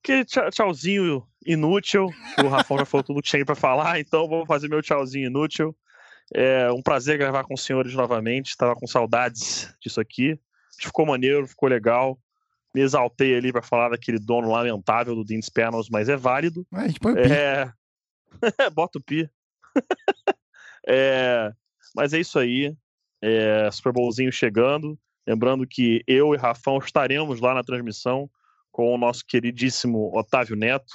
Que tchau- tchauzinho inútil. O Rafael já falou tudo que tinha pra falar, então vou fazer meu tchauzinho inútil. É um prazer gravar com os senhores novamente. Estava com saudades disso aqui. Ficou maneiro, ficou legal. Me exaltei ali pra falar daquele dono lamentável do Dean's Panels, mas é válido. Ah, A gente põe o pi. É. Bota o pi. É, Mas é isso aí. É, Super Bowlzinho chegando. Lembrando que eu e Rafão estaremos lá na transmissão com o nosso queridíssimo Otávio Neto.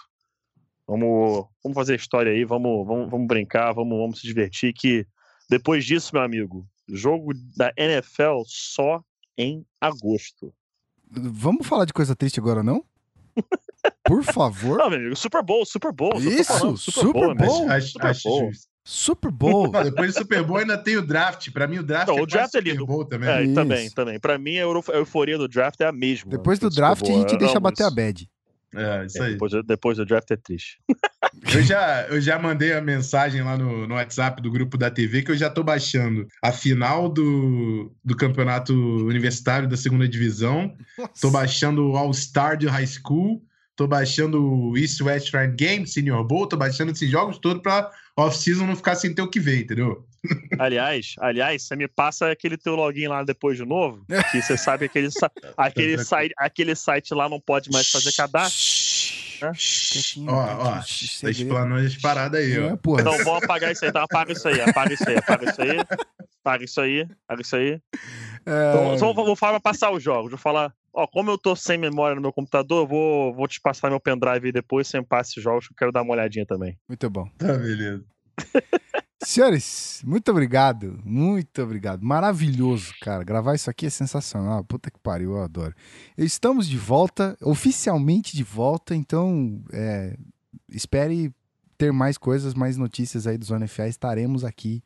Vamos, vamos fazer a história aí, vamos, vamos, vamos brincar, vamos, vamos se divertir. Que depois disso, meu amigo, jogo da NFL só em agosto. Vamos falar de coisa triste agora, não? Por favor. Não, meu amigo, Super Bowl, Super Bowl. Isso, falando, Super meu amigo. Bowl. Acho, Super acho Bowl. justo. Super Bowl. Não, depois do Super Bowl ainda tem o draft. Pra mim, o draft Não, é o draft é lindo. Super Bowl também. É, também, também. Pra mim, a euforia do draft é a mesma. Depois do Super draft, a Bowl, gente eu deixa bater a bad. É, isso É, aí. depois, do- depois do draft é triste. Eu já, eu já mandei a mensagem lá no, no WhatsApp do grupo da TV que eu já tô baixando a final do, do campeonato universitário da segunda divisão. Tô baixando o All-Star de High School. Tô baixando o East West Shrine Game, Senior Bowl. Tô baixando esses jogos todos pra off-season não ficar sem ter o que ver, entendeu? Aliás, aliás, você me passa aquele teu login lá depois de novo, que você sabe que aquele, sa- aquele, site, aquele site lá não pode mais fazer cadastro. Quietinho, Ó, ó, tá segredo. explanando as paradas aí, É, ó. porra. Então vamos apagar isso aí, então apaga isso aí, apaga isso aí, apaga isso aí, apaga isso aí, apaga isso aí. É, Então, só vou, vou falar pra passar os jogos. Vou falar, ó, como eu tô sem memória no meu computador, vou, vou te passar meu pendrive aí depois, sem passe esses jogos, que eu quero dar uma olhadinha também. Muito bom. Tá, beleza. Senhores, muito obrigado. Muito obrigado. Maravilhoso, cara. Gravar isso aqui é sensacional. Puta que pariu, eu adoro. Estamos de volta, oficialmente de volta, então é, espere ter mais coisas, mais notícias aí do Zona FA. Estaremos aqui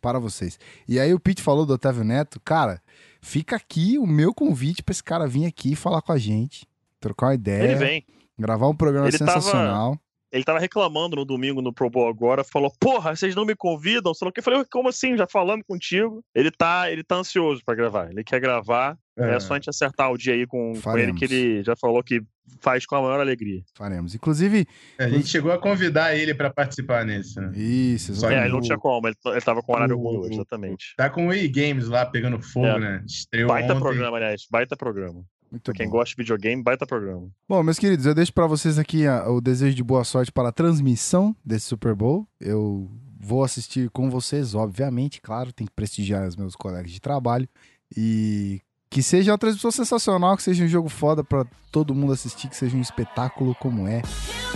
para vocês. E aí o Pete falou do Otávio Neto. Cara, fica aqui o meu convite para esse cara vir aqui falar com a gente, trocar uma ideia, Ele vem. gravar um programa Ele tava- sensacional. Ele tava reclamando no domingo no Pro Bowl agora, falou: Porra, vocês não me convidam? Sei lá o que. Eu falei: Como assim? Já falando contigo. Ele tá, ele tá ansioso pra gravar. Ele quer gravar. É, só a gente acertar o dia aí com, com ele, que ele já falou que faz com a maior alegria. Faremos. Inclusive, É, A gente chegou a convidar ele pra participar nesse, né? isso, Só É, exatamente. ele não tinha como, ele, ele tava com horário o- ruim hoje, exatamente. Tá com o EA Games lá pegando fogo, É. né? Estreou Baita ontem. programa, aliás. Baita programa. Muito Pra quem bom. gosta de videogame, baita programa. Bom, meus queridos, eu deixo pra vocês aqui a- o desejo de boa sorte para a transmissão desse Super Bowl. Eu vou assistir com vocês, obviamente, claro, tem que prestigiar os meus colegas de trabalho. E que seja uma transmissão sensacional, que seja um jogo foda pra todo mundo assistir, que seja um espetáculo como é.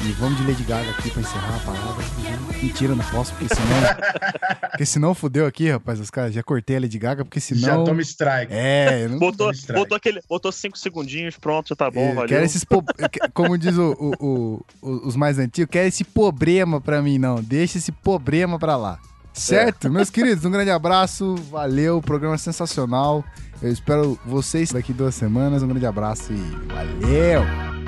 E vamos de Lady Gaga aqui pra encerrar a parada. Mentira, não posso, porque senão. porque senão fudeu aqui, rapaz. Os caras já cortei a Lady Gaga, porque senão. Já toma strike. É, eu não Botou, strike. botou, aquele, botou cinco segundinhos, pronto, já tá bom, É, valeu. Quero esses po- Como diz o, o- o- o- os mais antigos, quero esse problema pra mim, não. Deixa esse problema pra lá. Certo? Meus queridos, um grande abraço. Valeu, programa é sensacional. Eu espero vocês daqui duas semanas. Um grande abraço e valeu!